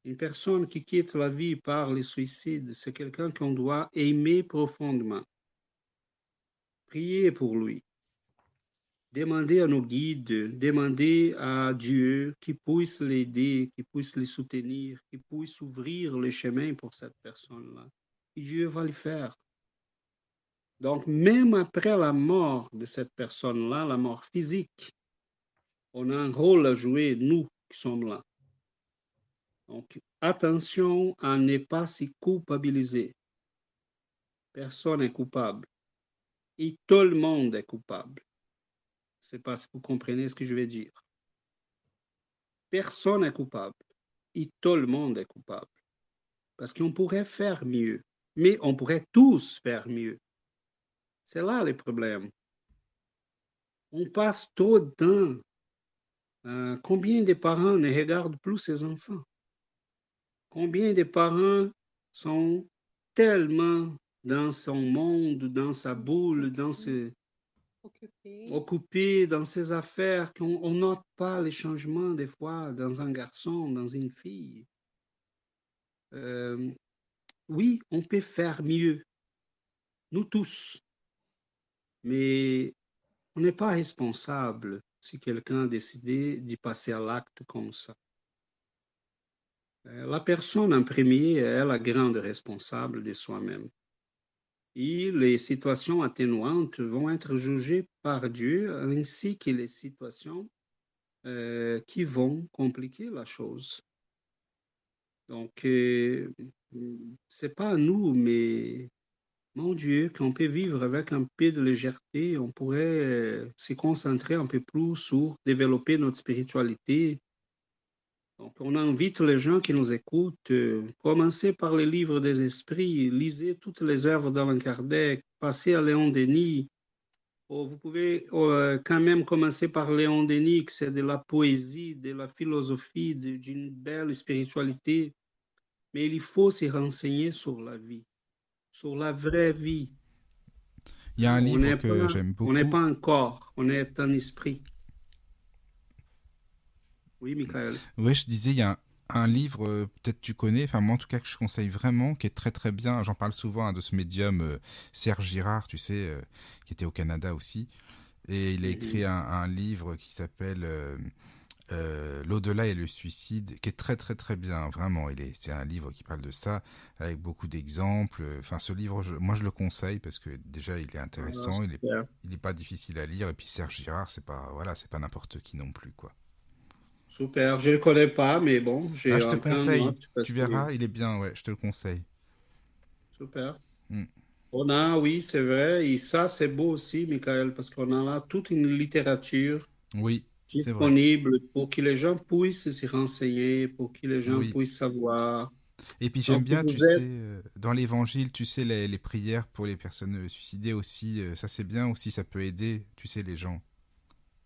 Une personne qui quitte la vie par le suicide, c'est quelqu'un qu'on doit aimer profondément. Prier pour lui. Demander à nos guides, demander à Dieu qui puisse l'aider, qui puisse le soutenir, qui puisse ouvrir le chemin pour cette personne-là. Et Dieu va le faire. Donc, même après la mort de cette personne-là, la mort physique, on a un rôle à jouer, nous qui sommes là. Donc, attention à ne pas s'y culpabiliser. Personne n'est coupable. Et tout le monde est coupable. Je ne sais pas si vous comprenez ce que je veux dire. Personne n'est coupable. Et tout le monde est coupable. Parce qu'on pourrait faire mieux. Mais on pourrait tous faire mieux. C'est là le problème. On passe trop de temps. Euh, combien de parents ne regardent plus ses enfants? Combien de parents sont tellement dans son monde, dans sa boule, dans ses... occupés dans ses affaires qu'on ne note pas les changements des fois dans un garçon, dans une fille. Euh, oui, on peut faire mieux, nous tous. Mais on n'est pas responsable si quelqu'un a décidé d'y passer à l'acte comme ça. Euh, la personne en premier est la grande responsable de soi-même. Et les situations atténuantes vont être jugées par Dieu ainsi que les situations euh, qui vont compliquer la chose. Donc, euh, c'est pas à nous, mais mon Dieu, qu'on peut vivre avec un peu de légèreté, on pourrait euh, se concentrer un peu plus sur développer notre spiritualité. Donc, on invite les gens qui nous écoutent, euh, commencez par les livres des esprits, lisez toutes les œuvres d'Alain Kardec, passez à Léon Denis. Oh, vous pouvez euh, quand même commencer par Léon Denis, c'est de la poésie, de la philosophie, d'une belle spiritualité. Mais il faut se renseigner sur la vie sur la vraie vie. Il y a un livre que j'aime beaucoup. On n'est pas un corps, on est un esprit. Oui, Michael. Oui, je disais, il y a un, livre, euh, peut-être tu connais, enfin moi en tout cas que je conseille vraiment, qui est très très bien. J'en parle souvent hein, de ce médium euh, Serge Girard, tu sais, euh, qui était au Canada aussi. Et il a écrit un, un livre qui s'appelle L'au-delà et le suicide, qui est très très très bien, vraiment. C'est un livre qui parle de ça, avec beaucoup d'exemples. Enfin, ce livre, moi je le conseille parce que déjà il est intéressant, il est, il est pas difficile à lire. Et puis Serge Girard, c'est pas, voilà, c'est pas n'importe qui non plus, quoi. Super, je le connais pas, mais bon, j'ai. Ah, je te conseille, tu verras, il est bien, ouais, je te le conseille. Super. Hmm. On a, oui, c'est vrai, et ça c'est beau aussi, Michael, parce qu'on a là toute une littérature. Oui disponible pour que les gens puissent se renseigner, pour que les gens puissent savoir. Et puis j'aime bien, tu sais, euh, dans l'évangile, tu sais, les, prières pour les personnes euh, suicidées aussi, euh, ça c'est bien aussi, ça peut aider, tu sais, les gens.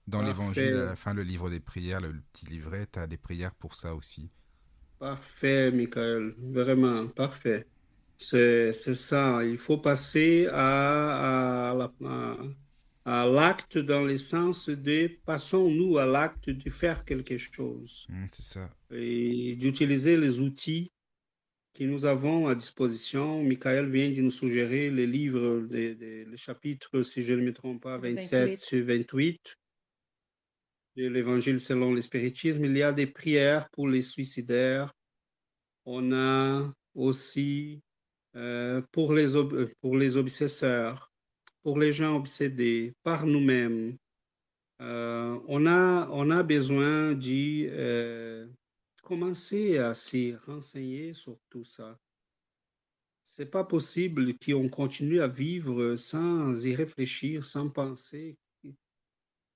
Dans l'évangile, à la fin, le livre des prières, le, petit livret, tu as des prières pour ça aussi. Parfait, Michael, vraiment, parfait. C'est ça, il faut passer à, à la, à l'acte dans le sens de passons-nous à l'acte de faire quelque chose. Mmh, c'est ça. Et d'utiliser les outils que nous avons à disposition. Michael vient de nous suggérer les livres, les, chapitres, si je ne me trompe pas, 27 et 28 de l'Évangile selon l'espiritisme. Il y a des prières pour les suicidaires. On a aussi euh, pour, les pour les obsesseurs pour les gens obsédés par nous-mêmes, euh, on, a, on a besoin de euh, commencer à se renseigner sur tout ça. C'est pas possible qu'on continue à vivre sans y réfléchir, sans penser.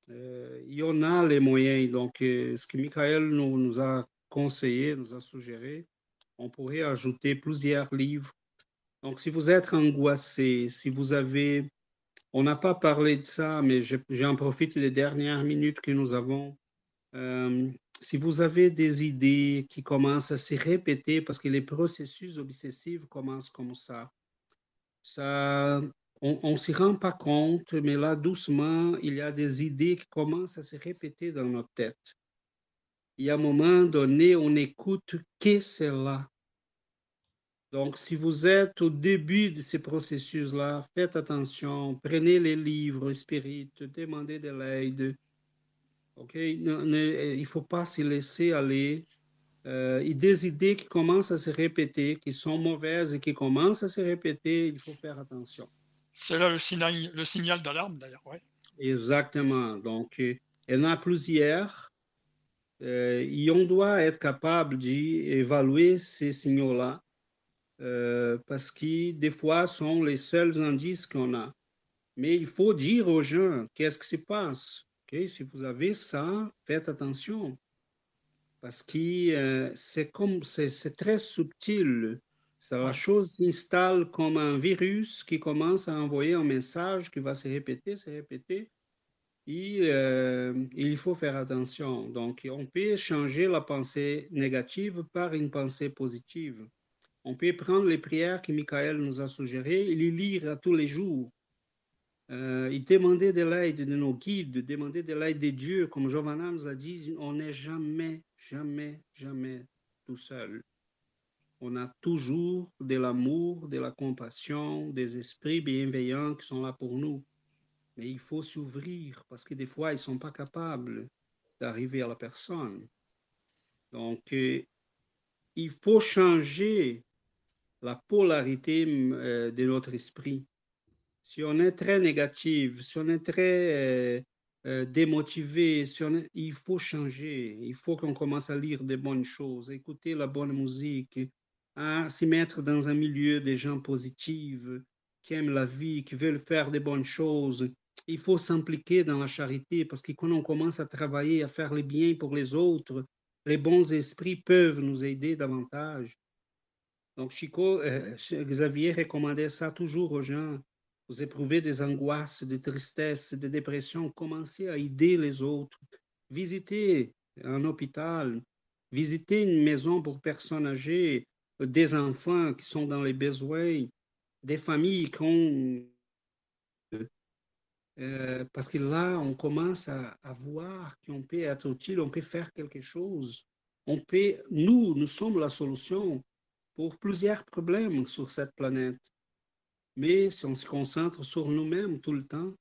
Euh, il y en a les moyens. Donc, ce que Michael nous, nous a conseillé, nous a suggéré, on pourrait ajouter plusieurs livres. Donc, si vous êtes angoissé, si vous avez on n'a pas parlé de ça, mais j'en profite des dernières minutes que nous avons. Euh, si vous avez des idées qui commencent à se répéter, parce que les processus obsessifs commencent comme ça, ça on ne s'y rend pas compte, mais là, doucement, il y a des idées qui commencent à se répéter dans notre tête. Y a un moment donné, on écoute que c'est là? Donc, si vous êtes au début de ces processus-là, faites attention, prenez les livres spirites, demandez de l'aide. OK? il ne faut pas se laisser aller. Euh, et des idées qui commencent à se répéter, qui sont mauvaises et qui commencent à se répéter, il faut faire attention. C'est là le signal, d'alarme, d'ailleurs. Exactement. Donc, euh, il y en a plusieurs. Euh, et on doit être capable d'évaluer ces signaux-là euh, parce que des fois, sont les seuls indices qu'on a. Mais il faut dire aux gens qu'est-ce qui se passe. Si vous avez ça, faites attention. Parce que c'est comme c'est très subtil. La chose s'installe comme un virus qui commence à envoyer un message qui va se répéter, se répéter. Et euh, il faut faire attention. Donc, on peut changer la pensée négative par une pensée positive. On peut prendre les prières que Michael nous a suggérées et les lire tous les jours. Euh, et demander de l'aide de nos guides, demander de l'aide de Dieu. Comme Giovanna nous a dit, on n'est jamais, jamais, jamais tout seul on a toujours de l'amour, de la compassion, des esprits bienveillants qui sont là pour nous. Mais il faut s'ouvrir parce que des fois, ils ne sont pas capables d'arriver à la personne. Donc, euh, il faut changer la polarité euh, de notre esprit. Si on est très négatif, si on est très euh, démotivé, il faut changer. Il faut qu'on commence à lire des bonnes choses, écouter la bonne musique, à se mettre dans un milieu des gens positifs, qui aiment la vie, qui veulent faire des bonnes choses. Il faut s'impliquer dans la charité parce que quand on commence à travailler, à faire le bien pour les autres, les bons esprits peuvent nous aider davantage. Donc, Chico, euh, Xavier recommandait ça toujours aux gens. Vous éprouvez des angoisses, des tristesses, des dépressions, commencez à aider les autres. Visitez un hôpital, visitez une maison pour personnes âgées, des enfants qui sont dans les besoins, des familles qui ont... Euh, parce que là, on commence à, voir qu'on peut être utile, on peut faire quelque chose. On peut, nous, nous sommes la solution pour plusieurs problèmes sur cette planète. Mais si on se concentre sur nous-mêmes tout le temps,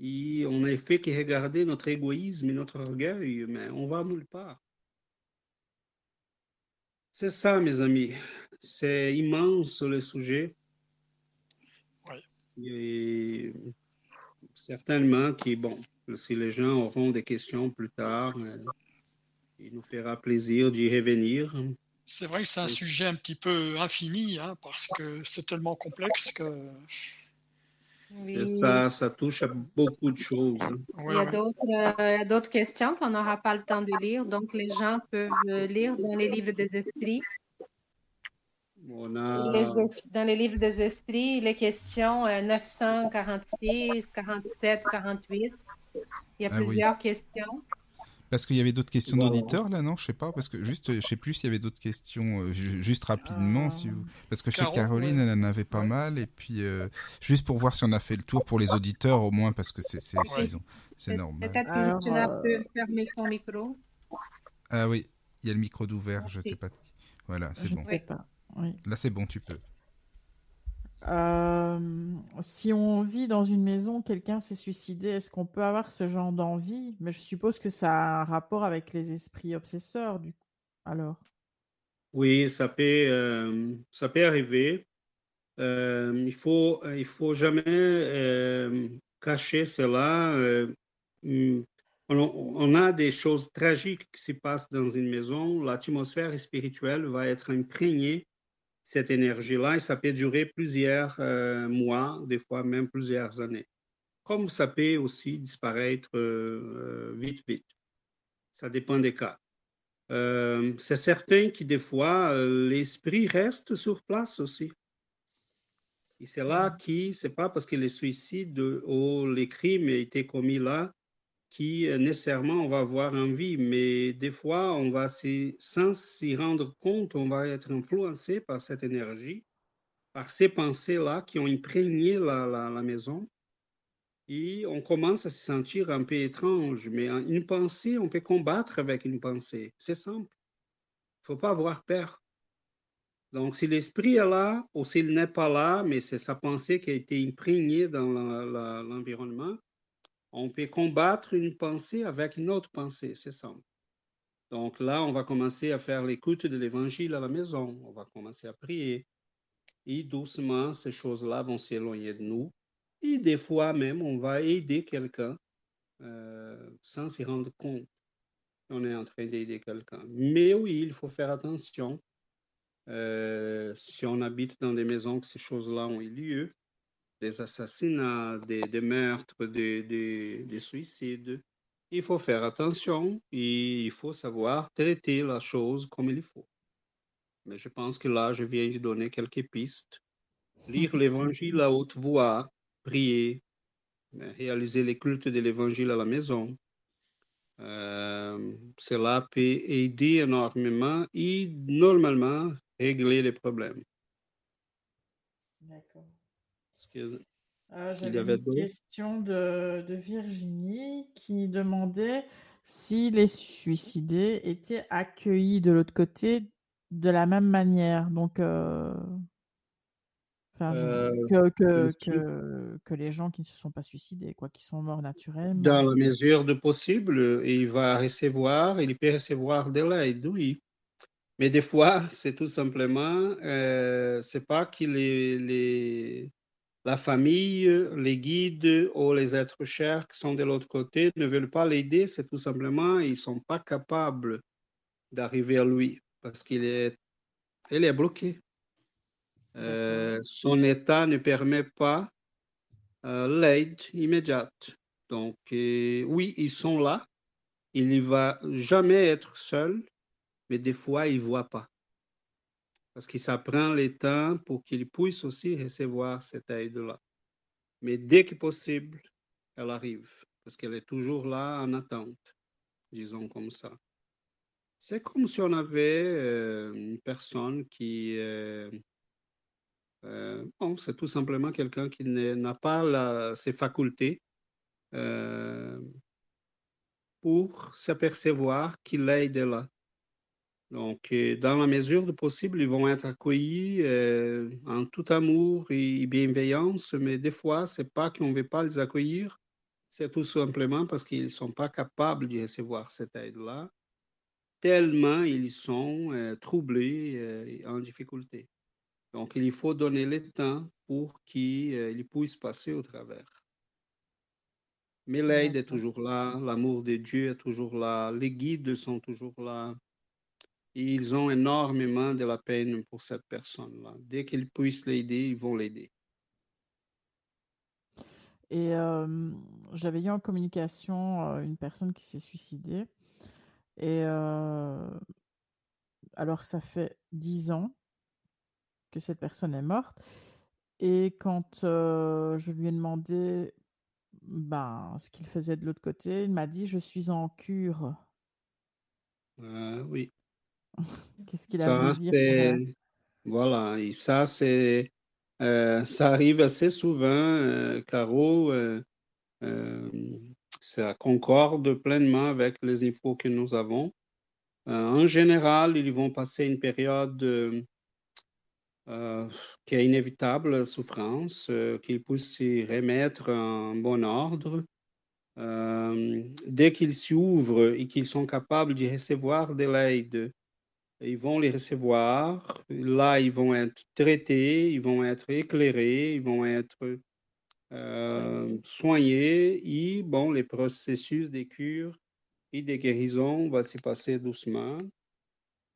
et on n'a fait que regarder notre égoïsme et notre orgueil, mais on va nulle part. C'est ça, mes amis. C'est immense le sujet. Oui. Et certainement que, bon, si les gens auront des questions plus tard, euh, il nous fera plaisir d'y revenir. C'est vrai que c'est un sujet un petit peu infini, hein, parce que c'est tellement complexe que ça, ça touche à beaucoup de choses. Hein. il y a d'autres questions qu'on n'aura pas le temps de lire, donc les gens peuvent lire dans les livres des esprits. dans les livres des esprits, les questions 946, 47, 48. Il y a ah plusieurs questions. Parce qu'il y avait d'autres questions d'auditeurs là, non? Je sais pas, parce que juste, je sais plus s'il y avait d'autres questions, euh, juste rapidement, si vous... parce que chez Caroline, elle en avait pas mal, et puis euh, juste pour voir si on a fait le tour pour les auditeurs au moins, parce que c'est c'est normal. Peut-être que tu as pu fermer ton micro. Ah oui, il y a le micro d'ouvert, je sais pas. Voilà, c'est bon. Sais pas. Oui. Là, c'est bon, tu peux. Euh, si on vit dans une maison, quelqu'un s'est suicidé, est-ce qu'on peut avoir ce genre d'envie? Mais je suppose que ça a un rapport avec les esprits obsesseurs, du coup. Alors Oui, ça peut, euh, ça peut arriver. Euh, il faut, il faut jamais cacher cela. On, on, a des choses tragiques qui se passent dans une maison. L'atmosphère spirituelle va être imprégnée cette énergie-là et ça peut durer plusieurs euh, mois, des fois même plusieurs années. Comme ça peut aussi disparaître euh, euh, vite, vite. Ça dépend des cas. c'est certain que des fois, l'esprit reste sur place aussi. Et c'est là mm. qui, c'est pas parce que les suicides ou les crimes ont été commis là qui euh, nécessairement on va avoir envie, mais des fois, on va sans s'y rendre compte, on va être influencé par cette énergie, par ces pensées-là qui ont imprégné la, la, la, maison. Et on commence à se sentir un peu étrange, mais une pensée, on peut combattre avec une pensée. C'est simple. Il ne faut pas avoir peur. Donc, si l'esprit est là ou s'il n'est pas là, mais c'est sa pensée qui a été imprégnée dans l'environnement, on peut combattre une pensée avec une autre pensée, c'est simple. Donc là, on va commencer à faire l'écoute de l'évangile à la maison, on va commencer à prier. Et doucement, ces choses-là vont s'éloigner de nous. Et des fois même, on va aider quelqu'un euh, sans s'y rendre compte qu'on est en train d'aider quelqu'un. Mais oui, il faut faire attention euh, si on habite dans des maisons que ces choses-là ont eu lieu, des assassinats, des, meurtres, des, des, suicides, il faut faire attention et il faut savoir traiter la chose comme il faut. Mais je pense que là, je viens de donner quelques pistes. Lire [laughs] l'évangile à haute voix, prier, réaliser les cultes de l'évangile à la maison, euh, cela peut aider énormément et normalement régler les problèmes. D'accord. Euh, J'avais une question de, de, Virginie qui demandait si les suicidés étaient accueillis de l'autre côté de la même manière. Donc, euh, euh, que, que, que, que, les gens qui ne se sont pas suicidés, quoi, qui sont morts naturellement. Dans la mesure de possible, il va recevoir, il peut recevoir de l'aide, oui. Mais des fois, c'est tout simplement, euh, c'est pas que les, les, la famille, les guides ou les êtres chers qui sont de l'autre côté ne veulent pas l'aider, c'est tout simplement, ils sont pas capables d'arriver à lui parce qu'il est, il est bloqué. Euh, son état ne permet pas euh, l'aide immédiate. Donc, euh, oui, ils sont là. Il ne va jamais être seul, mais des fois, il ne voit pas. Parce que ça prend le temps pour qu'il puisse aussi recevoir cette aide-là. Mais dès que possible, elle arrive, parce qu'elle est toujours là en attente, disons comme ça. C'est comme si on avait une personne qui euh, bon, c'est tout simplement quelqu'un qui n'a pas ses facultés euh, pour s'apercevoir qu'il est là. Donc, euh, dans la mesure du possible, ils vont être accueillis en tout amour et bienveillance, mais des fois, c'est pas qu'on ne veut pas les accueillir, c'est tout simplement parce qu'ils ne sont pas capables de recevoir cette aide-là, tellement ils sont troublés et en difficulté. Donc, il faut donner le temps pour qu'il euh, puisse passer au travers. Mais l'aide est toujours là, l'amour de Dieu est toujours là, les guides sont toujours là. Et ils ont énormément de la peine pour cette personne-là. Dès qu'ils puissent l'aider, ils vont l'aider. Et euh, j'avais eu en communication euh, une personne qui s'est suicidée. Et alors, ça fait dix ans que cette personne est morte. Et quand euh, je lui ai demandé ben, ce qu'il faisait de l'autre côté, il m'a dit Je suis en cure. Euh, oui. [laughs] Qu'est-ce qu'il a dire Voilà, et ça, c'est. Euh, ça arrive assez souvent, Caro. ça concorde pleinement avec les infos que nous avons. en général, ils vont passer une période euh, qui est inévitable souffrance, euh, qu'ils puissent s'y remettre en bon ordre. Euh, dès qu'ils s'ouvrent et qu'ils sont capables de recevoir de l'aide, ils vont les recevoir. Là, ils vont être traités, ils vont être éclairés, ils vont être soignés. Et bon, les processus de cure et de guérison vont se passer doucement.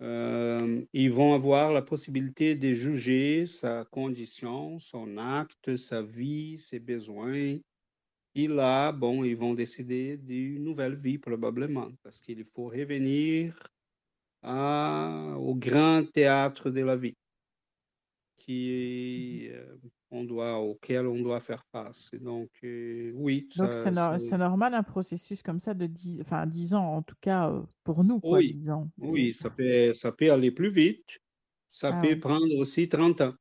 Euh, ils vont avoir la possibilité de juger sa condition, son acte, sa vie, ses besoins. Et là, bon, ils vont décider d'une nouvelle vie probablement, parce qu'il faut revenir à, au grand théâtre de la vie, qui euh, on doit, auquel on doit faire face. donc, euh, oui. Donc, c'est normal un processus comme ça de 10, enfin, 10 ans, en tout cas euh, pour nous, quoi, oui. 10 ans. Oui, ça peut, ça peut aller plus vite. Ça Ah peut oui. prendre aussi 30 ans.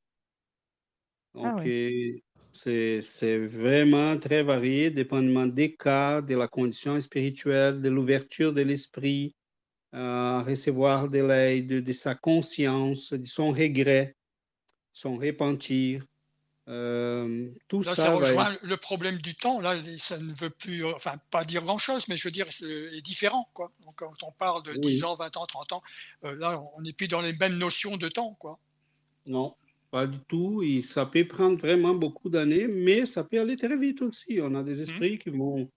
Ah Donc, oui. c'est vraiment très varié, dépendamment des cas, de la condition spirituelle, de l'ouverture de l'esprit, à recevoir de l'aide, de sa conscience, de son regret, son repentir. Euh, tout Là, ça ça rejoint être- le problème du temps. Là, ça ne veut plus, enfin, pas dire grand-chose, mais je veux dire, c'est est différent. Quoi. Donc, quand on parle de Oui. 10 ans, 20 ans, 30 ans, euh, là, on n'est plus dans les mêmes notions de temps. Quoi. Non, pas du tout. Et ça peut prendre vraiment beaucoup d'années, mais ça peut aller très vite aussi. On a des esprits qui vont,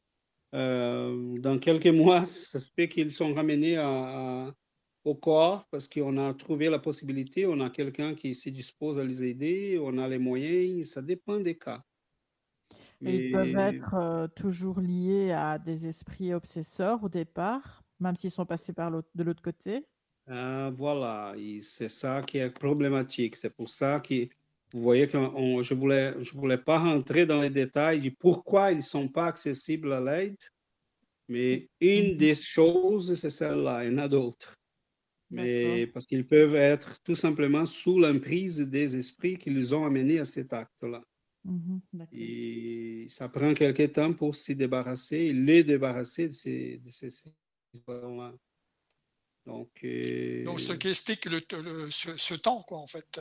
dans quelques [laughs] mois, ça se peut qu'ils sont ramenés à- à- au corps parce qu'on a trouvé la possibilité, on a quelqu'un qui se dispose à les aider, on a les moyens, ça dépend des cas. Et ils peuvent Mais être euh, toujours liés à des esprits obsesseurs au départ, même s'ils sont passés par de l'autre côté? euh, voilà, c'est ça qui est problématique. C'est pour ça que vous voyez que on- je voulais, je voulais pas rentrer dans les détails de pourquoi ils ne sont pas accessibles à l'aide, mais une Mhm. des choses, c'est celle-là, il y en a d'autres. Mais parce qu'ils peuvent être tout simplement sous l'emprise des esprits qui les ont amenés à cet acte-là. Mhm. Et ça prend quelque temps pour s'y débarrasser, les débarrasser de ces, de ces, ces histoires-là. Donc, euh, Donc, ce qui explique le, le- ce, ce temps, quoi, en fait.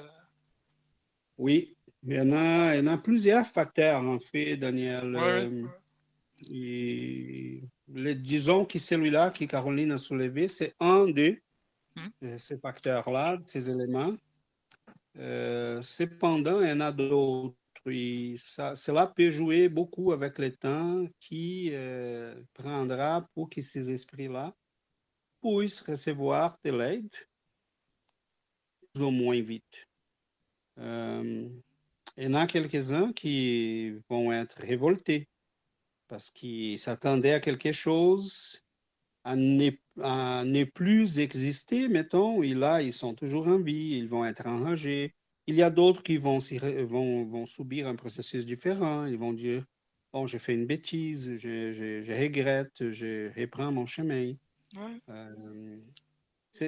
Oui, il y en a, il y en a plusieurs facteurs, en fait, Daniel. Ouais, Euh, et disons que celui-là que Caroline a soulevé, c'est un de Hmm. euh, ces facteurs-là, ces éléments. Euh, cependant, il y en a d'autres. Ça, cela peut jouer beaucoup avec le temps qui euh, prendra pour que ces esprits-là puissent recevoir de l'aide plus ou moins vite. Euh, il y en a quelques-uns qui vont être révoltés parce qu'ils s'attendaient à quelque chose à ne, plus exister, mettons, et là, ils sont toujours en vie, ils vont être enragés. Il y a d'autres qui vont, subir un processus différent. Ils vont dire, bon, j'ai fait une bêtise, je, je- je regrette, je reprends mon chemin. Ouais. Euh,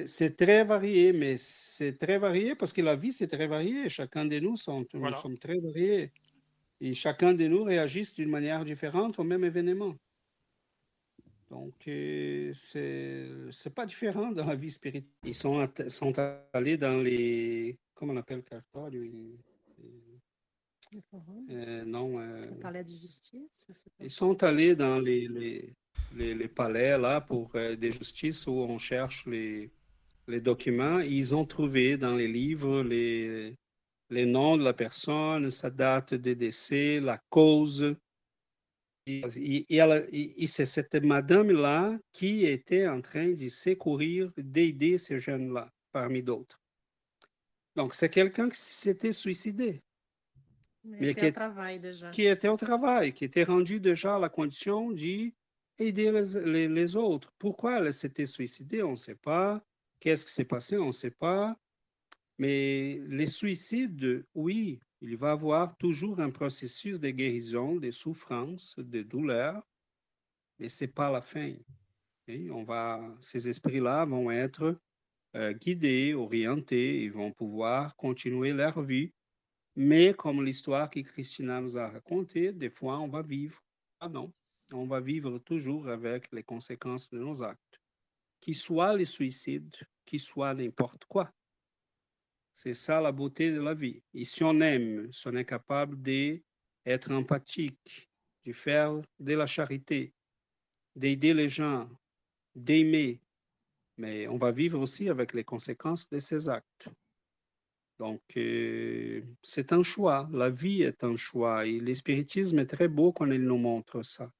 c'est très varié, mais c'est très varié parce que la vie, c'est très varié. Chacun de nous sont, nous sommes très variés. Et chacun de nous réagisse d'une manière différente au même événement. Donc, euh, c'est c'est pas différent dans la vie spirituelle. Ils sont, sont allés dans les. Comment on appelle cartório? Euh, non. euh, Palais de justice, ils sont allés dans les, les, les, les palais là pour euh, des justices où on cherche les, les documents. Ils ont trouvé dans les livres les, les noms de la personne, sa date de décès, la cause. Et, c'est cette madame-là qui était en train de secourir, d'aider ces jeunes-là, parmi d'autres. Donc, c'est quelqu'un qui s'était suicidé Mais Mais que que- travail déjà. qui était au travail, qui était rendu déjà à la condition d'aider les, les, les autres. Pourquoi elle s'était suicidée, on ne sait pas. Qu'est-ce qui s'est passé, on ne sait pas. Mais les suicides, oui, il va y avoir toujours un processus de guérison, de souffrance, de douleur, mais ce n'est pas la fin. On va, ces esprits-là vont être euh, guidés, orientés, ils vont pouvoir continuer leur vie mais comme l'histoire que Christina nous a racontée, des fois on va vivre. Ah non, on va vivre toujours avec les conséquences de nos actes. Qu'il soit les suicides, qu'il soit n'importe quoi. C'est ça la beauté de la vie. Et si on aime, si on est capable d'être empathique, de faire de la charité, d'aider les gens, d'aimer, mais on va vivre aussi avec les conséquences de ces actes. Donc, euh, c'est un choix. La vie est un choix. Et l'espiritisme est très beau quand il nous montre ça.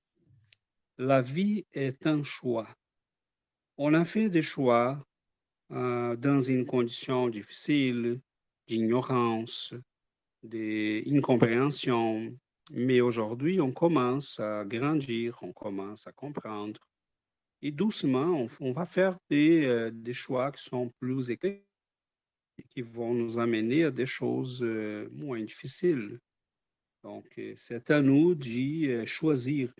La vie est un choix. On a fait des choix euh, dans une condition difficile, d'ignorance, d'incompréhension. Mais aujourd'hui, on commence à grandir, on commence à comprendre. Et doucement, on, va faire des, euh, des choix qui sont plus éclairés qui vont nous amener à des choses euh, moins difficiles. Donc, c'est à nous d'y choisir.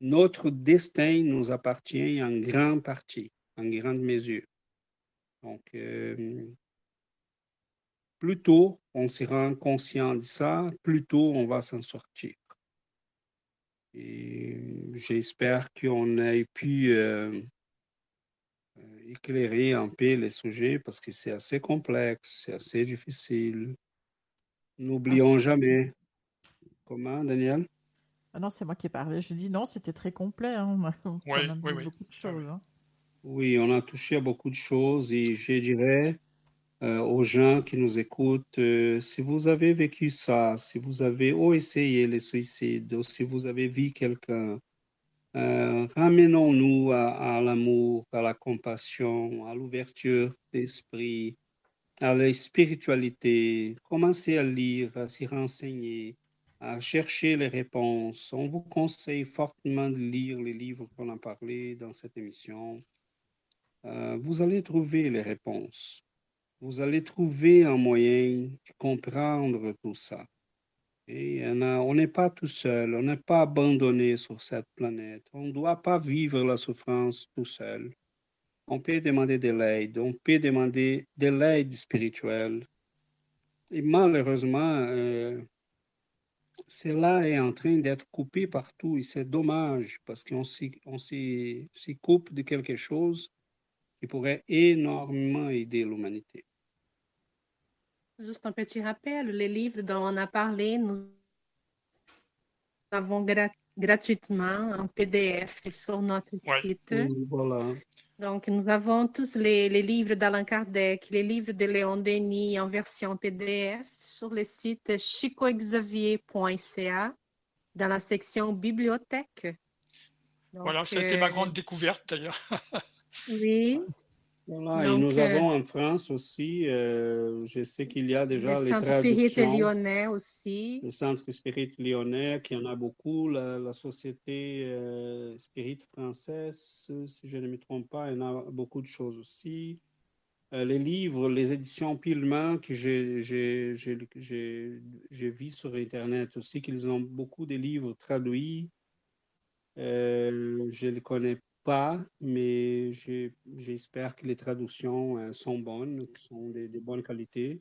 Notre destin nous appartient en grande partie, en grande mesure. Donc, plus tôt on se rend conscient de ça, plus tôt on va s'en sortir. Et j'espère qu'on ait pu éclairer un peu les sujets parce que c'est assez complexe, c'est assez difficile. N'oublions jamais. Comment, Daniel? Ah non, c'est moi qui ai parlé. Je dis non, c'était très complet. Hein. On a oui, oui, beaucoup de choses. Hein. Oui, on a touché à beaucoup de choses et je dirais euh, aux gens qui nous écoutent, euh, si vous avez vécu ça, si vous avez ou essayé le suicide, ou si vous avez vu quelqu'un euh, ramenons-nous à, l'amour, à la compassion, à l'ouverture d'esprit, à la spiritualité. Commencez à lire, à s'y renseigner, à chercher les réponses. On vous conseille fortement de lire les livres qu'on a parlé dans cette émission. Euh, vous allez trouver les réponses. Vous allez trouver un moyen de comprendre tout ça. Et on n'est pas tout seul, on n'est pas abandonné sur cette planète. On ne doit pas vivre la souffrance tout seul. On peut demander de l'aide, on peut demander de l'aide spirituelle. Et malheureusement, euh, cela est en train d'être coupé partout et c'est dommage parce qu'on s'y coupe de quelque chose qui pourrait énormément aider l'humanité. Juste un petit rappel, les livres dont on a parlé, nous avons gratuitement en PDF sur notre site. voilà. Donc, nous avons tous les, les livres d'Alain Kardec, les livres de Léon Denis en version PDF sur le site chicoexavier.ca dans la section bibliothèque. voilà, c'était ma euh, grande découverte d'ailleurs. [laughs] oui. Voilà, et nous euh, avons en France aussi, euh, je sais qu'il y a déjà les, les centres traductions. lyonnais aussi. Le centre spirit lyonnais, qui en a beaucoup. La, société euh, spirit française, si je ne me trompe pas, il y en a beaucoup de choses aussi. les livres, les éditions Pilman, que j'ai vu sur Internet aussi, qu'ils ont beaucoup de livres traduits. je ne les connais pas, mais j'espère que les traductions euh, sont bonnes, sont de, bonne qualité.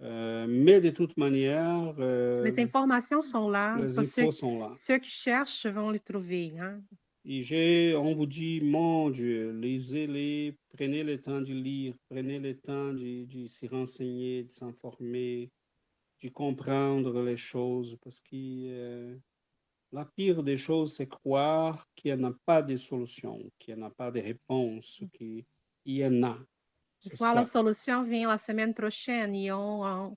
Euh, mais de toute manière... Euh, les informations sont là. Les infos sont là. Ceux qui cherchent vont les trouver. Hein? Et on vous dit, mon Dieu, lisez-les, prenez le temps de lire, prenez le temps de, de s'y renseigner, de s'informer, de comprendre les choses, parce que la pire des choses, c'est croire qu'il n'y a pas de solution, qu'il n'y a pas de réponse, qu'il y en a. la solution vient la semaine prochaine et on,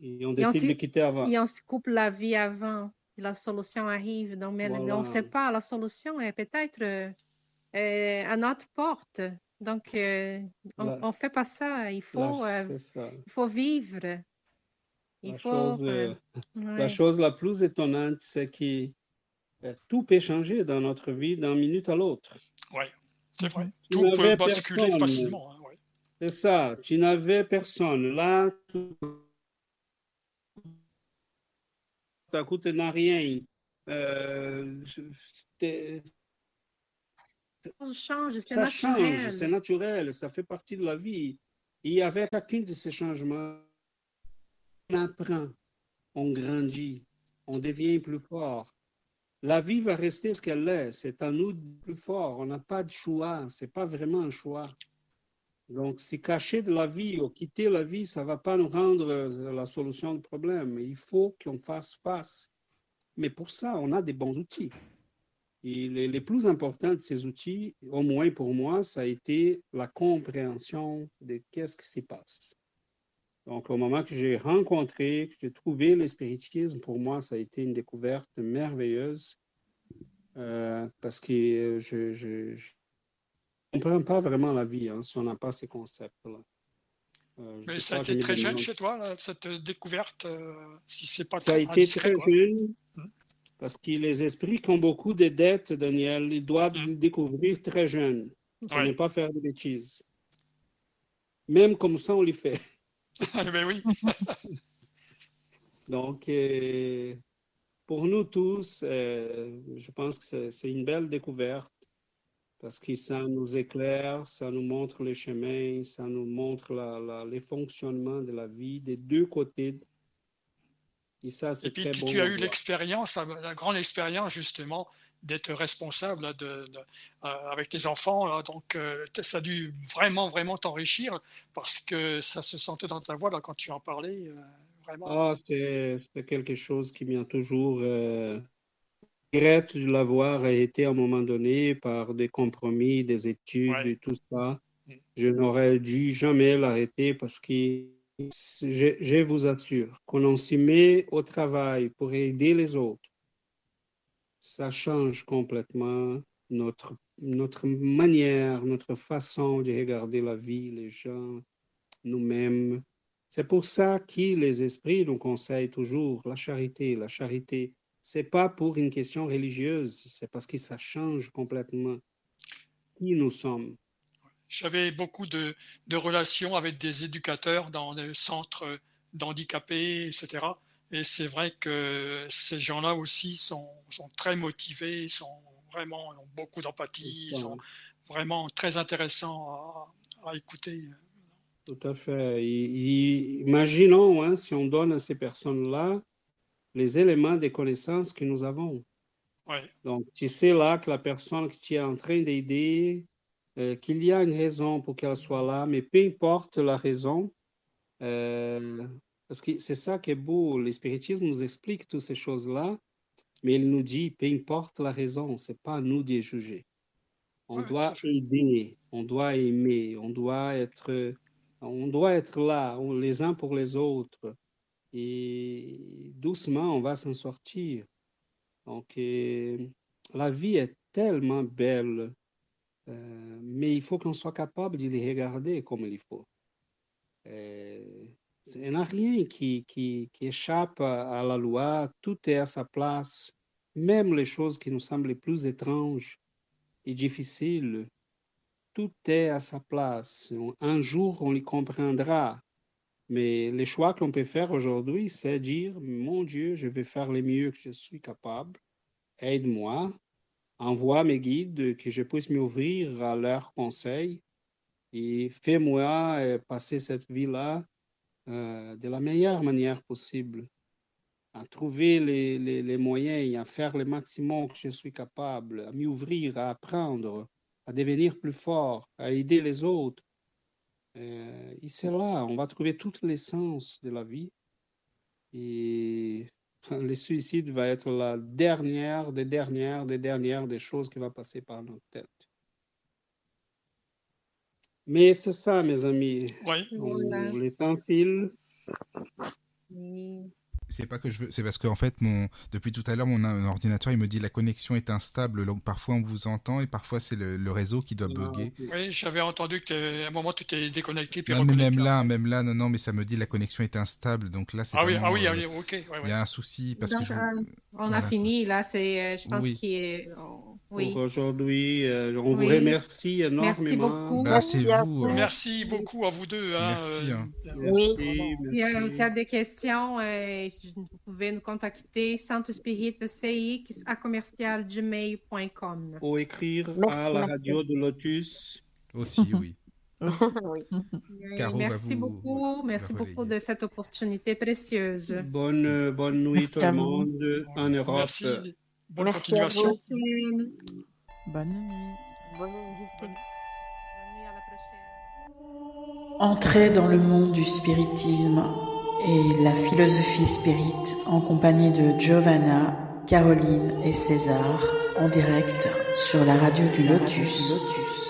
et on décide de quitter avant. Et on se coupe la vie avant. Et la solution arrive. Donc, mais on ne sait pas, la solution est peut-être euh, à notre porte. Donc, euh, on ne fait pas ça. Il faut, euh, ça. il faut vivre. La, chose, euh, la chose la plus étonnante, c'est que euh, tout peut changer dans notre vie d'un minute à l'autre. Oui, c'est vrai. tout peut basculer facilement. Hein, c'est ça. Tu n'avais personne. Là, ça coûte rien. Euh, ça change, c'est naturel. c'est naturel, ça fait partie de la vie. Et avec chacun de ces changements, on apprend, on grandit, on devient plus fort. La vie va rester ce qu'elle est. C'est à nous de plus fort. On n'a pas de choix. C'est pas vraiment un choix. Donc, si cacher de la vie ou quitter la vie, ça va pas nous rendre euh, la solution du problème. Il faut qu'on fasse face. Mais pour ça, on a des bons outils. Et les, les, plus importants de ces outils, au moins pour moi, ça a été la compréhension de qu'est-ce qui se passe. Donc, au moment que j'ai rencontré, que j'ai trouvé le spiritisme, pour moi, ça a été une découverte merveilleuse euh, parce que je ne comprends pas vraiment la vie hein, si on n'a pas ces concepts-là. Euh, Mais ça a été très jeune chez toi, cette découverte, euh, si c'est pas Ça a été très jeune hmm. parce que les esprits qui ont beaucoup de dettes, Daniel, ils doivent le découvrir très jeune pour ne pas faire de bêtises. même comme ça, on le fait. Ben oui. [laughs] Donc, euh, pour nous tous, euh, je pense que c'est une belle découverte parce que ça nous éclaire, ça nous montre le chemin, ça nous montre la, la, les fonctionnements de la vie des deux côtés. Et ça, c'est très bon. Tu as eu l'expérience, la grande expérience justement d'être responsable de, euh, avec tes enfants. Là. Donc, euh, ça a dû vraiment, vraiment t'enrichir parce que ça se sentait dans ta voix là, quand tu en parlais. Euh, vraiment. Ah, c'est quelque chose qui vient toujours regrette de l'avoir été à un moment donné par des compromis, des études et tout ça. Mm. Je n'aurais dû jamais l'arrêter parce que je, vous assure, quand on s'y met au travail pour aider les autres, ça change complètement notre, notre manière, notre façon de regarder la vie, les gens, nous-mêmes. C'est pour ça que les esprits nous conseillent toujours la charité, la charité c'est pas pour une question religieuse, c'est parce que ça change complètement qui nous sommes. J'avais beaucoup de, de, relations avec des éducateurs dans des centres d'handicapés, etc. Et c'est vrai que ces gens-là aussi sont, sont, très motivés, sont vraiment ont beaucoup d'empathie, sont vraiment très intéressants à, à écouter. Tout à fait. imaginons hein, si on donne à ces personnes-là les éléments de connaissances que nous avons. Donc, tu sais là que la personne que tu es en train d'aider, euh, qu'il y a une raison pour qu'elle soit là, mais peu importe la raison, euh, parce que c'est ça qui est beau, l'espiritisme nous explique toutes ces choses-là, mais il nous dit, peu importe la raison, c'est pas à nous de juger. On doit aider, on doit aimer, on doit être, on doit être là, les uns pour les autres et doucement, on va s'en sortir. Donc, la vie est tellement belle, euh, mais il faut qu'on soit capable de les regarder comme il faut. Euh, il n'y a rien qui, qui, qui, échappe à la loi, tout est à sa place, même les choses qui nous semblent les plus étranges et difficiles, tout est à sa place. Un jour, on les comprendra. Mais les choix qu'on peut faire aujourd'hui, c'est dire, mon Dieu, je vais faire le mieux que je suis capable. Aide-moi. Envoie mes guides, que je puisse m'ouvrir à leurs conseils. Et fais-moi euh, passer cette vie-là euh, de la meilleure manière possible. À trouver les, les, les, moyens, à faire le maximum que je suis capable, à m'ouvrir, à apprendre, à devenir plus fort, à aider les autres euh, et c'est là, on va trouver toute l'essence de la vie. Et le suicide va être la dernière des dernières des dernières des choses qui va passer par notre tête. Mais c'est ça, mes amis. Oui. Les temps filent. C'est pas que je veux, c'est parce qu'en fait, mon, depuis tout à l'heure, mon ordinateur, il me dit la connexion est instable, donc parfois on vous entend et parfois c'est le, réseau qui doit bugger. Oui, j'avais entendu que à un moment tu t'es déconnecté puis non, mais même là, même là, non, non, mais ça me dit la connexion est instable, donc là c'est. Ah oui, ah oui, ah ok. Il y a un souci parce que je... Euh, on a fini là, c'est, euh, je pense qu'il est. Oui. Pour aujourd'hui, euh, on vous remercie énormément. Merci beaucoup. Bah, c'est vous. Hein. Merci beaucoup à vous deux. Hein, merci. Hein. Oui. Merci. S'il y a des questions, vous pouvez nous contacter centrespirit.ci à commercialgmail.com. Ou écrire à la radio de Lotus. Aussi, [laughs] oui. [laughs] merci beaucoup, merci beaucoup de cette opportunité précieuse. Bonne, bonne nuit tout le monde en Europe. Merci. Bonne continuation. Bonne nuit. Bonne nuit. Bonne nuit à la prochaine. Entrez dans le monde du spiritisme et la philosophie spirit en compagnie de Giovanna, Caroline et César en direct sur la radio du Lotus. Lotus.